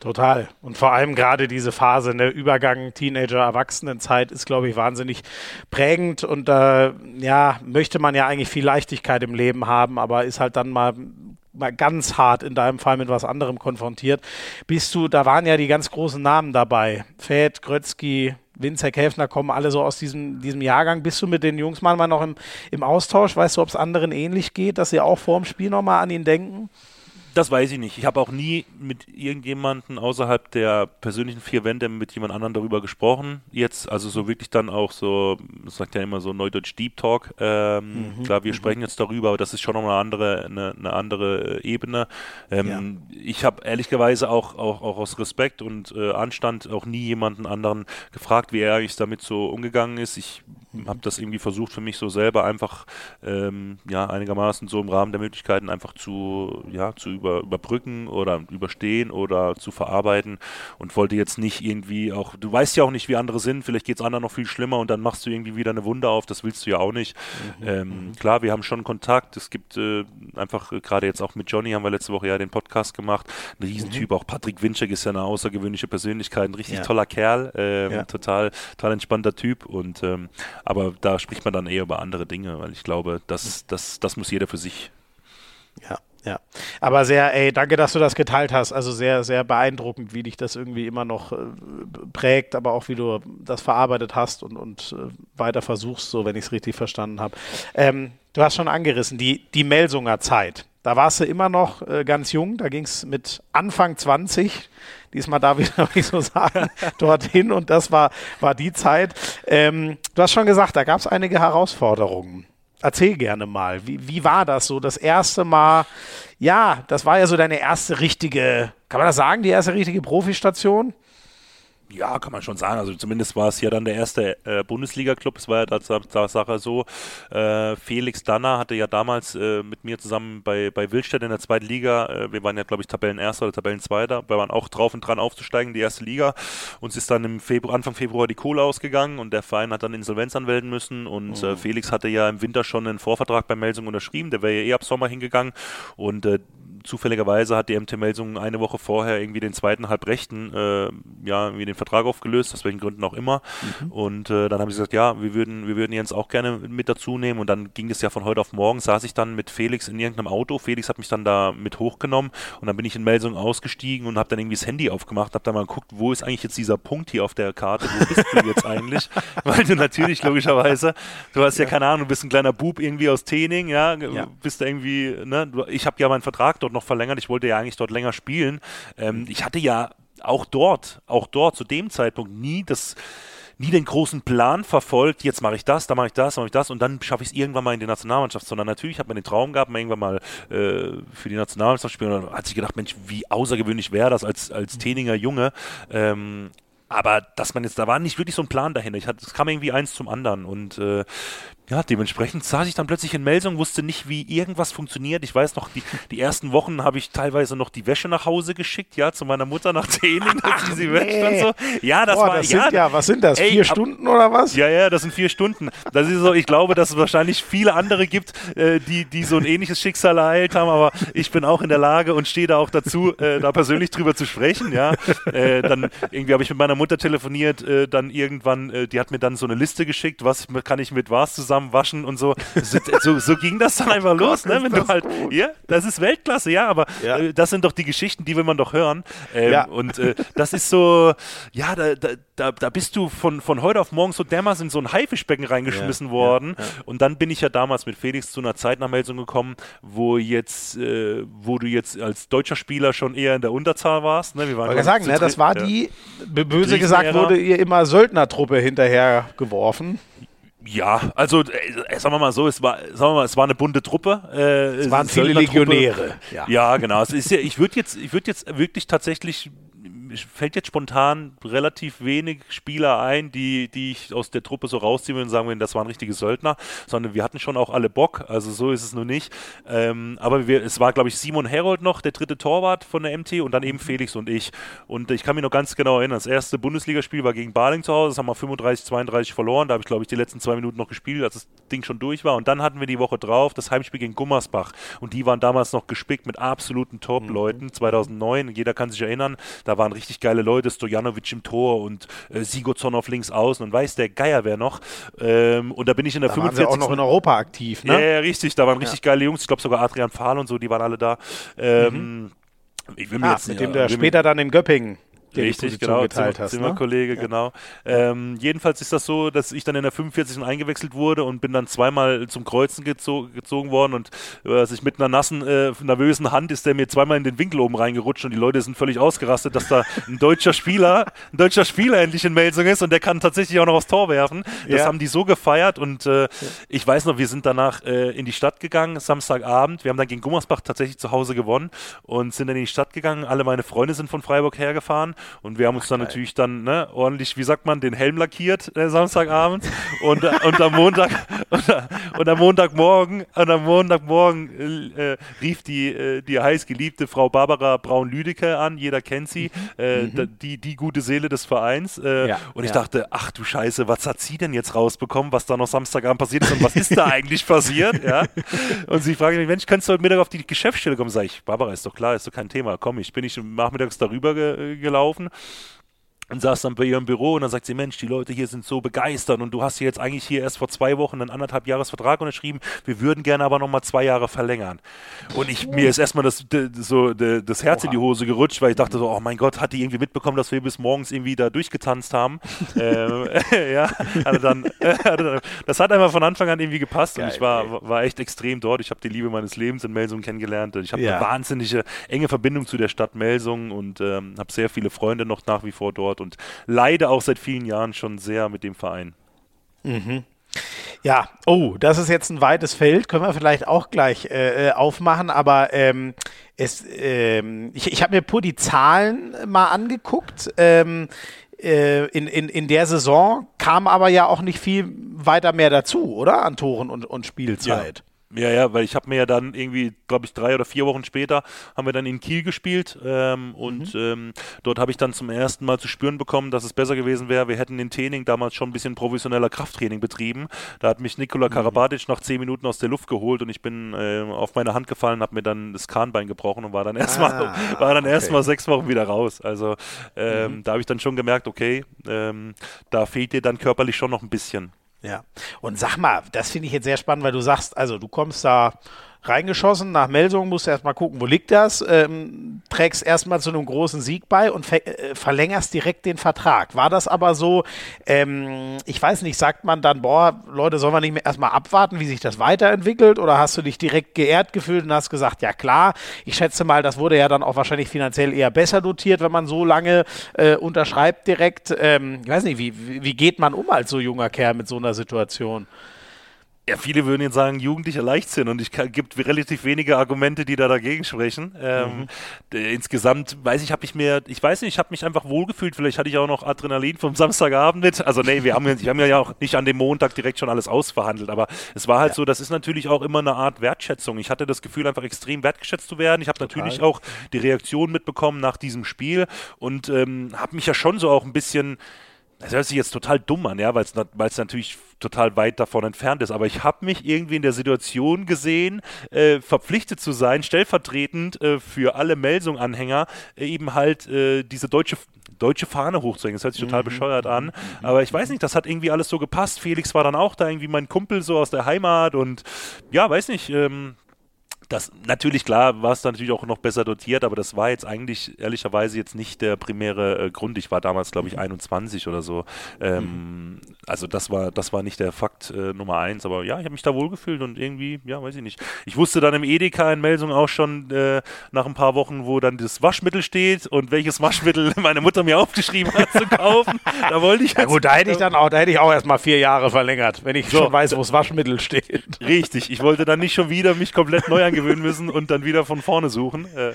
Total. Und vor allem gerade diese Phase, der ne, Übergang Teenager-Erwachsenenzeit ist, glaube ich, wahnsinnig prägend. Und äh, ja, möchte man ja eigentlich viel Leichtigkeit im Leben haben, aber ist halt dann mal mal ganz hart in deinem Fall mit was anderem konfrontiert. Bist du, da waren ja die ganz großen Namen dabei. Fed, Grötzky, Winzer Käfner kommen alle so aus diesem, diesem Jahrgang. Bist du mit den Jungs manchmal noch im, im Austausch? Weißt du, ob es anderen ähnlich geht, dass sie auch vor dem Spiel nochmal an ihn denken? Das weiß ich nicht. Ich habe auch nie mit irgendjemandem außerhalb der persönlichen vier Wände mit jemand anderem darüber gesprochen. Jetzt, also so wirklich dann auch so, das sagt ja immer so Neudeutsch Deep Talk. Ähm, mhm. Klar, wir mhm. sprechen jetzt darüber, aber das ist schon noch eine andere, eine, eine andere Ebene. Ähm, ja. Ich habe ehrlicherweise auch, auch, auch aus Respekt und äh, Anstand auch nie jemanden anderen gefragt, wie er eigentlich damit so umgegangen ist. Ich. Habe das irgendwie versucht für mich so selber einfach ähm, ja einigermaßen so im Rahmen der Möglichkeiten einfach zu ja zu über, überbrücken oder überstehen oder zu verarbeiten und wollte jetzt nicht irgendwie auch du weißt ja auch nicht wie andere sind vielleicht geht es anderen noch viel schlimmer und dann machst du irgendwie wieder eine Wunde auf das willst du ja auch nicht mhm. ähm, mhm. klar wir haben schon Kontakt es gibt äh, einfach äh, gerade jetzt auch mit Johnny haben wir letzte Woche ja den Podcast gemacht ein Riesentyp mhm. auch Patrick Winczek ist ja eine außergewöhnliche Persönlichkeit ein richtig ja. toller Kerl ähm, ja. total total entspannter Typ und ähm, aber da spricht man dann eher über andere Dinge, weil ich glaube, das, das, das muss jeder für sich. Ja, ja. Aber sehr, ey, danke, dass du das geteilt hast. Also sehr, sehr beeindruckend, wie dich das irgendwie immer noch äh, prägt, aber auch wie du das verarbeitet hast und, und äh, weiter versuchst, so wenn ich es richtig verstanden habe. Ähm, du hast schon angerissen, die, die Melsunger Zeit. Da warst du immer noch äh, ganz jung, da ging es mit Anfang 20, diesmal darf ich, darf ich so sagen, dorthin und das war, war die Zeit. Ähm, du hast schon gesagt, da gab es einige Herausforderungen. Erzähl gerne mal, wie, wie war das so, das erste Mal? Ja, das war ja so deine erste richtige, kann man das sagen, die erste richtige Profistation? Ja, kann man schon sagen. Also zumindest war es ja dann der erste äh, Bundesliga-Club. Es war ja Tatsache so. Äh, Felix Danner hatte ja damals äh, mit mir zusammen bei, bei Willstedt in der zweiten Liga, äh, wir waren ja glaube ich Tabellenerster oder Tabellenzweiter, wir waren auch drauf und dran aufzusteigen, die erste Liga. Uns ist dann im Februar, Anfang Februar die Kohle ausgegangen und der Verein hat dann Insolvenz anmelden müssen und äh, mhm. Felix hatte ja im Winter schon einen Vorvertrag bei Melsung unterschrieben, der wäre ja eh ab Sommer hingegangen und äh, zufälligerweise hat die MT Melsung eine Woche vorher irgendwie den zweiten Halbrechten, äh, ja, irgendwie den Vertrag aufgelöst, aus welchen Gründen auch immer. Mhm. Und äh, dann haben sie gesagt, ja, wir würden, wir würden Jens auch gerne mit dazu nehmen. Und dann ging es ja von heute auf morgen, saß ich dann mit Felix in irgendeinem Auto. Felix hat mich dann da mit hochgenommen und dann bin ich in Melsung ausgestiegen und habe dann irgendwie das Handy aufgemacht, habe dann mal geguckt, wo ist eigentlich jetzt dieser Punkt hier auf der Karte, wo bist du jetzt eigentlich? Weil du natürlich logischerweise, du hast ja, ja keine Ahnung, du bist ein kleiner Bub irgendwie aus Tening, ja, ja. bist da irgendwie, ne, ich habe ja meinen Vertrag dort noch verlängert. Ich wollte ja eigentlich dort länger spielen. Ähm, ich hatte ja auch dort, auch dort zu dem Zeitpunkt nie das nie den großen Plan verfolgt, jetzt mache ich das, dann mache ich das, dann mache ich das und dann schaffe ich es irgendwann mal in die Nationalmannschaft, sondern natürlich hat man den Traum gehabt, mal irgendwann mal äh, für die Nationalmannschaft spielen und dann hat sich gedacht, Mensch, wie außergewöhnlich wäre das als, als Teninger Junge. Ähm, aber dass man jetzt, da war nicht wirklich so ein Plan dahinter. Ich hatte, es kam irgendwie eins zum anderen und äh, ja, dementsprechend saß ich dann plötzlich in Melsung, wusste nicht, wie irgendwas funktioniert. Ich weiß noch, die, die ersten Wochen habe ich teilweise noch die Wäsche nach Hause geschickt, ja, zu meiner Mutter nach Training, dass sie sie wäscht und so. Ja, das Boah, war, das ja, ja, was sind das? Ey, vier ab, Stunden oder was? Ja, ja, das sind vier Stunden. Das ist so, ich glaube, dass es wahrscheinlich viele andere gibt, äh, die, die so ein ähnliches Schicksal ereilt haben, aber ich bin auch in der Lage und stehe da auch dazu, äh, da persönlich drüber zu sprechen, ja. Äh, dann irgendwie habe ich mit meiner Mutter telefoniert, äh, dann irgendwann, äh, die hat mir dann so eine Liste geschickt, was kann ich mit was zusammen zusammen waschen und so. So, so ging das dann einfach los, ne? Wenn du halt, gut. ja, das ist Weltklasse, ja, aber ja. Äh, das sind doch die Geschichten, die will man doch hören. Ähm, ja. Und äh, das ist so, ja, da, da, da bist du von, von heute auf morgen so dermaßen in so ein Haifischbecken reingeschmissen ja. worden. Und dann bin ich ja damals mit Felix zu einer Zeitnachmeldung gekommen, wo jetzt, äh, wo du jetzt als deutscher Spieler schon eher in der Unterzahl warst. Ne? Wir waren sagen, ne, das war die, böse gesagt, wurde ihr immer Söldnertruppe hinterher geworfen. Ja, also äh, sagen wir mal so, es war, sagen wir mal, es war eine bunte Truppe. Äh, es waren viele Legionäre. Ja. ja, genau. Es ist ja, ich würde jetzt, ich würde jetzt wirklich tatsächlich fällt jetzt spontan relativ wenig Spieler ein, die, die ich aus der Truppe so rausziehen würde und sagen würde, das waren richtige Söldner, sondern wir hatten schon auch alle Bock, also so ist es nur nicht. Ähm, aber wir, es war, glaube ich, Simon Herold noch, der dritte Torwart von der MT und dann eben Felix und ich. Und ich kann mich noch ganz genau erinnern, das erste Bundesligaspiel war gegen Baling zu Hause, das haben wir 35, 32 verloren, da habe ich, glaube ich, die letzten zwei Minuten noch gespielt, als das Ding schon durch war. Und dann hatten wir die Woche drauf das Heimspiel gegen Gummersbach und die waren damals noch gespickt mit absoluten Top-Leuten, 2009, jeder kann sich erinnern, da waren richtig geile Leute, Stojanovic im Tor und äh, Sigurdsson auf links außen und weiß der Geier wer noch. Ähm, und da bin ich in der da 45. Waren sie auch noch in Europa aktiv, ne? Ja, ja richtig, da waren richtig ja. geile Jungs. Ich glaube sogar Adrian Fahl und so, die waren alle da. Ähm, mhm. Ich will mir ah, jetzt, mit dem ja, der später dann in Göppingen Richtig, genau, geteilt hast, Zimmerkollege, ne? genau. Ähm, jedenfalls ist das so, dass ich dann in der 45. eingewechselt wurde und bin dann zweimal zum Kreuzen gezo gezogen worden und äh, ich mit einer nassen, äh, nervösen Hand ist der mir zweimal in den Winkel oben reingerutscht und die Leute sind völlig ausgerastet, dass da ein deutscher Spieler, ein deutscher Spieler endlich in Melsung ist und der kann tatsächlich auch noch aufs Tor werfen. Das ja. haben die so gefeiert und äh, ich weiß noch, wir sind danach äh, in die Stadt gegangen, Samstagabend. Wir haben dann gegen Gummersbach tatsächlich zu Hause gewonnen und sind dann in die Stadt gegangen. Alle meine Freunde sind von Freiburg hergefahren und wir haben uns Ach, dann geil. natürlich dann ne, ordentlich, wie sagt man, den Helm lackiert äh, Samstagabend und, und am Montag und, und, am Montagmorgen und am Montagmorgen äh, rief die, äh, die heißgeliebte Frau Barbara Braun-Lüdecke an, jeder kennt sie, mhm. Äh, mhm. die, die gute Seele des Vereins äh, ja, und ich ja. dachte, ach du Scheiße, was hat sie denn jetzt rausbekommen, was da noch Samstagabend passiert ist und was ist da eigentlich passiert, ja? Und sie fragt mich, Mensch, kannst du heute Mittag auf die Geschäftsstelle kommen? Sag ich, Barbara, ist doch klar, ist doch kein Thema, komm, ich bin nicht nachmittags darüber ge gelaufen laufen und saß dann bei ihrem Büro und dann sagt sie, Mensch, die Leute hier sind so begeistert und du hast jetzt eigentlich hier erst vor zwei Wochen einen anderthalb Jahresvertrag unterschrieben, wir würden gerne aber nochmal zwei Jahre verlängern. Und ich, mir ist erstmal das, so, das Herz Oha. in die Hose gerutscht, weil ich dachte so, oh mein Gott, hat die irgendwie mitbekommen, dass wir bis morgens irgendwie da durchgetanzt haben. ähm, ja, also dann, äh, das hat einfach von Anfang an irgendwie gepasst Geil, und ich war, war echt extrem dort. Ich habe die Liebe meines Lebens in Melsung kennengelernt. Ich habe ja. eine wahnsinnige enge Verbindung zu der Stadt Melsung und ähm, habe sehr viele Freunde noch nach wie vor dort und leide auch seit vielen Jahren schon sehr mit dem Verein. Mhm. Ja, oh, das ist jetzt ein weites Feld, können wir vielleicht auch gleich äh, äh aufmachen, aber ähm, es, ähm, ich, ich habe mir pur die Zahlen mal angeguckt. Ähm, äh, in, in, in der Saison kam aber ja auch nicht viel weiter mehr dazu, oder? An Toren und, und Spielzeit. Ja. Ja, ja, weil ich habe mir ja dann irgendwie, glaube ich, drei oder vier Wochen später haben wir dann in Kiel gespielt ähm, und mhm. ähm, dort habe ich dann zum ersten Mal zu spüren bekommen, dass es besser gewesen wäre. Wir hätten in Training damals schon ein bisschen professioneller Krafttraining betrieben. Da hat mich Nikola mhm. Karabatic nach zehn Minuten aus der Luft geholt und ich bin äh, auf meine Hand gefallen, habe mir dann das Kahnbein gebrochen und war dann erstmal ah, war dann okay. erstmal sechs Wochen wieder raus. Also ähm, mhm. da habe ich dann schon gemerkt, okay, ähm, da fehlt dir dann körperlich schon noch ein bisschen. Ja. Und sag mal, das finde ich jetzt sehr spannend, weil du sagst, also du kommst da reingeschossen. Nach Melsung musst du erstmal gucken, wo liegt das, ähm, trägst erstmal zu einem großen Sieg bei und ver äh, verlängerst direkt den Vertrag. War das aber so, ähm, ich weiß nicht, sagt man dann, boah, Leute, sollen wir nicht mehr erstmal abwarten, wie sich das weiterentwickelt? Oder hast du dich direkt geehrt gefühlt und hast gesagt, ja klar, ich schätze mal, das wurde ja dann auch wahrscheinlich finanziell eher besser dotiert, wenn man so lange äh, unterschreibt direkt. Ähm, ich weiß nicht, wie, wie geht man um als so junger Kerl mit so einer Situation? Ja, viele würden jetzt sagen, jugendlicher Leichtsinn und es gibt relativ wenige Argumente, die da dagegen sprechen. Ähm, mhm. Insgesamt weiß ich, habe ich mir, ich weiß nicht, ich habe mich einfach wohlgefühlt. Vielleicht hatte ich auch noch Adrenalin vom Samstagabend mit. Also nee, wir haben, wir haben ja auch nicht an dem Montag direkt schon alles ausverhandelt, aber es war halt ja. so, das ist natürlich auch immer eine Art Wertschätzung. Ich hatte das Gefühl, einfach extrem wertgeschätzt zu werden. Ich habe natürlich auch die Reaktion mitbekommen nach diesem Spiel und ähm, habe mich ja schon so auch ein bisschen das hört sich jetzt total dumm an, ja, weil es natürlich total weit davon entfernt ist. Aber ich habe mich irgendwie in der Situation gesehen, äh, verpflichtet zu sein, stellvertretend äh, für alle Melsung-Anhänger, äh, eben halt äh, diese deutsche deutsche Fahne hochzuhängen. Das hört sich total mhm. bescheuert an. Aber ich weiß nicht, das hat irgendwie alles so gepasst. Felix war dann auch da, irgendwie mein Kumpel so aus der Heimat und ja, weiß nicht, ähm, das natürlich klar war es natürlich auch noch besser dotiert, aber das war jetzt eigentlich ehrlicherweise jetzt nicht der primäre äh, Grund. Ich war damals, glaube ich, 21 oder so. Ähm, mhm. Also das war das war nicht der Fakt äh, Nummer eins, aber ja, ich habe mich da wohlgefühlt und irgendwie, ja, weiß ich nicht. Ich wusste dann im Edeka in Melsung auch schon äh, nach ein paar Wochen, wo dann das Waschmittel steht und welches Waschmittel meine Mutter mir aufgeschrieben hat zu kaufen. da wollte ich jetzt, ja gut, da hätte ich dann auch, da hätte ich auch erstmal vier Jahre verlängert, wenn ich so, schon weiß, wo das Waschmittel steht. Richtig, ich wollte dann nicht schon wieder mich komplett neu gewöhnen müssen und dann wieder von vorne suchen. Äh,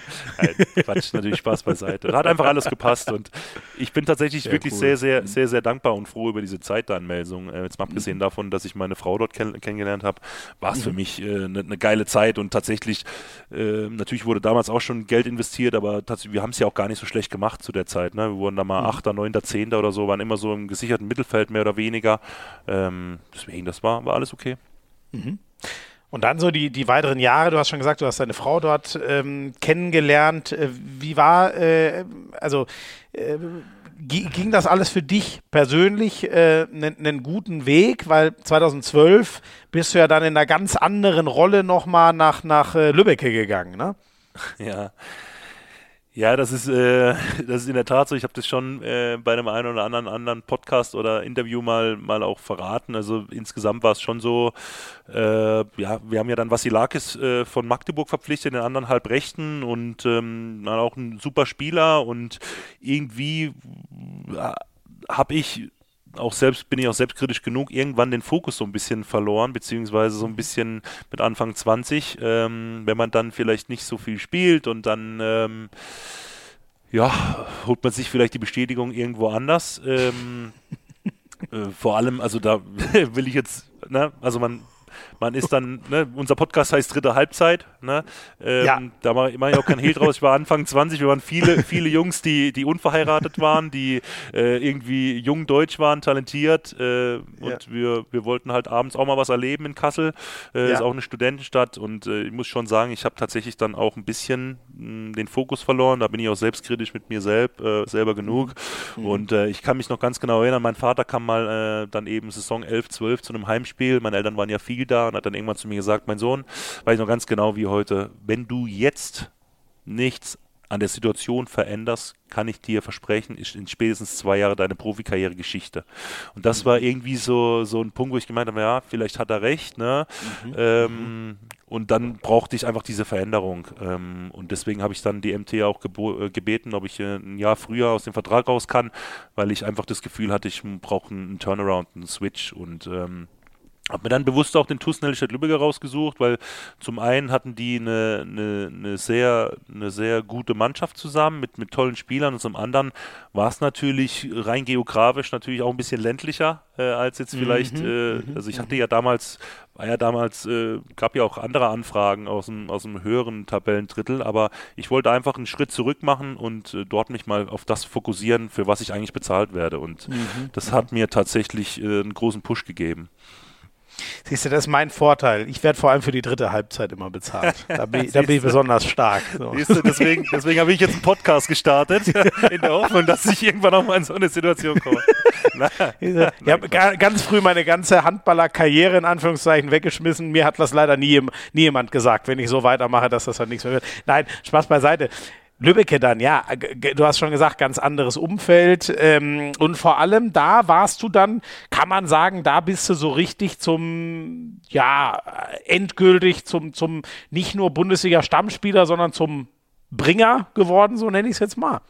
Quatsch, natürlich Spaß beiseite. Hat einfach alles gepasst und ich bin tatsächlich sehr wirklich cool. sehr, sehr, sehr, sehr dankbar und froh über diese Zeit da in Melsung. Äh, jetzt mal abgesehen mhm. davon, dass ich meine Frau dort kenn kennengelernt habe, war es mhm. für mich eine äh, ne, ne geile Zeit und tatsächlich, äh, natürlich wurde damals auch schon Geld investiert, aber wir haben es ja auch gar nicht so schlecht gemacht zu der Zeit. Ne? Wir wurden da mal mhm. Achter, Neunter, Zehnter oder so, waren immer so im gesicherten Mittelfeld mehr oder weniger. Ähm, deswegen, das war, war alles okay. Mhm. Und dann so die, die weiteren Jahre, du hast schon gesagt, du hast deine Frau dort ähm, kennengelernt. Äh, wie war, äh, also äh, ging das alles für dich persönlich einen äh, guten Weg? Weil 2012 bist du ja dann in einer ganz anderen Rolle nochmal nach, nach äh, Lübbecke gegangen, ne? Ja. Ja, das ist, äh, das ist in der Tat so. Ich habe das schon äh, bei einem einen oder anderen anderen Podcast oder Interview mal, mal auch verraten. Also insgesamt war es schon so, äh, ja, wir haben ja dann Vasilakis äh, von Magdeburg verpflichtet, den anderen Halbrechten und ähm, auch ein super Spieler und irgendwie äh, habe ich auch selbst, bin ich auch selbstkritisch genug, irgendwann den Fokus so ein bisschen verloren, beziehungsweise so ein bisschen mit Anfang 20, ähm, wenn man dann vielleicht nicht so viel spielt und dann ähm, ja, holt man sich vielleicht die Bestätigung irgendwo anders. Ähm, äh, vor allem, also da will ich jetzt, ne, also man man ist dann, ne, unser Podcast heißt dritte Halbzeit, ne? Ähm, ja. Da mache mach ich auch keinen Hehl draus. Ich war Anfang 20, wir waren viele, viele Jungs, die, die unverheiratet waren, die äh, irgendwie jung deutsch waren, talentiert äh, und ja. wir, wir wollten halt abends auch mal was erleben in Kassel. Äh, ja. Ist auch eine Studentenstadt und äh, ich muss schon sagen, ich habe tatsächlich dann auch ein bisschen mh, hm, den Fokus verloren. Da bin ich auch selbstkritisch mit mir selb, äh, selber genug. Mhm. Und äh, ich kann mich noch ganz genau erinnern, mein Vater kam mal dann eben Saison 11, 12 zu einem Heimspiel. Meine Eltern waren ja viel da und hat dann irgendwann zu mir gesagt, mein Sohn, weiß ich noch ganz genau wie heute, wenn du jetzt nichts an der Situation veränderst, kann ich dir versprechen, ist in spätestens zwei Jahren deine Profikarriere Geschichte. Und das war irgendwie so, so ein Punkt, wo ich gemeint habe, ja, vielleicht hat er recht, ne? Mhm. Ähm, und dann brauchte ich einfach diese Veränderung. Ähm, und deswegen habe ich dann die MT auch äh, gebeten, ob ich äh, ein Jahr früher aus dem Vertrag raus kann, weil ich einfach das Gefühl hatte, ich brauche einen Turnaround, einen Switch. Und ähm, habe mir dann bewusst auch den TuS Nellstedt Lübecker rausgesucht, weil zum einen hatten die eine, eine, eine, sehr, eine sehr gute Mannschaft zusammen mit, mit tollen Spielern und zum anderen war es natürlich rein geografisch natürlich auch ein bisschen ländlicher äh, als jetzt vielleicht, mhm, äh, mhm, also ich hatte ja damals, war ja damals, äh, gab ja auch andere Anfragen aus dem, aus dem höheren Tabellendrittel, aber ich wollte einfach einen Schritt zurück machen und äh, dort mich mal auf das fokussieren, für was ich eigentlich bezahlt werde. Und mhm, das hat mir tatsächlich äh, einen großen Push gegeben. Siehst du, das ist mein Vorteil. Ich werde vor allem für die dritte Halbzeit immer bezahlt. Da bin, da bin ich besonders stark. So. Du, deswegen, deswegen habe ich jetzt einen Podcast gestartet, in der Hoffnung, dass ich irgendwann auch mal in so eine Situation komme. ich habe ganz früh meine ganze Handballerkarriere in Anführungszeichen weggeschmissen. Mir hat das leider nie, nie jemand gesagt, wenn ich so weitermache, dass das dann nichts mehr wird. Nein, Spaß beiseite. Lübbecke dann, ja, du hast schon gesagt, ganz anderes Umfeld. Ähm, und vor allem da warst du dann, kann man sagen, da bist du so richtig zum, ja, endgültig zum, zum nicht nur Bundesliga-Stammspieler, sondern zum Bringer geworden, so nenne ich es jetzt mal.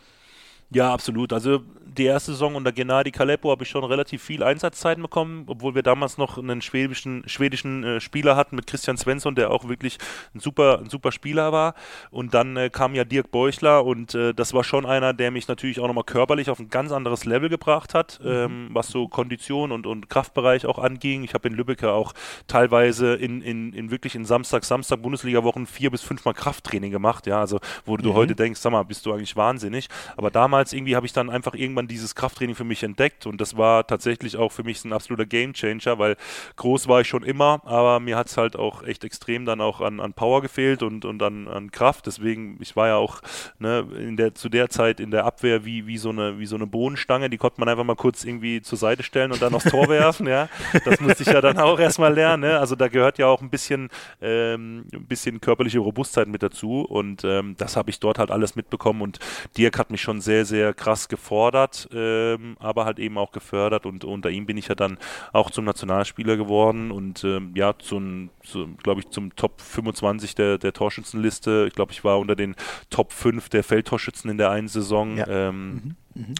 Ja, absolut. Also die erste Saison unter Gennady Kaleppo habe ich schon relativ viel Einsatzzeiten bekommen, obwohl wir damals noch einen schwedischen, schwedischen äh, Spieler hatten mit Christian Svensson, der auch wirklich ein super, ein super Spieler war. Und dann äh, kam ja Dirk Beuchler und äh, das war schon einer, der mich natürlich auch nochmal körperlich auf ein ganz anderes Level gebracht hat, mhm. ähm, was so Kondition und, und Kraftbereich auch anging. Ich habe in Lübeck auch teilweise in, in, in wirklich in Samstag, Samstag Bundesliga-Wochen vier bis fünfmal Krafttraining gemacht, ja, also wo du mhm. heute denkst, sag mal, bist du eigentlich wahnsinnig. Aber damals irgendwie habe ich dann einfach irgendwann irgendwann dieses Krafttraining für mich entdeckt und das war tatsächlich auch für mich ein absoluter Gamechanger, weil groß war ich schon immer, aber mir hat es halt auch echt extrem dann auch an, an Power gefehlt und, und an, an Kraft. Deswegen, ich war ja auch ne, in der, zu der Zeit in der Abwehr wie, wie, so eine, wie so eine Bohnenstange, die konnte man einfach mal kurz irgendwie zur Seite stellen und dann aufs Tor werfen. Ja. Das musste ich ja dann auch erstmal lernen. Ne? Also da gehört ja auch ein bisschen, ähm, ein bisschen körperliche Robustheit mit dazu und ähm, das habe ich dort halt alles mitbekommen und Dirk hat mich schon sehr, sehr krass gefordert hat, ähm, aber halt eben auch gefördert und unter ihm bin ich ja dann auch zum Nationalspieler geworden und ähm, ja, zum, zu, glaube ich, zum Top 25 der, der Torschützenliste. Ich glaube, ich war unter den Top 5 der Feldtorschützen in der einen Saison. Ja, ähm, mhm. Mhm.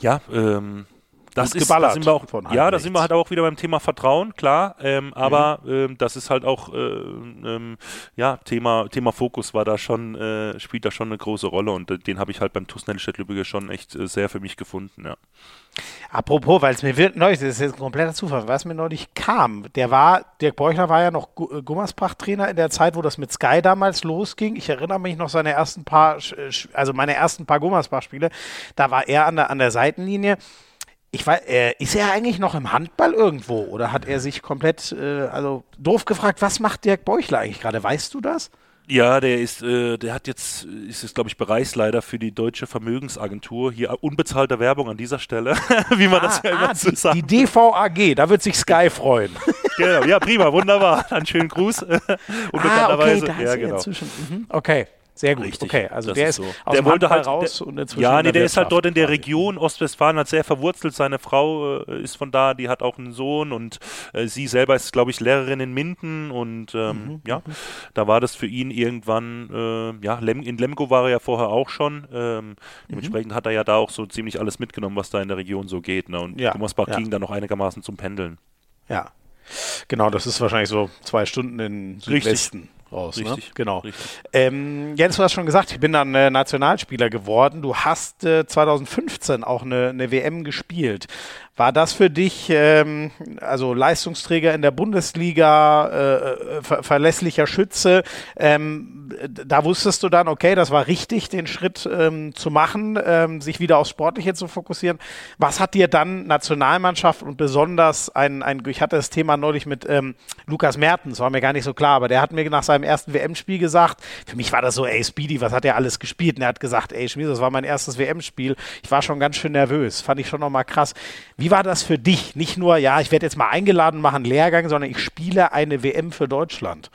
ja ähm, das ist, da sind wir auch, ja, da sind wir halt auch wieder beim Thema Vertrauen, klar, ähm, aber mhm. ähm, das ist halt auch, äh, ähm, ja, Thema, Thema Fokus war da schon, äh, spielt da schon eine große Rolle und äh, den habe ich halt beim TuS Lübbecke schon echt äh, sehr für mich gefunden, ja. Apropos, weil es mir wird neulich, das ist jetzt ein kompletter Zufall, was mir neulich kam, der war, Dirk Beuchler war ja noch äh, Gummersbach-Trainer in der Zeit, wo das mit Sky damals losging. Ich erinnere mich noch seine ersten paar, also meine ersten paar Gummersbach-Spiele, da war er an der, an der Seitenlinie ich weiß, äh, ist er eigentlich noch im Handball irgendwo oder hat er sich komplett, äh, also doof gefragt, was macht Dirk Beuchler eigentlich gerade? Weißt du das? Ja, der ist, äh, der hat jetzt, ist jetzt, glaube ich, Bereichsleiter für die Deutsche Vermögensagentur. Hier unbezahlte Werbung an dieser Stelle, wie man ah, das ja immer ah, so sagt. Die DVAG, da wird sich Sky freuen. genau, ja, prima, wunderbar. Einen schönen Gruß. Unbekannterweise. Ah, okay, da ja, genau. Mhm. Okay. Sehr gut. Richtig, okay, also das der ist so. aus Der wollte halt- raus der- und inzwischen Ja, nee, der ist halt dort in der. Region Ostwestfalen halt sehr verwurzelt. Seine Frau äh, ist von da, die hat auch einen Sohn und äh, sie selber ist, glaube ich, Lehrerin in Minden und ähm, Mhm, ja, da war das für ihn irgendwann, äh, ja, Lem in Lemgo war er ja vorher auch schon. Ähm, Mhm. dementsprechend hat er ja da auch so ziemlich alles mitgenommen, was da in der Region so geht. Ne? Und Ja, Gummersbach ja. ging da noch einigermaßen zum Pendeln. Ja. Genau, das ist wahrscheinlich so zwei Stunden in Südwesten raus. Richtig, Ne? Genau. richtig. Ähm, Jens, du hast schon gesagt, ich bin dann äh, Nationalspieler geworden. Du hast äh, 2015 auch eine, eine WM gespielt. War das für dich, ähm, also Leistungsträger in der Bundesliga, äh, ver verlässlicher Schütze? Ähm, da wusstest du dann, okay, das war richtig, den Schritt ähm, zu machen, ähm, sich wieder aufs Sportliche zu fokussieren. Was hat dir dann Nationalmannschaft und besonders ein, ein ich hatte das Thema neulich mit ähm, Lukas Mertens, war mir gar nicht so klar, aber der hat mir nach seinem ersten WM-Spiel gesagt, für mich war das so, ey, Speedy, was hat der alles gespielt? Und er hat gesagt, ey, Schmies, das war mein erstes WM-Spiel. Ich war schon ganz schön nervös, fand ich schon nochmal krass. Wie war das für dich? Nicht nur, ja, ich werde jetzt mal eingeladen, mache einen Lehrgang, sondern ich spiele eine WM für Deutschland.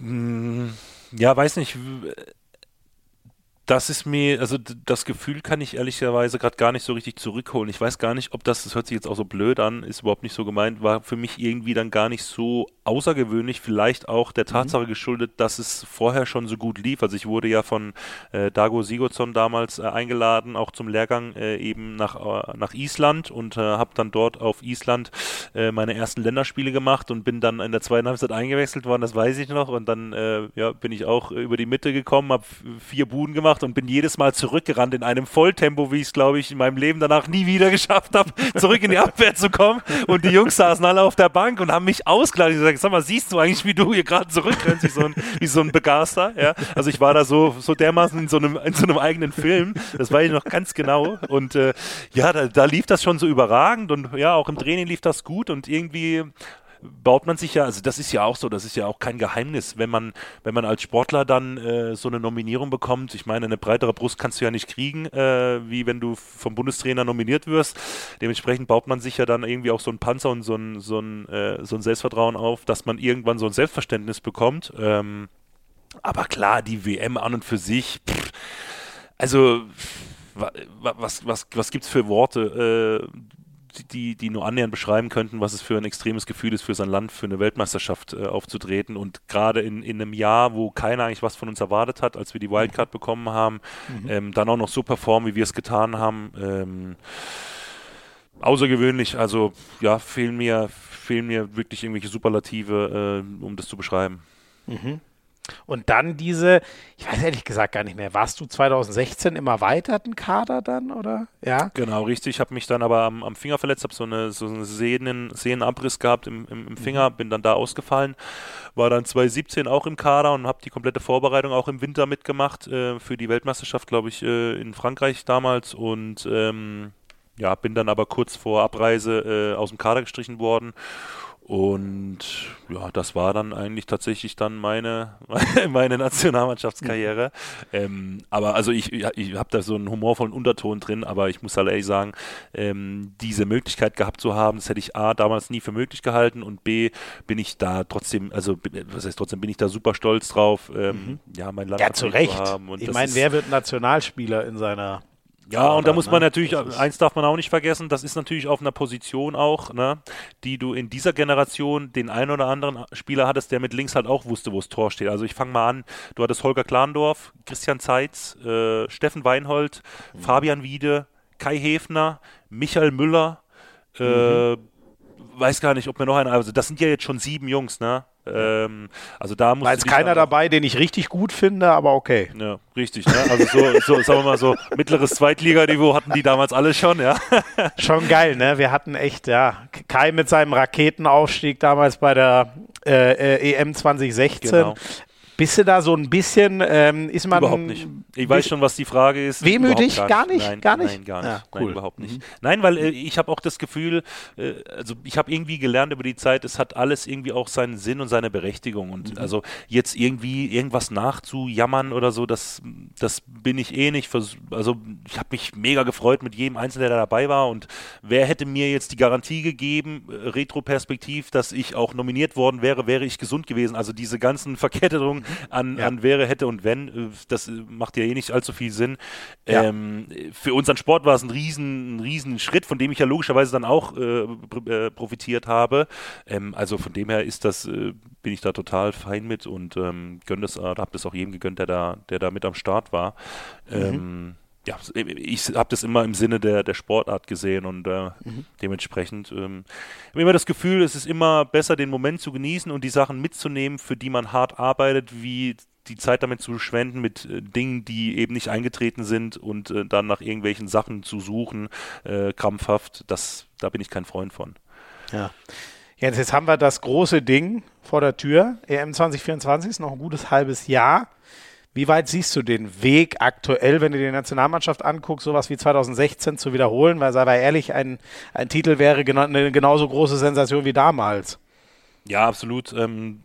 Ja, weiß nicht. Das ist mir, also das Gefühl kann ich ehrlicherweise gerade gar nicht so richtig zurückholen. Ich weiß gar nicht, ob das, das hört sich jetzt auch so blöd an, ist überhaupt nicht so gemeint, war für mich irgendwie dann gar nicht so außergewöhnlich, vielleicht auch der Tatsache geschuldet, dass es vorher schon so gut lief. Also ich wurde ja von äh, Dago Sigurdsson damals äh, eingeladen, auch zum Lehrgang äh, eben nach, äh, nach Island und äh, habe dann dort auf Island äh, meine ersten Länderspiele gemacht und bin dann in der zweiten Halbzeit eingewechselt worden, das weiß ich noch. Und dann äh, ja, bin ich auch über die Mitte gekommen, habe vier Buden gemacht und bin jedes Mal zurückgerannt in einem Volltempo, wie ich es, glaube ich, in meinem Leben danach nie wieder geschafft habe, zurück in die Abwehr zu kommen. Und die Jungs saßen alle auf der Bank und haben mich ausgelacht. Ich sag, sag mal, siehst du eigentlich, wie du hier gerade zurückrennst, wie so ein, so ein Begaster? Ja? Also ich war da so, so dermaßen in so, einem, in so einem eigenen Film. Das weiß ich noch ganz genau. Und äh, ja, da, da lief das schon so überragend und ja, auch im Training lief das gut und irgendwie baut man sich ja, also das ist ja auch so, das ist ja auch kein Geheimnis, wenn man, wenn man als Sportler dann äh, so eine Nominierung bekommt, ich meine, eine breitere Brust kannst du ja nicht kriegen, äh, wie wenn du vom Bundestrainer nominiert wirst. Dementsprechend baut man sich ja dann irgendwie auch so ein Panzer und so ein, so ein, äh, so ein Selbstvertrauen auf, dass man irgendwann so ein Selbstverständnis bekommt. Ähm, aber klar, die WM an und für sich, pff, also wa- wa- was, was, was gibt es für Worte, äh, die, die nur annähernd beschreiben könnten, was es für ein extremes Gefühl ist, für sein Land, für eine Weltmeisterschaft äh, aufzutreten. Und gerade in, in einem Jahr, wo keiner eigentlich was von uns erwartet hat, als wir die Wildcard bekommen haben, ähm, dann auch noch so performen, wie wir es getan haben. Ähm, außergewöhnlich, also ja, fehlen mir, fehlen mir wirklich irgendwelche Superlative, äh, um das zu beschreiben. Und dann diese, ich weiß ehrlich gesagt gar nicht mehr, warst du 2016 im erweiterten Kader dann, oder? Ja. Genau, richtig. Ich habe mich dann aber am, am Finger verletzt, habe so eine, so eine Sehnen, Sehnenabriss gehabt im, im, im Finger, bin dann da ausgefallen. War dann 2017 auch im Kader und habe die komplette Vorbereitung auch im Winter mitgemacht äh, für die Weltmeisterschaft, glaube ich, äh, in Frankreich damals. Und ähm, ja, bin dann aber kurz vor Abreise äh, aus dem Kader gestrichen worden. Und ja, das war dann eigentlich tatsächlich dann meine, meine Nationalmannschaftskarriere. Ähm, aber also ich, ich habe da so einen humorvollen Unterton drin, aber ich muss halt ehrlich sagen, ähm, diese Möglichkeit gehabt zu haben, das hätte ich A damals nie für möglich gehalten und B bin ich da trotzdem, also was heißt trotzdem, bin ich da super stolz drauf, ähm, ja, mein Land Ja, zu Recht. Und ich meine, wer wird Nationalspieler in seiner ja, und da muss man ne? natürlich, eins darf man auch nicht vergessen, das ist natürlich auf einer Position auch, ne, die du in dieser Generation den einen oder anderen Spieler hattest, der mit links halt auch wusste, wo das Tor steht. Also ich fange mal an, du hattest Holger Klandorf, Christian Zeitz, äh, Steffen Weinhold, Mhm. Fabian Wiede, Kai Hefner, Michael Müller, Mhm. äh, weiß gar nicht, ob mir noch einer, also das sind ja jetzt schon sieben Jungs, ne? Ähm, also da muss War jetzt keiner dabei, den ich richtig gut finde, aber okay. ja, richtig, ne? Also so, so, sagen wir mal so, mittleres Zweitliganiveau hatten die damals alle schon, ja. Schon geil, ne? Wir hatten echt, ja, Kai mit seinem Raketenaufstieg damals bei der äh, äh, EM 2016. Genau. Bist du da so ein bisschen, ähm, ist man Überhaupt nicht. Ich weiß schon, was die Frage ist. Wehmütig? Überhaupt Gar nicht? Nein, Gar nicht? Nein, gar nicht. Ja, Nein, cool. überhaupt nicht. Nein, weil äh, ich habe auch das Gefühl, äh, also ich habe irgendwie gelernt über die Zeit, es hat alles irgendwie auch seinen Sinn und seine Berechtigung. Und Mhm. also jetzt irgendwie irgendwas nachzujammern oder so, das das bin ich eh nicht. Also ich habe mich mega gefreut mit jedem Einzelnen, der da dabei war. Und wer hätte mir jetzt die Garantie gegeben, äh, retroperspektiv, dass ich auch nominiert worden wäre, wäre ich gesund gewesen. Also diese ganzen Verkettungen an, ja. an wäre, hätte und wenn, äh, das macht ja eh nicht allzu viel Sinn. Ja. Ähm, für unseren Sport war es ein riesen, ein riesen Schritt, von dem ich ja logischerweise dann auch äh, profitiert habe. Ähm, also von dem her ist das, äh, bin ich da total fein mit und ähm, gönne das, äh, habe das auch jedem gegönnt, der da, der da mit am Start war. Mhm. Ja, ich habe das immer im Sinne der, der Sportart gesehen und äh, mhm. dementsprechend ähm, habe immer das Gefühl, es ist immer besser, den Moment zu genießen und die Sachen mitzunehmen, für die man hart arbeitet, wie die Zeit damit zu verschwenden mit äh, Dingen, die eben nicht eingetreten sind und äh, dann nach irgendwelchen Sachen zu suchen, äh, krampfhaft. Das, da bin ich kein Freund von. Ja. Jetzt, jetzt haben wir das große Ding vor der Tür. EM 2024 ist noch ein gutes halbes Jahr. Wie weit siehst du den Weg aktuell, wenn du die Nationalmannschaft anguckst, sowas wie 2016 zu wiederholen? Weil, sei mal ehrlich, ein, ein Titel wäre eine genauso große Sensation wie damals. Ja, absolut. Ähm,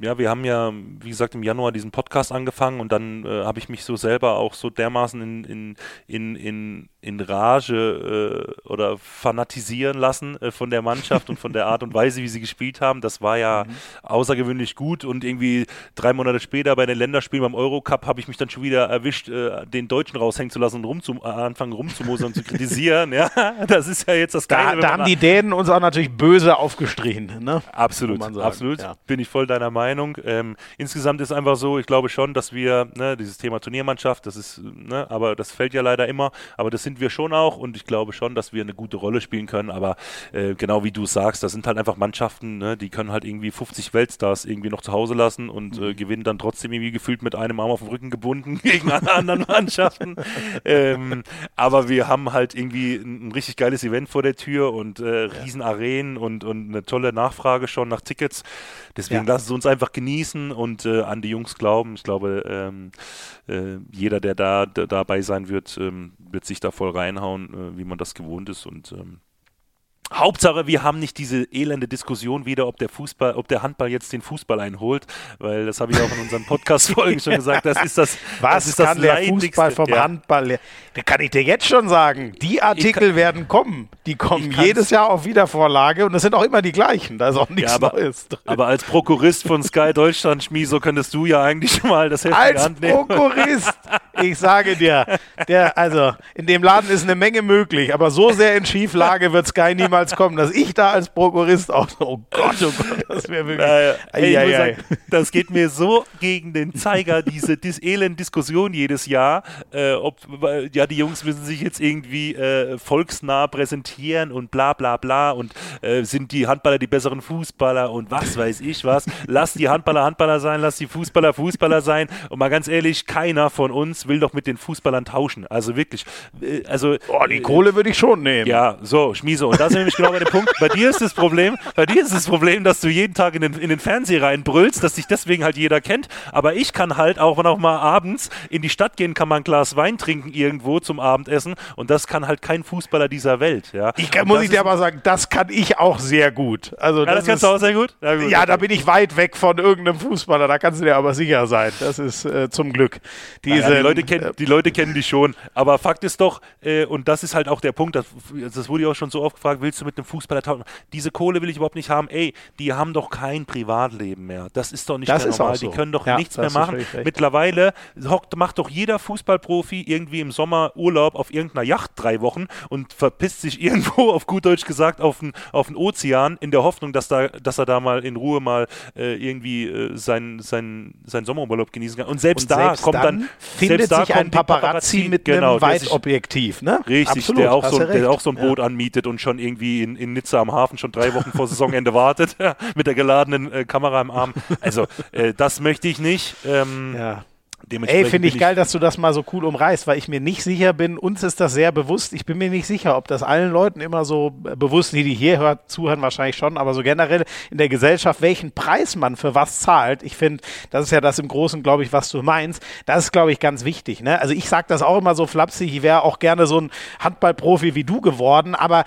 ja, wir haben ja, wie gesagt, im Januar diesen Podcast angefangen und dann äh, habe ich mich so selber auch so dermaßen in, in, in, in, in Rage äh, oder fanatisieren lassen äh, von der Mannschaft und von der Art und Weise, wie sie gespielt haben. Das war ja mhm. außergewöhnlich gut und irgendwie drei Monate später bei den Länderspielen beim Eurocup habe ich mich dann schon wieder erwischt, äh, den Deutschen raushängen zu lassen und rumzu, äh, anfangen rumzumosern und zu kritisieren. Ja, das ist ja jetzt das Geile. Da, da haben die Dänen uns auch natürlich böse aufgestrichen. Ne? Absolut, absolut. Ja. Bin ich voll deiner Meinung. Ähm, insgesamt ist einfach so, ich glaube schon, dass wir, ne, dieses Thema Turniermannschaft, das ist, ne, aber das fällt ja leider immer, aber das sind wir schon auch und ich glaube schon, dass wir eine gute Rolle spielen können, aber äh, genau wie du sagst, das sind halt einfach Mannschaften, ne, die können halt irgendwie 50 Weltstars irgendwie noch zu Hause lassen und äh, mhm. gewinnen dann trotzdem irgendwie gefühlt mit einem Arm auf dem Rücken gebunden gegen alle anderen Mannschaften. ähm, aber wir haben halt irgendwie ein, ein, richtig geiles Event vor der Tür und äh, riesen Arenen und, und eine tolle Nachfrage schon nach Tickets. Deswegen ja. Sie uns einfach genießen und äh, an die Jungs glauben. Ich glaube, ähm, äh, jeder, der da der dabei sein wird, ähm, wird sich da voll reinhauen, äh, wie man das gewohnt ist. Und ähm, Hauptsache, wir haben nicht diese elende Diskussion wieder, ob der Fußball, ob der Handball jetzt den Fußball einholt, weil das habe ich auch in unseren Podcast-Folgen schon gesagt. Das ist das. Was das ist kann das der Fußball vom ja. Handball? Da kann ich dir jetzt schon sagen. Die Artikel kann, werden kommen. Die kommen jedes Jahr auf Wiedervorlage und es sind auch immer die gleichen. Da ist auch nichts ja, aber, Neues. Drin. Aber als Prokurist von Sky Deutschland, Schmi, so könntest du ja eigentlich mal das Heft als in die Hand Prokurist, ich sage dir, der, also in dem Laden ist eine Menge möglich, aber so sehr in Schieflage wird Sky niemals niemals kommen, dass ich da als Prokurist auch so, oh Gott, oh Gott, das wäre wirklich. Naja, ey, ei, ei, sagen, das geht mir so gegen den Zeiger, diese dis elend Diskussion jedes Jahr, äh, ob ja die Jungs müssen sich jetzt irgendwie äh, volksnah präsentieren und bla bla bla und äh, sind die Handballer die besseren Fußballer und was weiß ich was. Lass die Handballer Handballer sein, lass die Fußballer Fußballer sein und mal ganz ehrlich, keiner von uns will doch mit den Fußballern tauschen. Also wirklich, äh, also. Oh, die Kohle würde ich schon nehmen. Ja, so, Schmiese. Und da sind nämlich genau bei dem Punkt. Bei dir ist das Problem, bei dir ist das Problem, dass du jeden Tag in den, in den Fernseher reinbrüllst, dass dich deswegen halt jeder kennt. Aber ich kann halt auch noch mal abends in die Stadt gehen, kann mal ein Glas Wein trinken irgendwo zum Abendessen und das kann halt kein Fußballer dieser Welt. Ja, ich kann, muss ich dir aber sagen, das kann ich auch sehr gut. Also ja, das, das kannst ist, du auch sehr gut. Ja, gut, ja da bin ich weit weg von irgendeinem Fußballer. Da kannst du dir aber sicher sein. Das ist äh, zum Glück. Diese, ja, die, Leute kenn, äh, die Leute kennen dich schon. Aber Fakt ist doch, äh, und das ist halt auch der Punkt, das, das wurde ja auch schon so oft gefragt, willst du mit einem Fußballer tauschen. Diese Kohle will ich überhaupt nicht haben. Ey, die haben doch kein Privatleben mehr. Das ist doch nicht das mehr normal. So. Die können doch ja, nichts mehr machen. Mittlerweile hockt, macht doch jeder Fußballprofi irgendwie im Sommer Urlaub auf irgendeiner Yacht drei Wochen und verpisst sich irgendwo, auf gut Deutsch gesagt, auf den, auf den Ozean in der Hoffnung, dass, da, dass er da mal in Ruhe mal äh, irgendwie äh, seinen sein, sein Sommerurlaub genießen kann. Und selbst und da selbst kommt dann, dann findet sich ein Paparazzi, Paparazzi, mit genau, einem Weitobjektiv. Ne? Richtig, Absolut, der, auch so, der auch so ein Boot ja. anmietet und schon irgendwie in, in Nizza am Hafen schon drei Wochen vor Saisonende wartet, mit der geladenen äh, Kamera im Arm. Also, äh, das möchte ich nicht. Ähm, ja. Ey, finde ich geil, dass du das mal so cool umreißt, weil ich mir nicht sicher bin, uns ist das sehr bewusst. Ich bin mir nicht sicher, ob das allen Leuten immer so bewusst, die die hier hört, zuhören wahrscheinlich schon, aber so generell in der Gesellschaft, welchen Preis man für was zahlt. Ich finde, das ist ja das im Großen, glaube ich, was du meinst. Das ist, glaube ich, ganz wichtig. Ne? Also ich sage das auch immer so flapsig, ich wäre auch gerne so ein Handballprofi wie du geworden, aber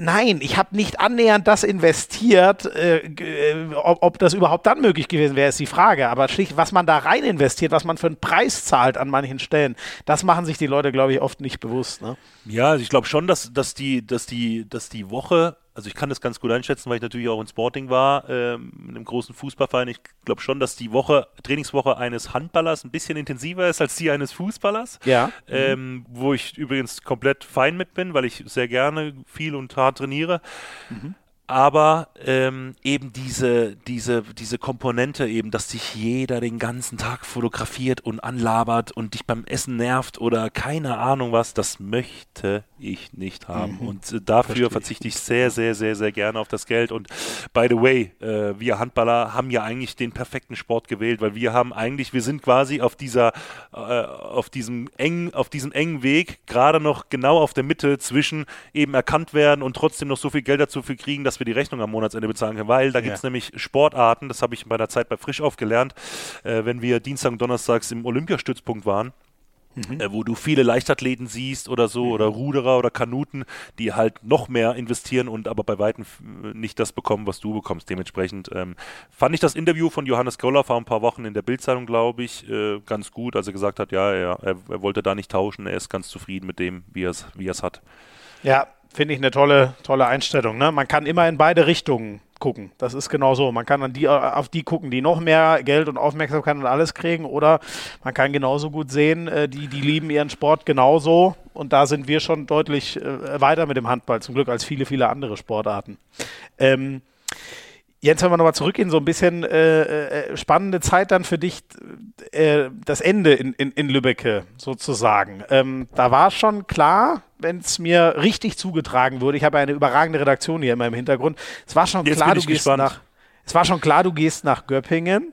nein, ich habe nicht annähernd das investiert. Äh, äh, ob, ob, das überhaupt dann möglich gewesen wäre, ist die Frage. Aber schlicht, was man da rein investiert, was man für einen Preis zahlt an manchen Stellen, das machen sich die Leute, glaube ich, oft nicht bewusst. Ne? Ja, also ich glaube schon, dass, dass, die, dass, die, dass die Woche also ich kann das ganz gut einschätzen, weil ich natürlich auch in Sporting war, ähm, in einem großen Fußballverein. Ich glaube schon, dass die Woche, Trainingswoche eines Handballers ein bisschen intensiver ist als die eines Fußballers. Ja. Ähm, wo ich übrigens komplett fein mit bin, weil ich sehr gerne viel und hart trainiere. Mhm aber ähm, eben diese, diese, diese Komponente eben, dass dich jeder den ganzen Tag fotografiert und anlabert und dich beim Essen nervt oder keine Ahnung was, das möchte ich nicht haben. Mhm. Und äh, dafür Verstehe verzichte ich sehr, sehr, sehr, sehr gerne auf das Geld. Und by the way, äh, wir Handballer haben ja eigentlich den perfekten Sport gewählt, weil wir haben eigentlich, wir sind quasi auf dieser, äh, auf diesem engen, auf diesem engen Weg, gerade noch genau auf der Mitte zwischen eben erkannt werden und trotzdem noch so viel Geld dazu für kriegen, dass dass wir die Rechnung am Monatsende bezahlen können, weil da gibt es ja. nämlich Sportarten, das habe ich bei der Zeit bei Frisch aufgelernt, äh, wenn wir Dienstag und Donnerstags im Olympiastützpunkt waren. Mhm. Äh, wo du viele Leichtathleten siehst oder so mhm. oder Ruderer oder Kanuten, die halt noch mehr investieren und aber bei weitem nicht das bekommen, was du bekommst. Dementsprechend ähm, fand ich das Interview von Johannes Goller vor ein paar Wochen in der Bildzeitung, glaube ich, äh, ganz gut, als er gesagt hat, ja, er, er, wollte da nicht tauschen, er ist ganz zufrieden mit dem, wie er es wie hat. Ja, finde ich eine tolle, tolle Einstellung. Ne? Man kann immer in beide Richtungen gucken. Das ist genau so. Man kann an die, auf die gucken, die noch mehr Geld und Aufmerksamkeit und alles kriegen. Oder man kann genauso gut sehen, äh, die, die lieben ihren Sport genauso. Und da sind wir schon deutlich äh, weiter mit dem Handball, zum Glück als viele, viele andere Sportarten. Ähm, Jens, wenn wir nochmal zurückgehen, so ein bisschen äh, äh, spannende Zeit dann für dich, äh, das Ende in, in, in Lübbecke sozusagen. Ähm, da war schon klar, wenn es mir richtig zugetragen wurde, ich habe eine überragende Redaktion hier in meinem Hintergrund, es war schon Jetzt klar, du gehst gespannt. nach. Es war schon klar, du gehst nach Göppingen.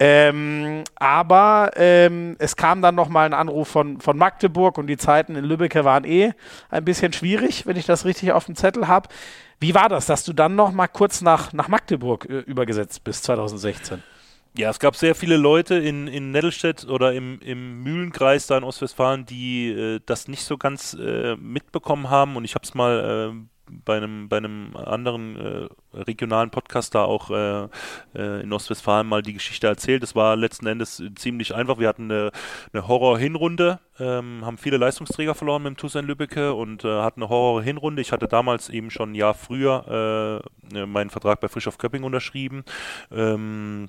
Ähm, aber ähm, es kam dann nochmal ein Anruf von, von Magdeburg und die Zeiten in Lübbecke waren eh ein bisschen schwierig, wenn ich das richtig auf dem Zettel habe. Wie war das, dass du dann noch mal kurz nach, nach Magdeburg äh, übergesetzt bist 2016? Ja, es gab sehr viele Leute in, in Nettelstedt oder im, im Mühlenkreis da in Ostwestfalen, die äh, das nicht so ganz äh, mitbekommen haben. Und ich habe es mal äh, bei einem, bei einem anderen äh, regionalen Podcast da auch äh, äh, in Ostwestfalen mal die Geschichte erzählt. Es war letzten Endes ziemlich einfach. Wir hatten eine, eine Horror-Hinrunde, ähm, haben viele Leistungsträger verloren mit dem Tusen Lübbecke und äh, hatten eine Horror-Hinrunde. Ich hatte damals eben schon ein Jahr früher äh, meinen Vertrag bei Frisch auf Köpping unterschrieben. Ähm,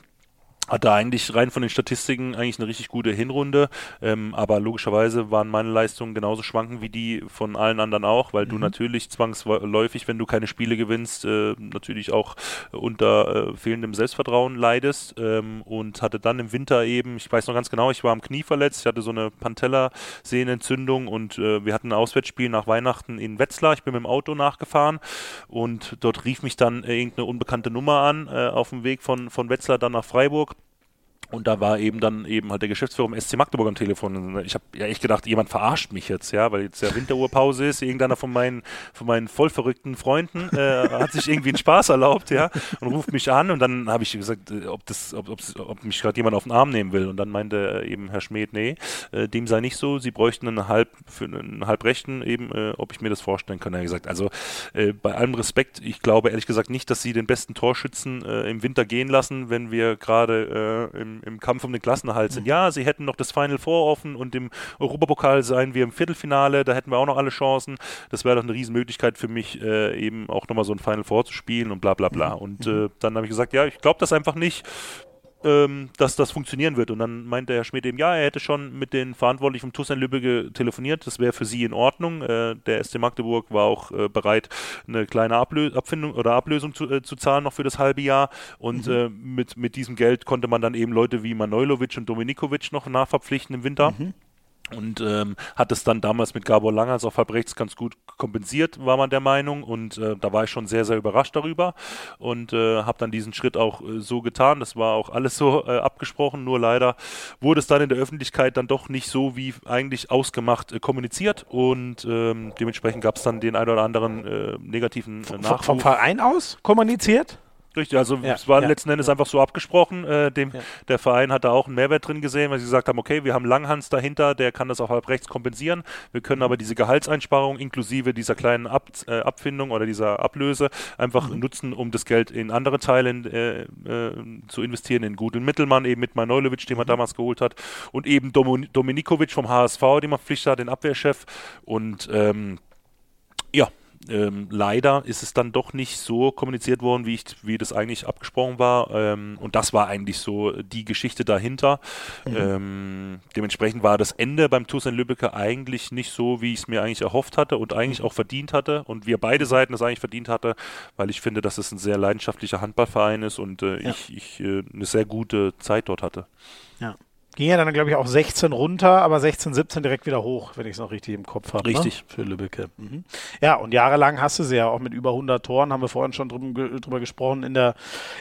hatte eigentlich rein von den Statistiken eigentlich eine richtig gute Hinrunde, ähm, aber logischerweise waren meine Leistungen genauso schwanken wie die von allen anderen auch, weil mhm. du natürlich zwangsläufig, wenn du keine Spiele gewinnst, äh, natürlich auch unter äh, fehlendem Selbstvertrauen leidest. Ähm, und hatte dann im Winter eben, ich weiß noch ganz genau, ich war am Knie verletzt, ich hatte so eine Pantella-Sehnenentzündung und äh, wir hatten ein Auswärtsspiel nach Weihnachten in Wetzlar, ich bin mit dem Auto nachgefahren und dort rief mich dann irgendeine unbekannte Nummer an äh, auf dem Weg von, von Wetzlar dann nach Freiburg und da war eben dann eben halt der Geschäftsführer im SC Magdeburg am Telefon. Ich habe ja echt gedacht, jemand verarscht mich jetzt, ja, weil jetzt ja Winteruhrpause ist. Irgendeiner von meinen, von meinen voll verrückten Freunden äh, hat sich irgendwie einen Spaß erlaubt, ja, und ruft mich an. Und dann habe ich gesagt, äh, ob, das, ob, ob mich gerade jemand auf den Arm nehmen will. Und dann meinte eben Herr Schmidt, nee, äh, dem sei nicht so. Sie bräuchten einen halb, für einen halbrechten eben, äh, ob ich mir das vorstellen kann. Er hat gesagt, also äh, bei allem Respekt, ich glaube ehrlich gesagt nicht, dass Sie den besten Torschützen äh, im Winter gehen lassen, wenn wir gerade im im Kampf um den Klassenerhalt sind. Mhm. Ja, sie hätten noch das Final Four offen und im Europapokal seien wir im Viertelfinale, da hätten wir auch noch alle Chancen. Das wäre doch eine Riesenmöglichkeit für mich, äh, eben auch nochmal so ein Final Four zu spielen und bla bla bla. Mhm. Und äh, dann habe ich gesagt, ja, ich glaube das einfach nicht ähm, dass das funktionieren wird. Und dann meinte Herr Schmidt eben, ja, er hätte schon mit den Verantwortlichen vom TUS Lübbecke telefoniert, das wäre für sie in Ordnung. Äh, der SC Magdeburg war auch äh, bereit, eine kleine Ablö Abfindung oder Ablösung zu, äh, zu, zahlen noch für das halbe Jahr. Und mhm. Äh, mit, mit diesem Geld konnte man dann eben Leute wie Manojlovic und Dominikovic noch nachverpflichten im Winter. Mhm und ähm, hat es dann damals mit Gabor Langers auf halb rechts ganz gut kompensiert, war man der Meinung. Und äh, da war ich schon sehr, sehr überrascht darüber und äh, habe dann diesen Schritt auch äh, so getan. Das war auch alles so äh, abgesprochen, nur leider wurde es dann in der Öffentlichkeit dann doch nicht so wie eigentlich ausgemacht äh, kommuniziert und ähm, dementsprechend gab es dann den ein oder anderen äh, negativen Nachruf. Vom Verein aus kommuniziert? Richtig, also ja, es war ja, letzten Endes ja. einfach so abgesprochen. Äh, dem, Der Verein hat da auch einen Mehrwert drin gesehen, weil sie gesagt haben, okay, wir haben Langhans dahinter, der kann das auch halb rechts kompensieren. Wir können mhm. aber diese Gehaltseinsparung inklusive dieser kleinen Ab, äh, Abfindung oder dieser Ablöse einfach mhm. nutzen, um das Geld in andere Teile äh, äh, zu investieren, in guten Mittelmann, eben mit Manojlovic, den man mhm. damals geholt hat, und eben Dominikovic vom HSV, den man verpflichtet hat, den Abwehrchef. Und ähm, ja, ähm, leider ist es dann doch nicht so kommuniziert worden, wie, ich, wie das eigentlich abgesprochen war. Ähm, und das war eigentlich so die Geschichte dahinter. Mhm. Ähm, dementsprechend war das Ende beim TuS in Lübbecke eigentlich nicht so, wie ich es mir eigentlich erhofft hatte und eigentlich mhm. auch verdient hatte. Und wir beide Seiten es eigentlich verdient hatte, weil ich finde, dass es ein sehr leidenschaftlicher Handballverein ist und äh, ja. ich, ich äh, eine sehr gute Zeit dort hatte. Ja. Ging ja dann, glaube ich, auch 16 runter, aber 16, 17 direkt wieder hoch, wenn ich es noch richtig im Kopf habe. Ne? Richtig. Ne? Für Lübbecke. Mhm. Ja, und jahrelang hast du sie ja auch mit über 100 Toren, haben wir vorhin schon drüber, drüber gesprochen, in der,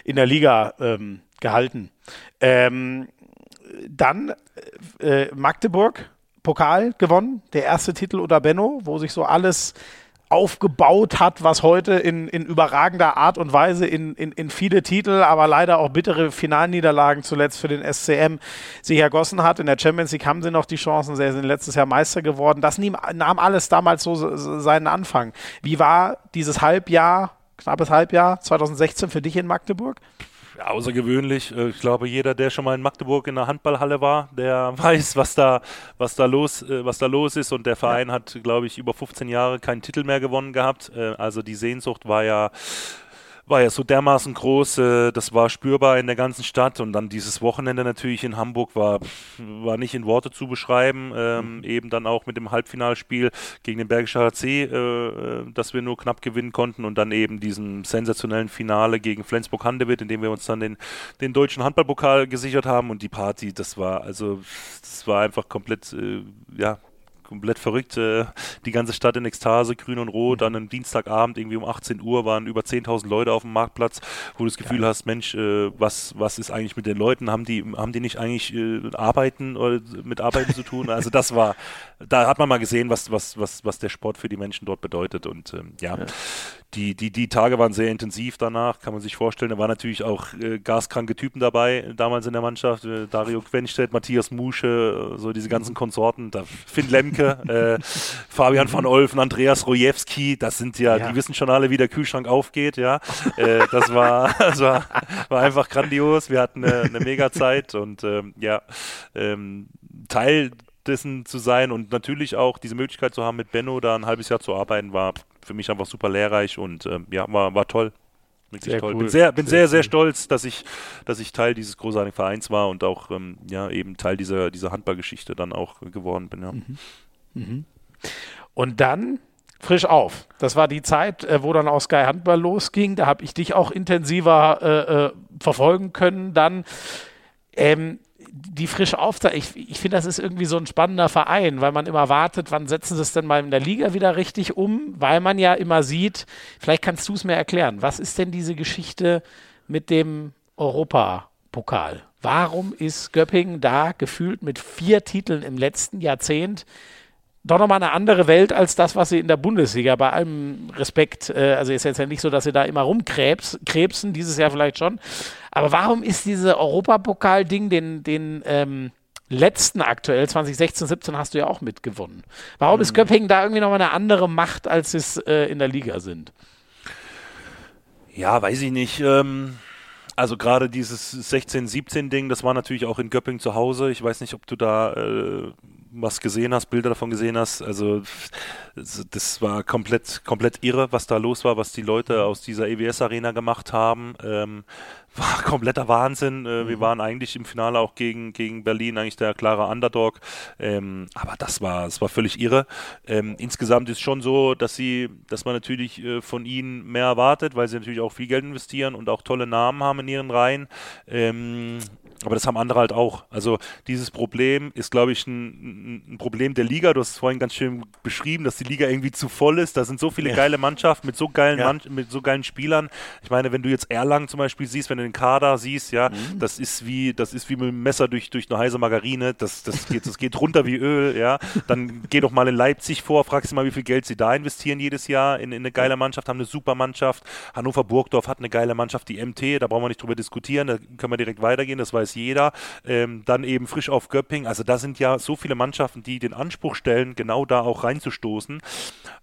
in der Liga ähm, gehalten. Ähm, dann äh, Magdeburg, Pokal gewonnen, der erste Titel unter Benno, wo sich so alles aufgebaut hat, was heute in, in überragender Art und Weise in, in, in viele Titel, aber leider auch bittere Finalniederlagen zuletzt für den SCM sich ergossen hat. In der Champions League haben sie noch die Chancen, sie sind letztes Jahr Meister geworden. Das nahm alles damals so seinen Anfang. Wie war dieses Halbjahr, knappes Halbjahr 2016 für dich in Magdeburg? Außergewöhnlich. Äh, ich glaube, jeder, der schon mal in Magdeburg in der Handballhalle war, der weiß, was da, was da los, äh, was da los ist. Und der Verein ja. hat, glaube ich, über 15 Jahre keinen Titel mehr gewonnen gehabt. Äh, also die Sehnsucht war ja war ja so dermaßen groß, äh, das war spürbar in der ganzen Stadt und dann dieses Wochenende natürlich in Hamburg war, war nicht in Worte zu beschreiben, ähm, mhm. eben dann auch mit dem Halbfinalspiel gegen den Bergischen HC, äh, äh, das wir nur knapp gewinnen konnten und dann eben diesem sensationellen Finale gegen Flensburg-Handewitt, in dem wir uns dann den, den deutschen Handballpokal gesichert haben und die Party, das war also, das war einfach komplett, äh, ja, komplett verrückt. Äh, die ganze Stadt in Ekstase, grün und rot. Mhm. Dann am Dienstagabend, irgendwie um 18 Uhr, waren über 10.000 Leute auf dem Marktplatz, wo du das Gefühl Geil. hast, Mensch, äh, was, was ist eigentlich mit den Leuten? Haben die, haben die nicht eigentlich äh, Arbeiten oder mit Arbeiten zu tun? Also das war, da hat man mal gesehen, was, was, was, was der Sport für die Menschen dort bedeutet. Und ähm, ja, ja, die, die, die Tage waren sehr intensiv danach, kann man sich vorstellen. Da waren natürlich auch äh, gaskranke Typen dabei, damals in der Mannschaft. Äh, Dario Quenstedt, Matthias Musche, äh, so diese ganzen mhm. Konsorten. Da, Finn Lemke, äh, Fabian van Olfen, Andreas Rojewski, das sind ja, ja, die wissen schon alle, wie der Kühlschrank aufgeht, ja. Äh, das war, das war, war einfach grandios. Wir hatten eine, eine mega Zeit und ähm, ja, ähm, Teil dessen zu sein und natürlich auch diese Möglichkeit zu haben, mit Benno da ein halbes Jahr zu arbeiten, war für mich einfach super lehrreich und ähm, ja, war, war toll. Sehr toll. Cool. Bin sehr, bin sehr, sehr, sehr, stolz, dass ich, dass ich Teil dieses großartigen Vereins war und auch ähm, ja, eben Teil dieser, dieser Handballgeschichte dann auch geworden bin. Ja. Mhm. Mhm. Und dann frisch auf. Das war die Zeit, äh, wo dann auch Sky Handball losging. Da habe ich dich auch intensiver äh, äh, verfolgen können. Dann ähm, die frisch auf, ich, ich finde, das ist irgendwie so ein spannender Verein, weil man immer wartet, wann setzen sie es denn mal in der Liga wieder richtig um, weil man ja immer sieht, vielleicht kannst du es mir erklären, was ist denn diese Geschichte mit dem Europapokal? Warum ist Göppingen da gefühlt mit vier Titeln im letzten Jahrzehnt doch nochmal eine andere Welt als das, was sie in der Bundesliga, bei allem Respekt, äh, also ist jetzt ja nicht so, dass sie da immer rumkrebsen, dieses Jahr vielleicht schon, aber warum ist diese Europapokal-Ding, den, den ähm, letzten aktuell, 2016, 17 hast du ja auch mitgewonnen. Warum mhm. ist Göppingen da irgendwie nochmal eine andere Macht, als es äh, in der Liga sind? Ja, weiß ich nicht. Ähm also gerade dieses 16-17-Ding, das war natürlich auch in Göppingen zu Hause. Ich weiß nicht, ob du da äh, was gesehen hast, Bilder davon gesehen hast. Also das war komplett, komplett irre, was da los war, was die Leute aus dieser EWS-Arena gemacht haben. Ähm, war kompletter Wahnsinn. Äh, mhm. Wir waren eigentlich im Finale auch gegen, gegen Berlin eigentlich der klare Underdog. Ähm, aber das war, das war völlig irre. Ähm, insgesamt ist schon so, dass sie, dass man natürlich äh, von ihnen mehr erwartet, weil sie natürlich auch viel Geld investieren und auch tolle Namen haben in ihren Reihen. Aber das haben andere halt auch. Also dieses Problem ist, glaube ich, ein, ein, Problem der Liga. Du hast es vorhin ganz schön beschrieben, dass die Liga irgendwie zu voll ist. Da sind so viele ja. geile Mannschaften mit so geilen, ja. Mann, mit so geilen Spielern. Ich meine, wenn du jetzt Erlangen zum Beispiel siehst, wenn du den Kader siehst, ja, mhm. das ist wie, das ist wie mit dem Messer durch, durch eine heiße Margarine, das, das geht, das geht runter wie Öl, ja. Dann geh doch mal in Leipzig vor, fragst du mal, wie viel Geld sie da investieren jedes Jahr in, in eine geile Mannschaft, haben eine super Mannschaft. Hannover Burgdorf hat eine geile Mannschaft, die MT, da brauchen wir nicht drüber diskutieren, da können wir direkt weitergehen, das weiß jeder. Ähm, dann eben frisch auf Göpping, also da sind ja so viele Mannschaften, die den Anspruch stellen, genau da auch reinzustoßen.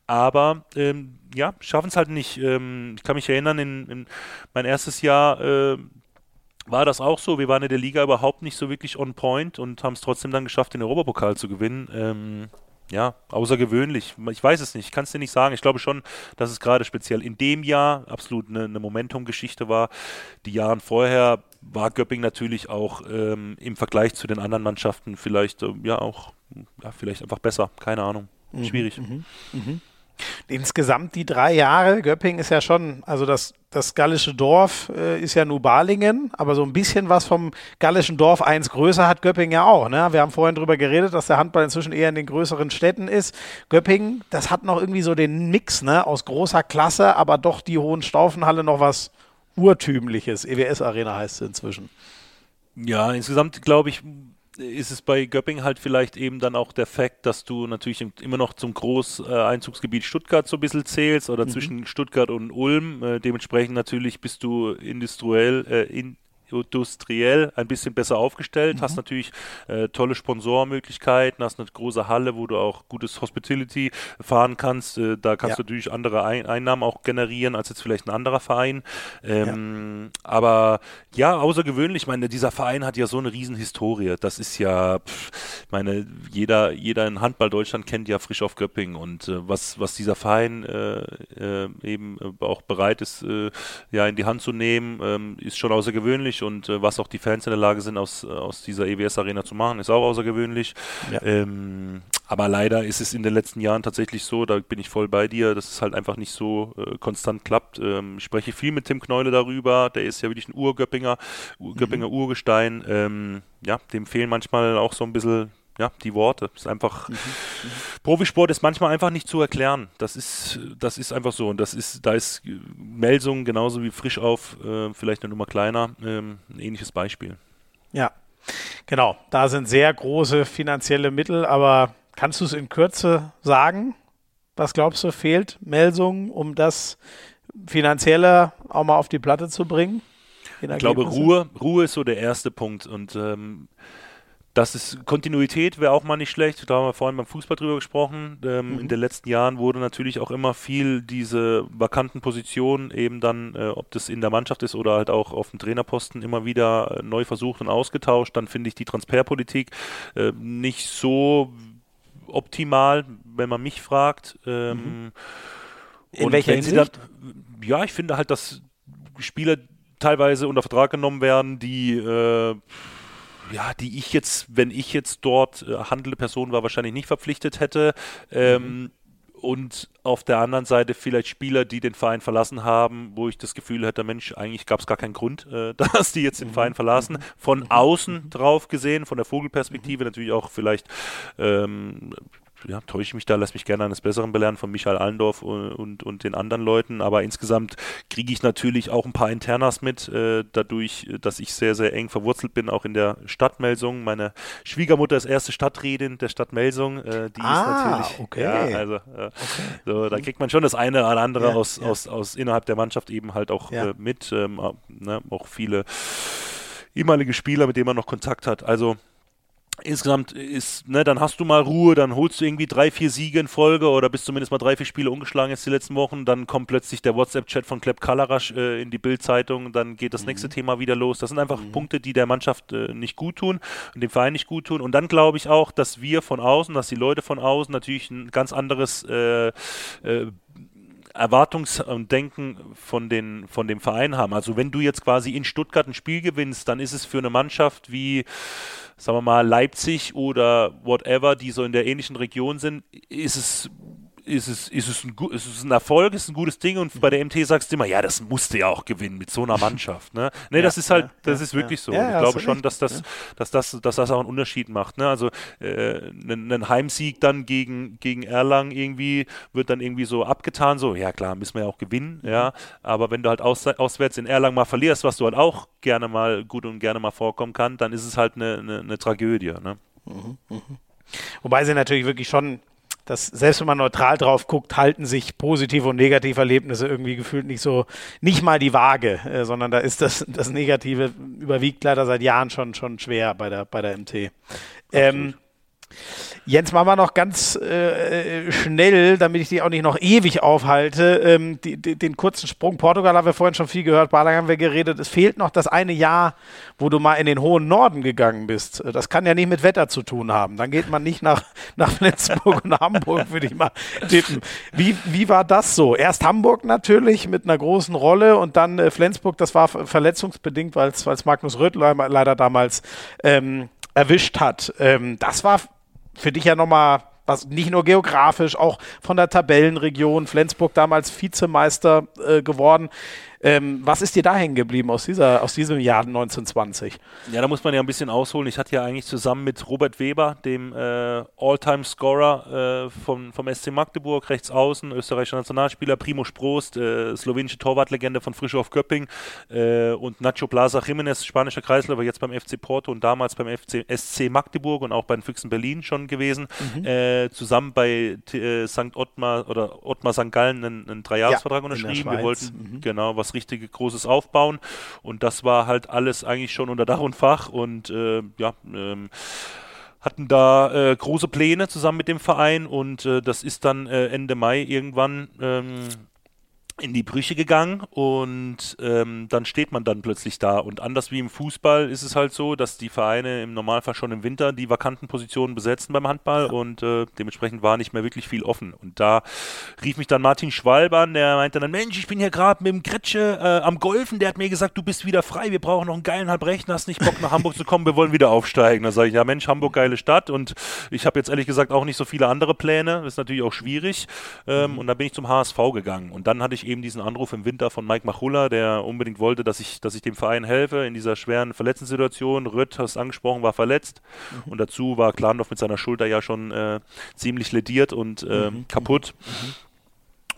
Aber ähm, ja, schaffen es halt nicht. Ähm, ich kann mich erinnern, in, in mein erstes Jahr äh, war das auch so. Wir waren in der Liga überhaupt nicht so wirklich on point und haben es trotzdem dann geschafft, den Europapokal zu gewinnen. Ähm, ja, außergewöhnlich. Ich weiß es nicht, ich kann es dir nicht sagen. Ich glaube schon, dass es gerade speziell in dem Jahr absolut eine, eine Momentum-Geschichte war. Die Jahre vorher war Göpping natürlich auch ähm, im Vergleich zu den anderen Mannschaften vielleicht äh, ja auch ja, vielleicht einfach besser. Keine Ahnung. Mhm, Schwierig. Mhm, mhm. Insgesamt die drei Jahre, Göpping ist ja schon, also das, das gallische Dorf äh, ist ja nur Balingen, aber so ein bisschen was vom gallischen Dorf eins größer hat Göpping ja auch. Ne? Wir haben vorhin darüber geredet, dass der Handball inzwischen eher in den größeren Städten ist. Göpping, das hat noch irgendwie so den Mix ne? aus großer Klasse, aber doch die hohen Staufenhalle noch was Urtümliches. EWS-Arena heißt es inzwischen. Ja, insgesamt glaube ich, ist es bei Göpping halt vielleicht eben dann auch der Fakt, dass du natürlich immer noch zum Großeinzugsgebiet Stuttgart so ein bisschen zählst oder mhm. zwischen Stuttgart und Ulm. Äh, dementsprechend natürlich bist du industriell, äh, in, industriell ein bisschen besser aufgestellt, mhm. hast natürlich äh, tolle Sponsormöglichkeiten, hast eine große Halle, wo du auch gutes Hospitality fahren kannst. Äh, da kannst ja. du natürlich andere Ein Einnahmen auch generieren als jetzt vielleicht ein anderer Verein. Ähm, ja. Aber ja, außergewöhnlich. Ich meine, dieser Verein hat ja so eine Riesenhistorie. Das ist ja, pff, meine, jeder, jeder in Handball Deutschland kennt ja frisch auf Göpping und äh, was, was dieser Verein äh, äh, eben auch bereit ist, äh, ja, in die Hand zu nehmen, ähm, ist schon außergewöhnlich außergewöhnlich und äh, was auch die Fans in der Lage sind, aus, aus dieser EWS-Arena zu machen, ist auch außergewöhnlich. Ja. Ähm, aber leider ist es in den letzten Jahren tatsächlich so, da bin ich voll bei dir, dass es halt einfach nicht so äh, konstant klappt. Ähm, ich spreche viel mit Tim Kneule darüber, der ist ja wirklich ein Urgöppinger, Göppinger mhm. Urgestein. Ähm, ja, dem fehlen manchmal auch so ein bisschen ja, die Worte. ist einfach, mhm, mhm. Profisport ist manchmal einfach nicht zu erklären. Das ist, das ist einfach so. Und das ist, da ist Melsung genauso wie frisch auf, äh, vielleicht eine Nummer kleiner, ähm, ein ähnliches Beispiel. Ja, genau. Da sind sehr große finanzielle Mittel, aber kannst du es in Kürze sagen? Was glaubst du, fehlt Melsung, um das Finanzielle auch mal auf die Platte zu bringen? Ich glaube, Ruhe, Ruhe ist so der erste Punkt. Und ähm, das ist Kontinuität wäre auch mal nicht schlecht. Da haben wir vorhin beim Fußball drüber gesprochen. Ähm, mhm. In den letzten Jahren wurde natürlich auch immer viel diese vakanten Positionen eben dann, äh, ob das in der Mannschaft ist oder halt auch auf dem Trainerposten immer wieder äh, neu versucht und ausgetauscht. Dann finde ich die Transferpolitik äh, nicht so optimal, wenn man mich fragt. Ähm, mhm. In welcher Hinsicht? Dann, ja, ich finde halt, dass Spieler teilweise unter Vertrag genommen werden, die äh, ja, die ich jetzt, wenn ich jetzt dort äh, handelnde Person war, wahrscheinlich nicht verpflichtet hätte. Ähm, mhm. Und auf der anderen Seite vielleicht Spieler, die den Verein verlassen haben, wo ich das Gefühl hätte, Mensch, eigentlich gab es gar keinen Grund, äh, dass die jetzt den mhm. Verein verlassen. Mhm. Von mhm. außen drauf gesehen, von der Vogelperspektive natürlich auch vielleicht ähm, ja, täusche ich mich da, lass mich gerne eines Besseren belehren von Michael Allendorf und, und, und den anderen Leuten. Aber insgesamt kriege ich natürlich auch ein paar Internas mit, äh, dadurch, dass ich sehr, sehr eng verwurzelt bin, auch in der Stadtmelsung. Meine Schwiegermutter ist erste Stadträtin der Stadt Melsung. Äh, die ah, ist natürlich. Okay. Ja, also, äh, okay. so, da kriegt man schon das eine oder andere ja, aus, ja. Aus, aus innerhalb der Mannschaft eben halt auch äh, mit. Ähm, ne, auch viele ehemalige Spieler, mit denen man noch Kontakt hat. Also insgesamt ist, ne, dann hast du mal Ruhe, dann holst du irgendwie drei, vier Siege in Folge oder bist zumindest mal drei, vier Spiele ungeschlagen jetzt die letzten Wochen, dann kommt plötzlich der WhatsApp-Chat von Klepp Kalarasch äh, in die Bildzeitung, dann geht das mhm. nächste Thema wieder los. Das sind einfach mhm. Punkte, die der Mannschaft äh, nicht gut tun und dem Verein nicht gut tun. Und dann glaube ich auch, dass wir von außen, dass die Leute von außen natürlich ein ganz anderes äh, Erwartungsdenken von, den, von dem Verein haben. Also wenn du jetzt quasi in Stuttgart ein Spiel gewinnst, dann ist es für eine Mannschaft wie sagen wir mal, Leipzig oder whatever, die so in der ähnlichen Region sind, ist es ist es, ist es, ein, ist es ein Erfolg, ist ein gutes Ding und bei der MT sagst du immer, ja, das musste ja auch gewinnen mit so einer Mannschaft. Ne, nee, ja, das ist halt, ja, das ist wirklich so. ich glaube schon, dass das, dass das, dass das auch einen Unterschied macht. Ne? Also äh, ein, ein, Heimsieg dann gegen, gegen Erlangen irgendwie wird dann irgendwie so abgetan, so, ja klar, müssen wir ja auch gewinnen, mhm. ja. Aber wenn du halt aus, auswärts in Erlangen mal verlierst, was du halt auch gerne mal gut und gerne mal vorkommen kann, dann ist es halt eine, eine, eine Tragödie. Ne? Mhm, mh. Wobei sie natürlich wirklich schon dass selbst wenn man neutral drauf guckt, halten sich positive und negative Erlebnisse irgendwie gefühlt nicht so, nicht mal die Waage, äh, sondern da ist das, das Negative überwiegt leider seit Jahren schon, schon schwer bei der, bei der MT. Ähm, Jens, machen wir noch ganz äh, schnell, damit ich die auch nicht noch ewig aufhalte, ähm, die, die, den kurzen Sprung. Portugal haben wir vorhin schon viel gehört, Balang haben wir geredet. Es fehlt noch das eine Jahr, wo du mal in den hohen Norden gegangen bist. Das kann ja nicht mit Wetter zu tun haben. Dann geht man nicht nach, nach Flensburg und Hamburg, würde ich mal tippen. Wie, wie war das so? Erst Hamburg natürlich mit einer großen Rolle und dann äh, Flensburg, das war verletzungsbedingt, weil es Magnus Röttler leider damals ähm, erwischt hat. Ähm, das war für dich ja nochmal was nicht nur geografisch, auch von der Tabellenregion, Flensburg damals Vizemeister äh, geworden. Ähm, was ist dir da hängen geblieben aus, dieser, aus diesem Jahr 1920? Ja, da muss man ja ein bisschen ausholen. Ich hatte ja eigentlich zusammen mit Robert Weber, dem äh, All-Time-Scorer äh, vom, vom SC Magdeburg, rechts außen, österreichischer Nationalspieler, Primo Sprost, äh, slowenische Torwartlegende von Frischhoff Göpping äh, und Nacho Plaza Jiménez, spanischer Kreisläufer, jetzt beim FC Porto und damals beim FC SC Magdeburg und auch bei den Füchsen Berlin schon gewesen. Mhm. Äh, zusammen bei äh, St. Ottmar oder Ottmar St. Gallen einen, einen Dreijahresvertrag ja, unterschrieben. Wir wollten mhm. genau was was richtig Großes aufbauen. Und das war halt alles eigentlich schon unter Dach und Fach und äh, ja, ähm, hatten da äh, große Pläne zusammen mit dem Verein und äh, das ist dann äh, Ende Mai irgendwann ähm, in die Brüche gegangen und ähm, dann steht man dann plötzlich da. Und anders wie im Fußball ist es halt so, dass die Vereine im Normalfall schon im Winter die vakanten Positionen besetzen beim Handball ja. und äh, dementsprechend war nicht mehr wirklich viel offen. Und da rief mich dann Martin Schwalb an, der meinte dann, Mensch, ich bin hier gerade mit dem Gretsche äh, am Golfen, der hat mir gesagt, du bist wieder frei, wir brauchen noch einen geilen Halbrechten, hast nicht Bock nach Hamburg zu kommen, wir wollen wieder aufsteigen. Da sage ich, ja Mensch, Hamburg geile Stadt und ich habe jetzt ehrlich gesagt auch nicht so viele andere Pläne, das ist natürlich auch schwierig. Ähm, mhm. Und dann bin ich zum HSV gegangen und dann hatte ich eben diesen Anruf im Winter von Mike Machulla, der unbedingt wollte, dass ich, dass ich dem Verein helfe in dieser schweren Verletzungssituation. Rött, hast angesprochen, war verletzt mhm. und dazu war Klandorf mit seiner Schulter ja schon äh, ziemlich lediert und äh, mhm. kaputt. Mhm.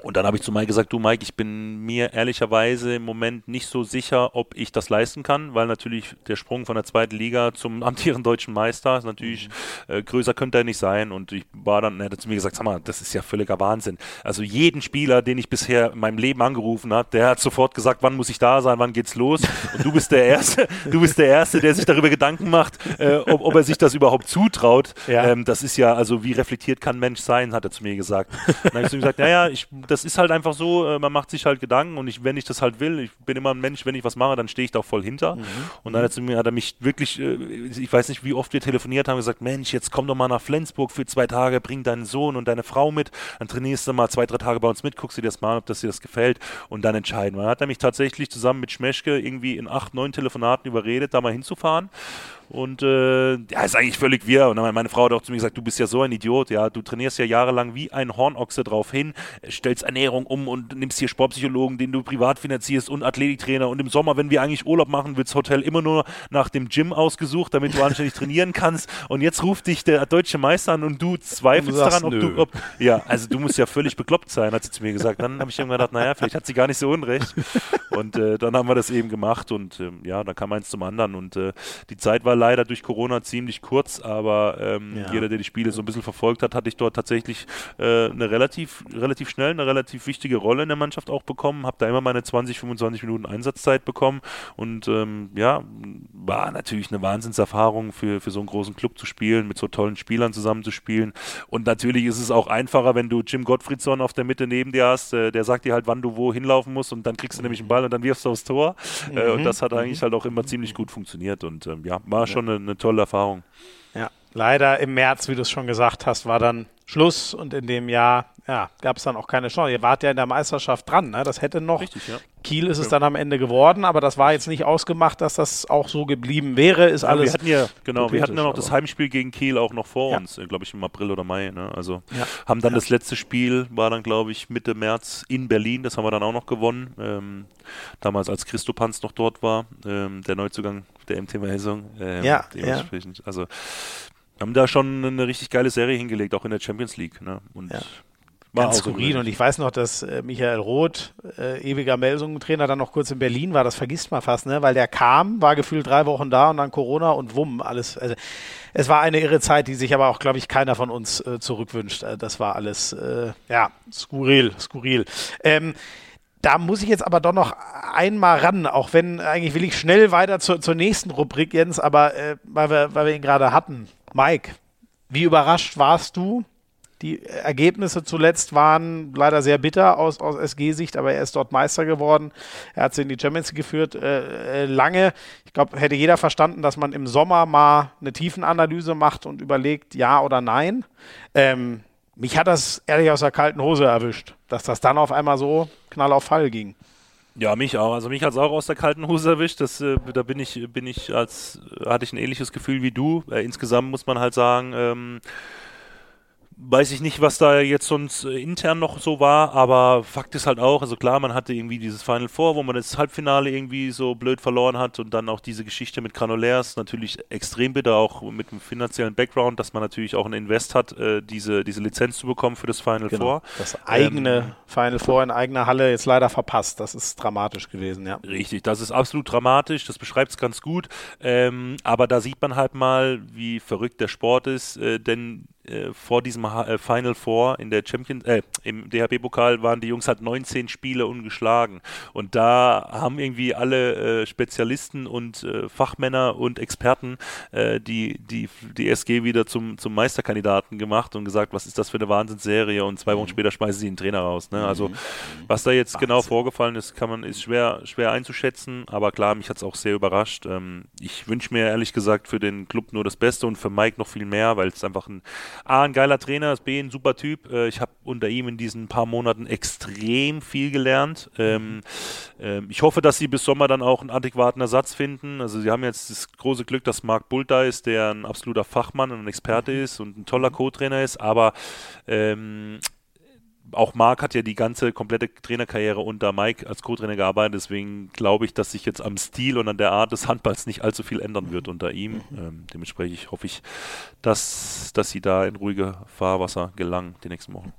Und dann habe ich zu Mike gesagt, du Mike, ich bin mir ehrlicherweise im Moment nicht so sicher, ob ich das leisten kann, weil natürlich der Sprung von der zweiten Liga zum amtierenden deutschen Meister ist natürlich mhm. äh, größer könnte er nicht sein. Und ich war dann, er hat zu mir gesagt, sag mal, das ist ja völliger Wahnsinn. Also jeden Spieler, den ich bisher in meinem Leben angerufen habe, der hat sofort gesagt, wann muss ich da sein, wann geht's los? Und du bist der Erste, du bist der Erste, der sich darüber Gedanken macht, äh, ob, ob, er sich das überhaupt zutraut. Ja. Ähm, das ist ja, also wie reflektiert kann Mensch sein, hat er zu mir gesagt. Und dann habe ich zu ihm gesagt, naja, ich das ist halt einfach so, äh, man macht sich halt Gedanken und ich, wenn ich das halt will, ich bin immer ein Mensch, wenn ich was mache, dann stehe ich da auch voll hinter. Mhm. Und dann hat er, mir, hat er mich wirklich, äh, ich weiß nicht, wie oft wir telefoniert haben, gesagt, Mensch, jetzt komm doch mal nach Flensburg für zwei Tage, bring deinen Sohn und deine Frau mit, dann trainierst du mal zwei, drei Tage bei uns mit, guckst du dir das mal an, ob das dir das gefällt und dann entscheiden. Man hat er mich tatsächlich zusammen mit Schmeschke irgendwie in acht, neun Telefonaten überredet, da mal hinzufahren. Und äh, ja, ist eigentlich völlig wir. Und dann meine Frau hat auch zu mir gesagt, du bist ja so ein Idiot, ja, du trainierst ja jahrelang wie ein Hornochse drauf hin, stellst Ernährung um und nimmst hier Sportpsychologen, den du privat finanzierst und Athletiktrainer. Und im Sommer, wenn wir eigentlich Urlaub machen, wird das Hotel immer nur nach dem Gym ausgesucht, damit du anständig trainieren kannst. Und jetzt ruft dich der deutsche Meister an und du zweifelst du daran, ob nö. du, ob, ja, also du musst ja völlig bekloppt sein, hat sie zu mir gesagt. Dann habe ich irgendwann gedacht, naja, vielleicht hat sie gar nicht so unrecht. Und äh, dann haben wir das eben gemacht und äh, ja, dann kam eins zum anderen. Und äh, die Zeit war leider durch Corona ziemlich kurz, aber ähm, ja. jeder, der die Spiele so ein bisschen verfolgt hat, hatte ich dort tatsächlich äh, eine relativ, relativ schnell, eine relativ wichtige Rolle in der Mannschaft auch bekommen, habe da immer meine 20, 25 Minuten Einsatzzeit bekommen und ähm, ja, war natürlich eine Wahnsinnserfahrung für, für so einen großen Club zu spielen, mit so tollen Spielern zusammen zu spielen und natürlich ist es auch einfacher, wenn du Jim Gottfriedson auf der Mitte neben dir hast, äh, der sagt dir halt, wann du wo hinlaufen musst und dann kriegst du nämlich einen Ball und dann wirfst du aufs Tor äh, und mhm. das hat eigentlich halt auch immer ziemlich gut funktioniert und ähm, ja, war schon eine, eine tolle Erfahrung. Ja, leider im März, wie du es schon gesagt hast, war dann Schluss und in dem Jahr ja, gab es dann auch keine Chance. Ihr wart ja in der Meisterschaft dran, ne? das hätte noch, Richtig, ja. Kiel ist es dann am Ende geworden, aber das war jetzt nicht ausgemacht, dass das auch so geblieben wäre. Ist Ja, alles. wir hatten ja, genau, wir hatten ja noch das Heimspiel gegen Kiel auch noch vor Ja. uns, glaube ich im April oder Mai. Ne? Also Ja. haben dann das letzte Spiel, war dann glaube ich Mitte März in Berlin, das haben wir dann auch noch gewonnen. Ähm, damals als Christo Panz noch dort war, ähm, der Neuzugang der MT Melsung. Ähm, Ja, dementsprechend, Also wir haben da schon eine richtig geile Serie hingelegt, auch in der Champions League. Ne? Und Ja. war Ganz skurril. Und ich weiß noch, dass äh, Michael Roth, äh, ewiger Melsungen-Trainer, dann noch kurz in Berlin war. Das vergisst man fast, ne? Weil der kam, war gefühlt drei Wochen da und dann Corona und wumm, alles. Also, es war eine irre Zeit, die sich aber auch, glaube ich, keiner von uns äh, zurückwünscht. Äh, das war alles, äh, ja, skurril, skurril. Ähm, da muss ich jetzt aber doch noch einmal ran, auch wenn eigentlich will ich schnell weiter zur, zur nächsten Rubrik, Jens, aber äh, weil, wir, weil wir ihn gerade hatten. Mike, wie überrascht warst du? Die Ergebnisse zuletzt waren leider sehr bitter aus, aus SG-Sicht, aber er ist dort Meister geworden. Er hat sie in die Champions geführt äh, äh, lange. Ich glaube, hätte jeder verstanden, dass man im Sommer mal eine Tiefenanalyse macht und überlegt, ja oder nein. Ähm, mich hat das ehrlich aus der kalten Hose erwischt, dass das dann auf einmal so knall auf Fall ging. Ja, mich auch. Also mich hat es auch aus der kalten Hose erwischt. Das, äh, da bin ich, bin ich als hatte ich ein ähnliches Gefühl wie du. Äh, insgesamt muss man halt sagen, ähm, weiß ich nicht, was da jetzt sonst äh, intern noch so war, aber Fakt ist halt auch, also klar, man hatte irgendwie dieses Final Four, wo man das Halbfinale irgendwie so blöd verloren hat und dann auch diese Geschichte mit Granulairs, natürlich extrem bitter, auch mit dem finanziellen Background, dass man natürlich auch einen Invest hat, äh, diese, diese Lizenz zu bekommen für das Final Four. Das eigene Final Four in eigener Halle jetzt leider verpasst. Das ist dramatisch gewesen, ja. Richtig, das ist absolut dramatisch, das beschreibt es ganz gut. Ähm, aber da sieht man halt mal, wie verrückt der Sport ist, äh, denn äh, vor diesem ha äh, Final Four in der Champions, äh, im DHB-Pokal waren die Jungs halt 19 Spiele ungeschlagen. Und da haben irgendwie alle äh, Spezialisten und äh, Fachmänner und Experten die, die, die SG wieder zum, zum Meisterkandidaten gemacht und gesagt, was ist das für eine Wahnsinnsserie? Und zwei Wochen später schmeißen sie den Trainer raus. Ne? Also was da jetzt genau vorgefallen ist, kann man, ist schwer, schwer einzuschätzen, aber klar, mich hat es auch sehr überrascht. Ähm, ich wünsche mir ehrlich gesagt für den Club nur das Beste und für Mike noch viel mehr, weil es einfach ein A, ein geiler Trainer ist, B, ein super Typ. Äh, ich habe unter ihm in diesen paar Monaten extrem viel gelernt. Ähm, ähm, ich hoffe, dass sie bis Sommer dann auch einen adäquaten Ersatz finden. Also sie haben jetzt das große Glück, dass Marc Bult da ist, der ein absoluter Fachmann und ein Experte ist und ein toller Co-Trainer ist, aber ähm, auch Marc hat ja die ganze komplette Trainerkarriere unter Mike als Co-Trainer gearbeitet, deswegen glaube ich, dass sich jetzt am Stil und an der Art des Handballs nicht allzu viel ändern wird unter ihm. Ähm, dementsprechend hoffe ich, dass, dass sie da in ruhige Fahrwasser gelangen die nächsten Wochen.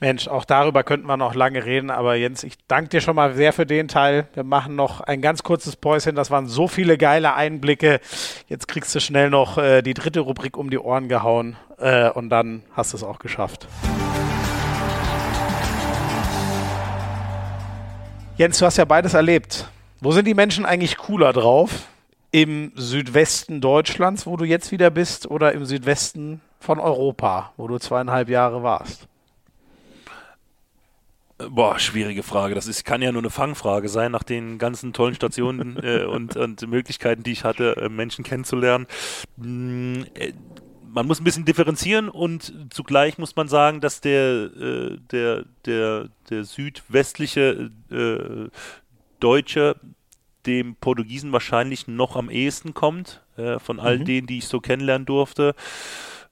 Mensch, auch darüber könnten wir noch lange reden, aber Jens, ich danke dir schon mal sehr für den Teil. Wir machen noch ein ganz kurzes Päuschen. Das waren so viele geile Einblicke. Jetzt kriegst du schnell noch äh, die dritte Rubrik um die Ohren gehauen äh, und dann hast du es auch geschafft. Jens, du hast ja beides erlebt. Wo sind die Menschen eigentlich cooler drauf? Im Südwesten Deutschlands, wo du jetzt wieder bist, oder im Südwesten von Europa, wo du zweieinhalb Jahre warst? Äh, Boah, schwierige Frage. Das ist, kann ja nur eine Fangfrage sein, nach den ganzen tollen Stationen äh, und, und Möglichkeiten, die ich hatte, äh, Menschen kennenzulernen. Man muss ein bisschen differenzieren und zugleich muss man sagen, dass der, äh, der, der, der südwestliche äh, Deutsche dem Portugiesen wahrscheinlich noch am ehesten kommt, äh, von all denen, die ich so kennenlernen durfte.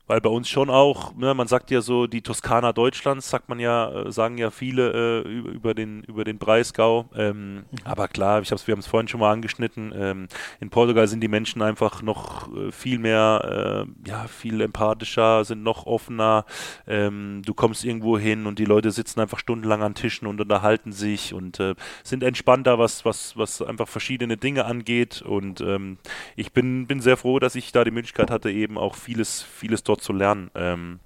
Weil bei uns schon auch, ne, man sagt ja so, die Toskana Deutschlands, sagt man ja, äh, sagen ja viele äh, über, den, über den Breisgau. Ähm, Aber klar, ich hab's, wir haben es vorhin schon mal angeschnitten, ähm, in Portugal sind die Menschen einfach noch äh, viel mehr, äh, ja, viel empathischer, sind noch offener. Ähm, du kommst irgendwo hin und die Leute sitzen einfach stundenlang an Tischen und unterhalten sich und äh, sind entspannter, was, was, was einfach verschiedene Dinge angeht. Und ähm, ich bin, bin sehr froh, dass ich da die Möglichkeit hatte, eben auch vieles, vieles dort zu lernen, ähm,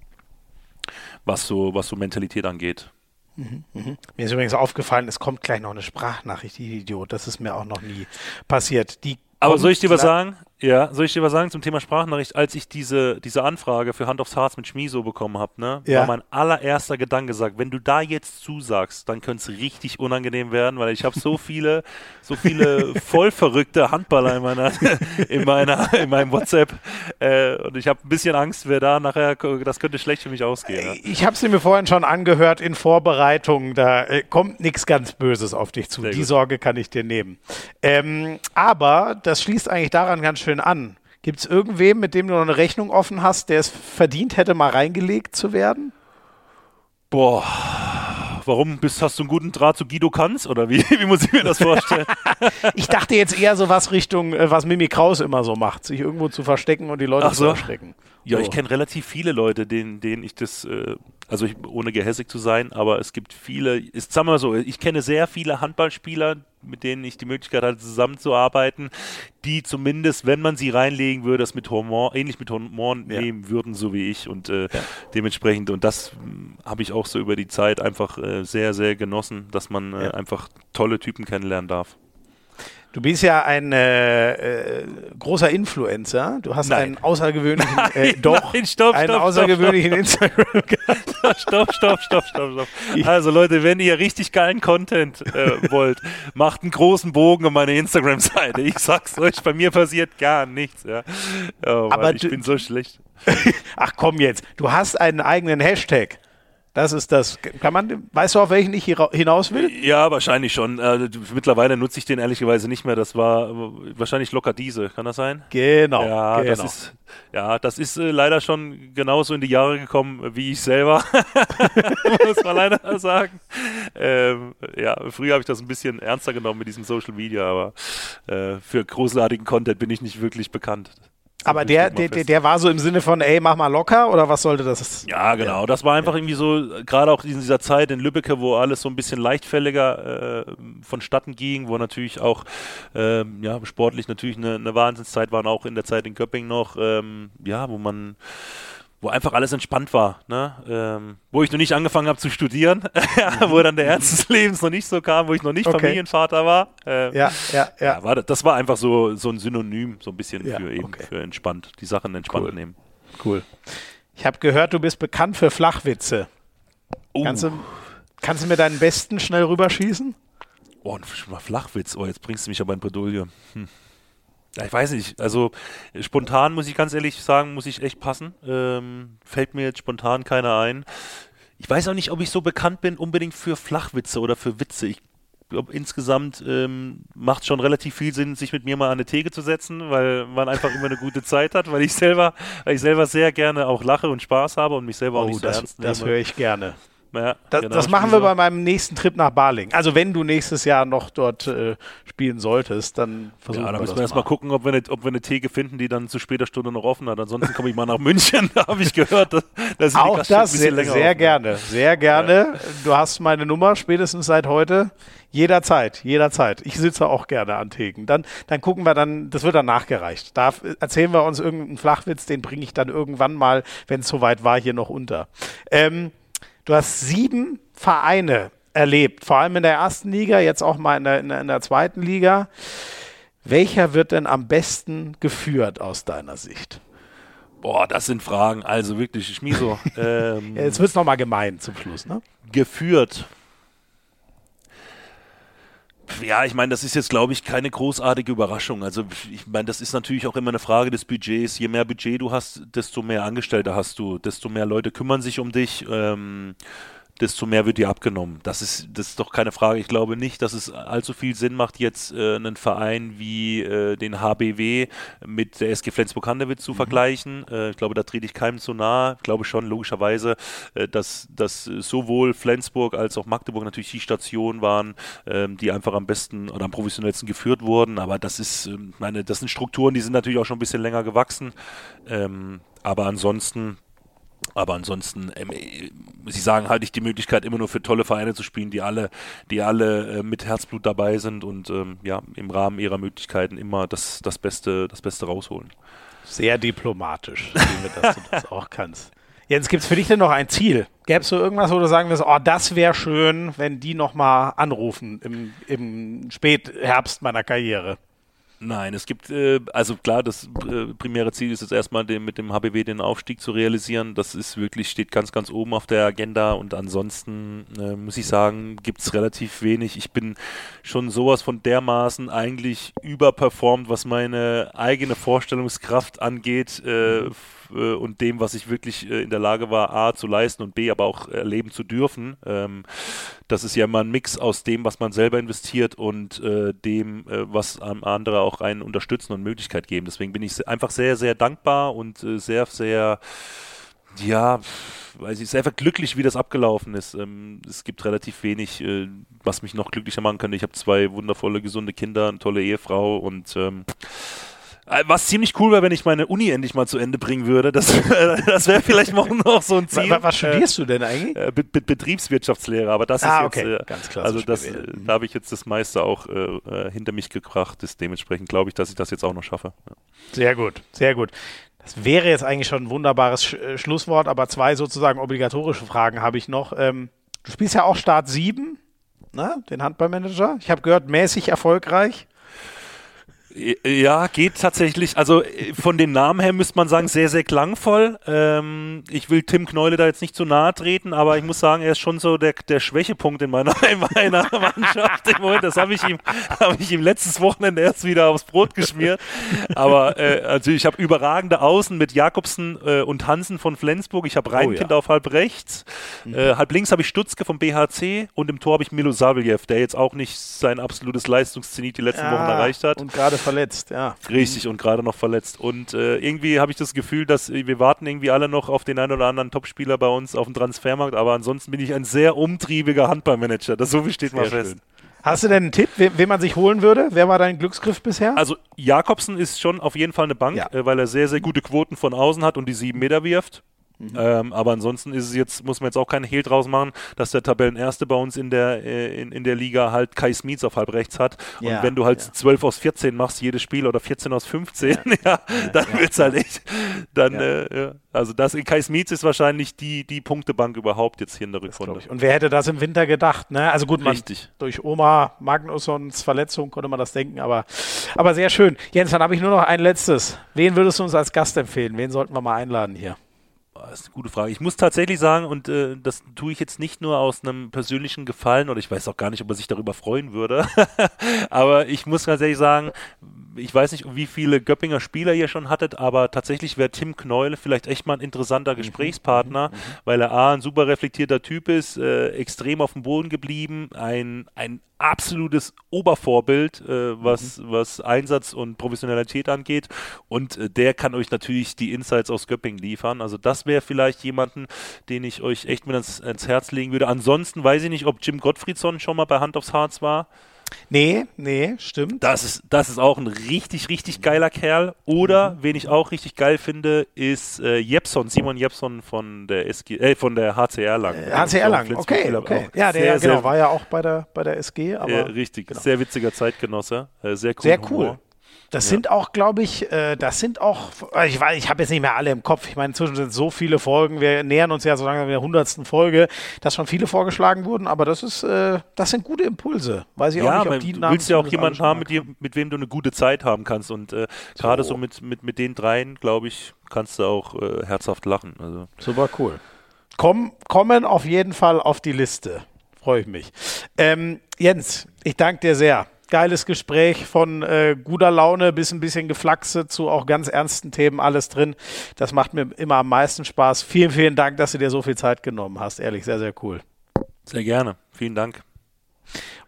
was, so, was so Mentalität angeht. Mir ist übrigens aufgefallen, es kommt gleich noch eine Sprachnachricht, die Idiot. Das ist mir auch noch nie passiert. Die Aber soll ich dir was sagen? Ja, soll ich dir was sagen zum Thema Sprachnachricht? Als ich diese, diese Anfrage für Hand aufs Harz mit Schmiso bekommen habe, ne, Ja. war mein allererster Gedanke gesagt, wenn du da jetzt zusagst, dann könnte es richtig unangenehm werden, weil ich habe so viele, so viele voll verrückte Handballer in meiner, in meiner, in meinem WhatsApp äh, und ich habe ein bisschen Angst, wer da nachher, das könnte schlecht für mich ausgehen. Ja. Ich habe sie mir vorhin schon angehört in Vorbereitung. Da äh, kommt nichts ganz Böses auf dich zu. Sehr Die gut. Sorge kann ich dir nehmen. Ähm, aber das schließt eigentlich daran ganz schön an. Gibt es irgendwem, mit dem du noch eine Rechnung offen hast, der es verdient hätte, mal reingelegt zu werden? Boah, warum bist, hast du einen guten Draht zu Guido Kanz oder wie, wie muss ich mir das vorstellen? Ich dachte jetzt eher so was Richtung, äh, was Mimi Kraus immer so macht, sich irgendwo zu verstecken und die Leute Ach zu so. erschrecken. Ja, So. ich kenne relativ viele Leute, denen, denen ich das, äh, also ich, ohne gehässig zu sein, aber es gibt viele, ist, sagen wir mal so, ich kenne sehr viele Handballspieler, mit denen ich die Möglichkeit hatte, zusammenzuarbeiten, die zumindest, wenn man sie reinlegen würde, das mit Humor, ähnlich mit Humor Ja. nehmen würden, so wie ich und äh, dementsprechend, und das mh, habe ich auch so über die Zeit einfach äh, sehr, sehr genossen, dass man äh, Ja. einfach tolle Typen kennenlernen darf. Du bist ja ein äh, äh, großer Influencer. Du hast Nein. einen außergewöhnlichen, äh, doch, nein, stopp, einen stopp, stopp, außergewöhnlichen Instagram. stopp, stopp, stopp, stopp, stopp. Also Leute, wenn ihr richtig geilen Content äh, wollt, macht einen großen Bogen um meine Instagram-Seite. Ich sag's euch, bei mir passiert gar nichts. Ja. Oh, Mann, Aber ich bin so schlecht. Ach komm jetzt, du hast einen eigenen Hashtag. Das ist das. Kann man, weißt du, auf welchen ich hinaus will? Ja, wahrscheinlich schon. Äh, mittlerweile nutze ich den ehrlicherweise nicht mehr. Das war äh, wahrscheinlich locker diese. Kann das sein? Genau. Ja, genau. das ist, ja, das ist äh, leider schon genauso in die Jahre gekommen wie ich selber. Muss man leider sagen. Ähm, ja, früher habe ich das ein bisschen ernster genommen mit diesem Social Media, aber äh, für großartigen Content bin ich nicht wirklich bekannt. Aber der, der, der, war so im Sinne von, ey, mach mal locker oder was sollte das? Ja, genau. Das war einfach irgendwie so, gerade auch in dieser Zeit in Lübbecke, wo alles so ein bisschen leichtfälliger äh, vonstatten ging, wo natürlich auch ähm, ja, sportlich natürlich eine, eine Wahnsinnszeit waren, auch in der Zeit in Göppingen noch, ähm, ja, wo man wo einfach alles entspannt war, ne? ähm, wo ich noch nicht angefangen habe zu studieren, wo dann der Ernst des Lebens noch nicht so kam, wo ich noch nicht Okay. Familienvater war. Ähm, Ja, ja, ja. ja, war das, das war einfach so, so ein Synonym, so ein bisschen Ja, für eben okay. für entspannt, die Sachen entspannt Cool. nehmen. Cool. Ich habe gehört, du bist bekannt für Flachwitze. Oh. Kannst, du, kannst du mir deinen besten schnell rüberschießen? Oh, ein Flachwitz. Oh, jetzt bringst du mich aber in Bredouille. Hm. Ich weiß nicht. Also spontan muss ich ganz ehrlich sagen, muss ich echt passen. Ähm, fällt mir jetzt spontan keiner ein. Ich weiß auch nicht, ob ich so bekannt bin unbedingt für Flachwitze oder für Witze. Ich glaube, insgesamt ähm, macht schon relativ viel Sinn, sich mit mir mal an eine Theke zu setzen, weil man einfach immer eine gute Zeit hat, weil ich selber, weil ich selber sehr gerne auch lache und Spaß habe und mich selber auch Oh, nicht so das, ernst das nehme. höre ich gerne. Ja, Das, genau, das machen wir bei meinem nächsten Trip nach Baling. Also wenn du nächstes Jahr noch dort äh, spielen solltest, dann versuchen Ja, da wir müssen wir erstmal gucken, ob wir, eine, ob wir eine Theke finden, die dann zu später Stunde noch offen hat. Ansonsten komme ich mal nach München. Da habe ich gehört, dass, dass Auch das sehr, sehr gerne, sehr gerne. Du hast meine Nummer spätestens seit heute. Jederzeit, jederzeit. Ich sitze auch gerne an Theken. Dann, dann gucken wir dann, das wird dann nachgereicht. Da erzählen wir uns irgendeinen Flachwitz, den bringe ich dann irgendwann mal, wenn es soweit war, hier noch unter. Ähm, du hast sieben Vereine erlebt, vor allem in der ersten Liga, jetzt auch mal in der, in der, in der zweiten Liga. Welcher wird denn am besten geführt aus deiner Sicht? Boah, das sind Fragen. Also wirklich, Schmiso. ähm, Ja, Jetzt wird es nochmal gemein zum Schluss, ne? geführt. Ja, ich meine, das ist jetzt, glaube ich, keine großartige Überraschung. Also, ich meine, das ist natürlich auch immer eine Frage des Budgets. Je mehr Budget du hast, desto mehr Angestellte hast du, desto mehr Leute kümmern sich um dich. Ähm, desto mehr wird dir abgenommen. Das ist, das ist doch keine Frage. Ich glaube nicht, dass es allzu viel Sinn macht, jetzt äh, einen Verein wie äh, den HBW mit der SG Flensburg-Handewitt zu vergleichen. Äh, ich glaube, da trete ich keinem zu nahe. Ich glaube schon logischerweise, äh, dass, dass sowohl Flensburg als auch Magdeburg natürlich die Stationen waren, ähm, die einfach am besten oder am professionellsten geführt wurden. Aber das ist, ähm, meine, das sind Strukturen, die sind natürlich auch schon ein bisschen länger gewachsen. Ähm, aber ansonsten aber ansonsten, ähm, äh, Sie sagen halt nicht die Möglichkeit, immer nur für tolle Vereine zu spielen, die alle, die alle äh, mit Herzblut dabei sind und ähm, ja, im Rahmen ihrer Möglichkeiten immer das, das, Beste, das Beste rausholen. Sehr diplomatisch, liebe, dass du das auch kannst. Jens, gibt es für dich denn noch ein Ziel? Gäbe es so irgendwas, wo du sagen wirst, oh, das wäre schön, wenn die nochmal anrufen im, im Spätherbst meiner Karriere? Nein, es gibt, äh, also klar, das äh, primäre Ziel ist jetzt erstmal den, mit dem HBW den Aufstieg zu realisieren. Das ist wirklich, steht ganz, ganz oben auf der Agenda und ansonsten äh, muss ich sagen, gibt es relativ wenig. Ich bin schon sowas von dermaßen eigentlich überperformt, was meine eigene Vorstellungskraft angeht äh, äh, und dem, was ich wirklich äh, in der Lage war, A zu leisten und B aber auch erleben zu dürfen. Ähm, das ist ja immer ein Mix aus dem, was man selber investiert und äh, dem, äh, was andere auch einen unterstützen und Möglichkeit geben. Deswegen bin ich einfach sehr, sehr dankbar und äh, sehr, sehr, ja, weiß ich, sehr glücklich, wie das abgelaufen ist. Ähm, es gibt relativ wenig, äh, was mich noch glücklicher machen könnte. Ich habe zwei wundervolle, gesunde Kinder, eine tolle Ehefrau und ähm, äh, was ziemlich cool wäre, wenn ich meine Uni endlich mal zu Ende bringen würde. Das, das wäre vielleicht morgen noch so ein Ziel. Was, was studierst äh, du denn eigentlich? Äh, Be Be Betriebswirtschaftslehre, aber das ah, ist jetzt, okay. äh, ganz klar. Also das, äh, da habe ich jetzt das meiste auch äh, hinter mich gebracht. Ist dementsprechend glaube ich, dass ich das jetzt auch noch schaffe. Ja. Sehr gut, sehr gut. Das wäre jetzt eigentlich schon ein wunderbares Sch Schlusswort, aber zwei sozusagen obligatorische Fragen habe ich noch. Ähm, du spielst ja auch Start 7, ne? den Handballmanager. Ich habe gehört, mäßig erfolgreich. Ja, geht tatsächlich. Also von den Namen her müsste man sagen, sehr, sehr klangvoll. Ähm, ich will Tim Kneule da jetzt nicht zu nahe treten, aber ich muss sagen, er ist schon so der, der Schwächepunkt in meiner, in meiner Mannschaft im Moment. Das habe ich, ihm, hab ich ihm letztes Wochenende erst wieder aufs Brot geschmiert. Aber äh, also ich habe überragende Außen mit Jakobsen äh, und Hansen von Flensburg. Ich habe Reinkind oh, ja. auf halb rechts. Mhm. Äh, halb links habe ich Stutzke vom BHC und im Tor habe ich Milo Saveljev, der jetzt auch nicht sein absolutes Leistungszenit die letzten ja, Wochen erreicht hat. Und gerade verletzt, ja. Richtig, und gerade noch verletzt. Und äh, irgendwie habe ich das Gefühl, dass wir warten irgendwie alle noch auf den einen oder anderen Topspieler bei uns auf dem Transfermarkt, aber ansonsten bin ich ein sehr umtriebiger Handballmanager. Das so viel steht mal fest. Schön. Hast du denn einen Tipp, wen, wen man sich holen würde? Wer war dein Glücksgriff bisher? Also Jakobsen ist schon auf jeden Fall eine Bank, ja. äh, weil er sehr, sehr gute Quoten von außen hat und die sieben Meter wirft. Mhm. Ähm, aber ansonsten ist es jetzt, muss man jetzt auch keinen Hehl draus machen, dass der Tabellenerste bei uns in der, äh, in, in der Liga halt Kai Smietz auf halb rechts hat. Und ja, wenn du halt ja. 12 aus 14 machst, jedes Spiel oder 14 aus 15, ja, ja dann ja, wird's halt echt, dann, äh, also das, Kai Smietz ist wahrscheinlich die, die Punktebank überhaupt jetzt hier in der Rückrunde. Und wer hätte das im Winter gedacht, ne? Also gut, man, Richtig. durch Oma Magnussons Verletzung konnte man das denken, aber, aber sehr schön. Jens, dann habe ich nur noch ein letztes. Wen würdest du uns als Gast empfehlen? Wen sollten wir mal einladen hier? Das ist eine gute Frage. Ich muss tatsächlich sagen, und äh, das tue ich jetzt nicht nur aus einem persönlichen Gefallen, oder ich weiß auch gar nicht, ob er sich darüber freuen würde, aber ich muss tatsächlich sagen, ich weiß nicht, wie viele Göppinger Spieler ihr schon hattet, aber tatsächlich wäre Tim Knäule vielleicht echt mal ein interessanter mhm. Gesprächspartner, mhm. weil er A, ein super reflektierter Typ ist, äh, extrem auf dem Boden geblieben, ein, ein absolutes Obervorbild, äh, was, mhm. was Einsatz und Professionalität angeht. Und äh, der kann euch natürlich die Insights aus Göppingen liefern. Also das wäre vielleicht jemanden, den ich euch echt mit ans, ans Herz legen würde. Ansonsten weiß ich nicht, ob Jim Gottfriedson schon mal bei Hand aufs Harz war. Nee, nee, stimmt. Das ist, das ist auch ein richtig, richtig geiler Kerl. Oder, mhm. wen ich auch richtig geil finde, ist äh, Jepson, Simon Jepson von der SG, äh, von der HCR Lang. Äh, HCR Lang, okay, okay. Ja, der sehr, genau, war ja auch bei der, bei der SG. Aber, ja, richtig, genau. sehr witziger Zeitgenosse. Äh, sehr cool. Sehr cool. Humor. Das ja. sind auch, glaube ich, äh, das sind auch, äh, ich weiß, ich habe jetzt nicht mehr alle im Kopf. Ich meine, inzwischen sind so viele Folgen. Wir nähern uns ja so langsam der hundertsten Folge, dass schon viele vorgeschlagen wurden. Aber das ist, äh, das sind gute Impulse. Weiß ich ja, auch nicht, ob die du willst ja auch jemanden haben, mit, dir, mit wem du eine gute Zeit haben kannst. Und äh, so. gerade so mit, mit, mit den dreien, glaube ich, kannst du auch herzhaft lachen. Also. Super cool. Komm, kommen auf jeden Fall auf die Liste. Freue ich mich. Ähm, Jens, ich danke dir sehr geiles Gespräch von äh, guter Laune bis ein bisschen Geflaxe zu auch ganz ernsten Themen, alles drin. Das macht mir immer am meisten Spaß. Vielen, vielen Dank, dass du dir so viel Zeit genommen hast. Ehrlich, sehr, sehr cool. Sehr gerne. Vielen Dank.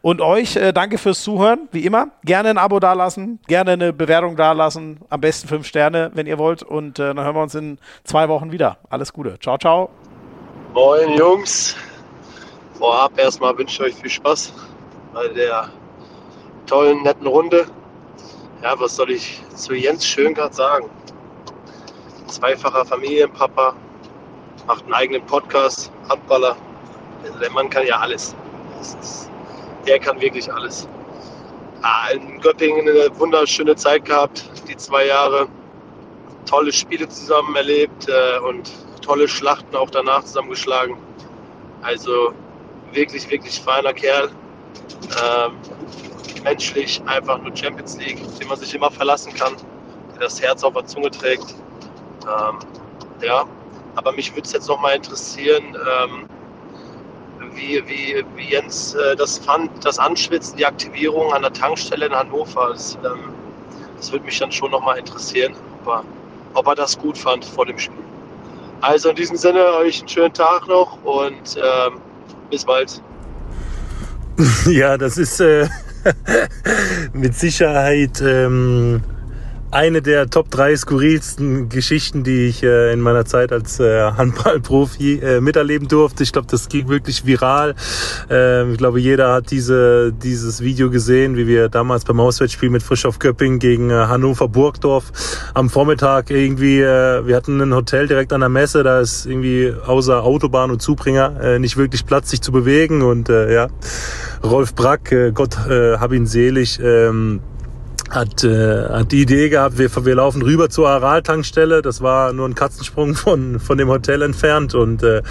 Und euch äh, danke fürs Zuhören, wie immer. Gerne ein Abo dalassen, gerne eine Bewertung dalassen, am besten fünf Sterne, wenn ihr wollt. Und äh, dann hören wir uns in zwei Wochen wieder. Alles Gute. Ciao, ciao. Moin, Jungs. Vorab erstmal wünsche ich euch viel Spaß bei der tollen, netten Runde. Ja, was soll ich zu Jens Schöngart sagen? Zweifacher Familienpapa, macht einen eigenen Podcast, Handballer. Der Mann kann ja alles. Ist, der kann wirklich alles. In Göppingen eine wunderschöne Zeit gehabt, die zwei Jahre. Tolle Spiele zusammen erlebt äh, und tolle Schlachten auch danach zusammengeschlagen. Also wirklich, wirklich feiner Kerl. Ähm, menschlich einfach nur Champions League, den man sich immer verlassen kann, der das Herz auf der Zunge trägt. Ähm, ja, aber mich würde es jetzt noch mal interessieren, ähm, wie, wie, wie Jens äh, das fand, das Anschwitzen, die Aktivierung an der Tankstelle in Hannover. Das, ähm, das würde mich dann schon noch mal interessieren, ob er, ob er das gut fand vor dem Spiel. Also in diesem Sinne euch einen schönen Tag noch und ähm, bis bald. Ja, das ist äh, mit Sicherheit ähm, eine der Top 3 skurrilsten Geschichten, die ich äh, in meiner Zeit als äh, Handballprofi äh, miterleben durfte. Ich glaube, das ging wirklich viral. Ähm, ich glaube, jeder hat diese, dieses Video gesehen, wie wir damals beim Auswärtsspiel mit Frischhoff Köpping gegen äh, Hannover Burgdorf am Vormittag irgendwie, äh, wir hatten ein Hotel direkt an der Messe, da ist irgendwie außer Autobahn und Zubringer äh, nicht wirklich Platz, sich zu bewegen und äh, ja, Rolf Brack, äh, Gott äh, hab ihn selig, ähm, hat, äh, hat die Idee gehabt, wir, wir laufen rüber zur Aral-Tankstelle. Das war nur ein Katzensprung von, von dem Hotel entfernt. Und äh,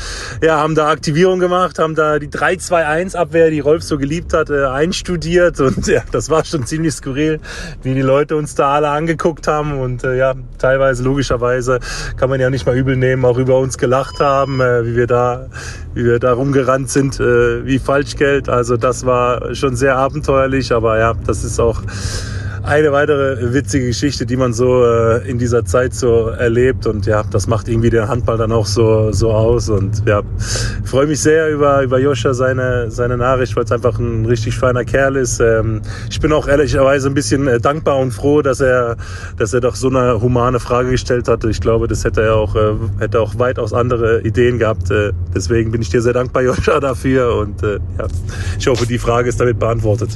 ja, haben da Aktivierung gemacht, haben da die 3-2-1-Abwehr, die Rolf so geliebt hat, äh, einstudiert. Und ja, das war schon ziemlich skurril, wie die Leute uns da alle angeguckt haben. Und äh, ja, teilweise logischerweise kann man ja nicht mal übel nehmen, auch über uns gelacht haben, äh, wie wir da wie wir da rumgerannt sind, äh, wie Falschgeld. Also das war schon sehr abenteuerlich, aber ja, das ist auch eine weitere witzige Geschichte, die man so äh, in dieser Zeit so erlebt und ja, das macht irgendwie den Handball dann auch so so aus und ja, freue mich sehr über über Joscha seine seine Nachricht, weil es einfach ein richtig feiner Kerl ist. Ähm, ich bin auch ehrlicherweise ein bisschen äh, dankbar und froh, dass er dass er doch so eine humane Frage gestellt hatte. Ich glaube, das hätte er auch äh, hätte auch weitaus andere Ideen gehabt. Äh, deswegen bin ich dir sehr dankbar, Joscha, dafür und äh, ja, ich hoffe, die Frage ist damit beantwortet.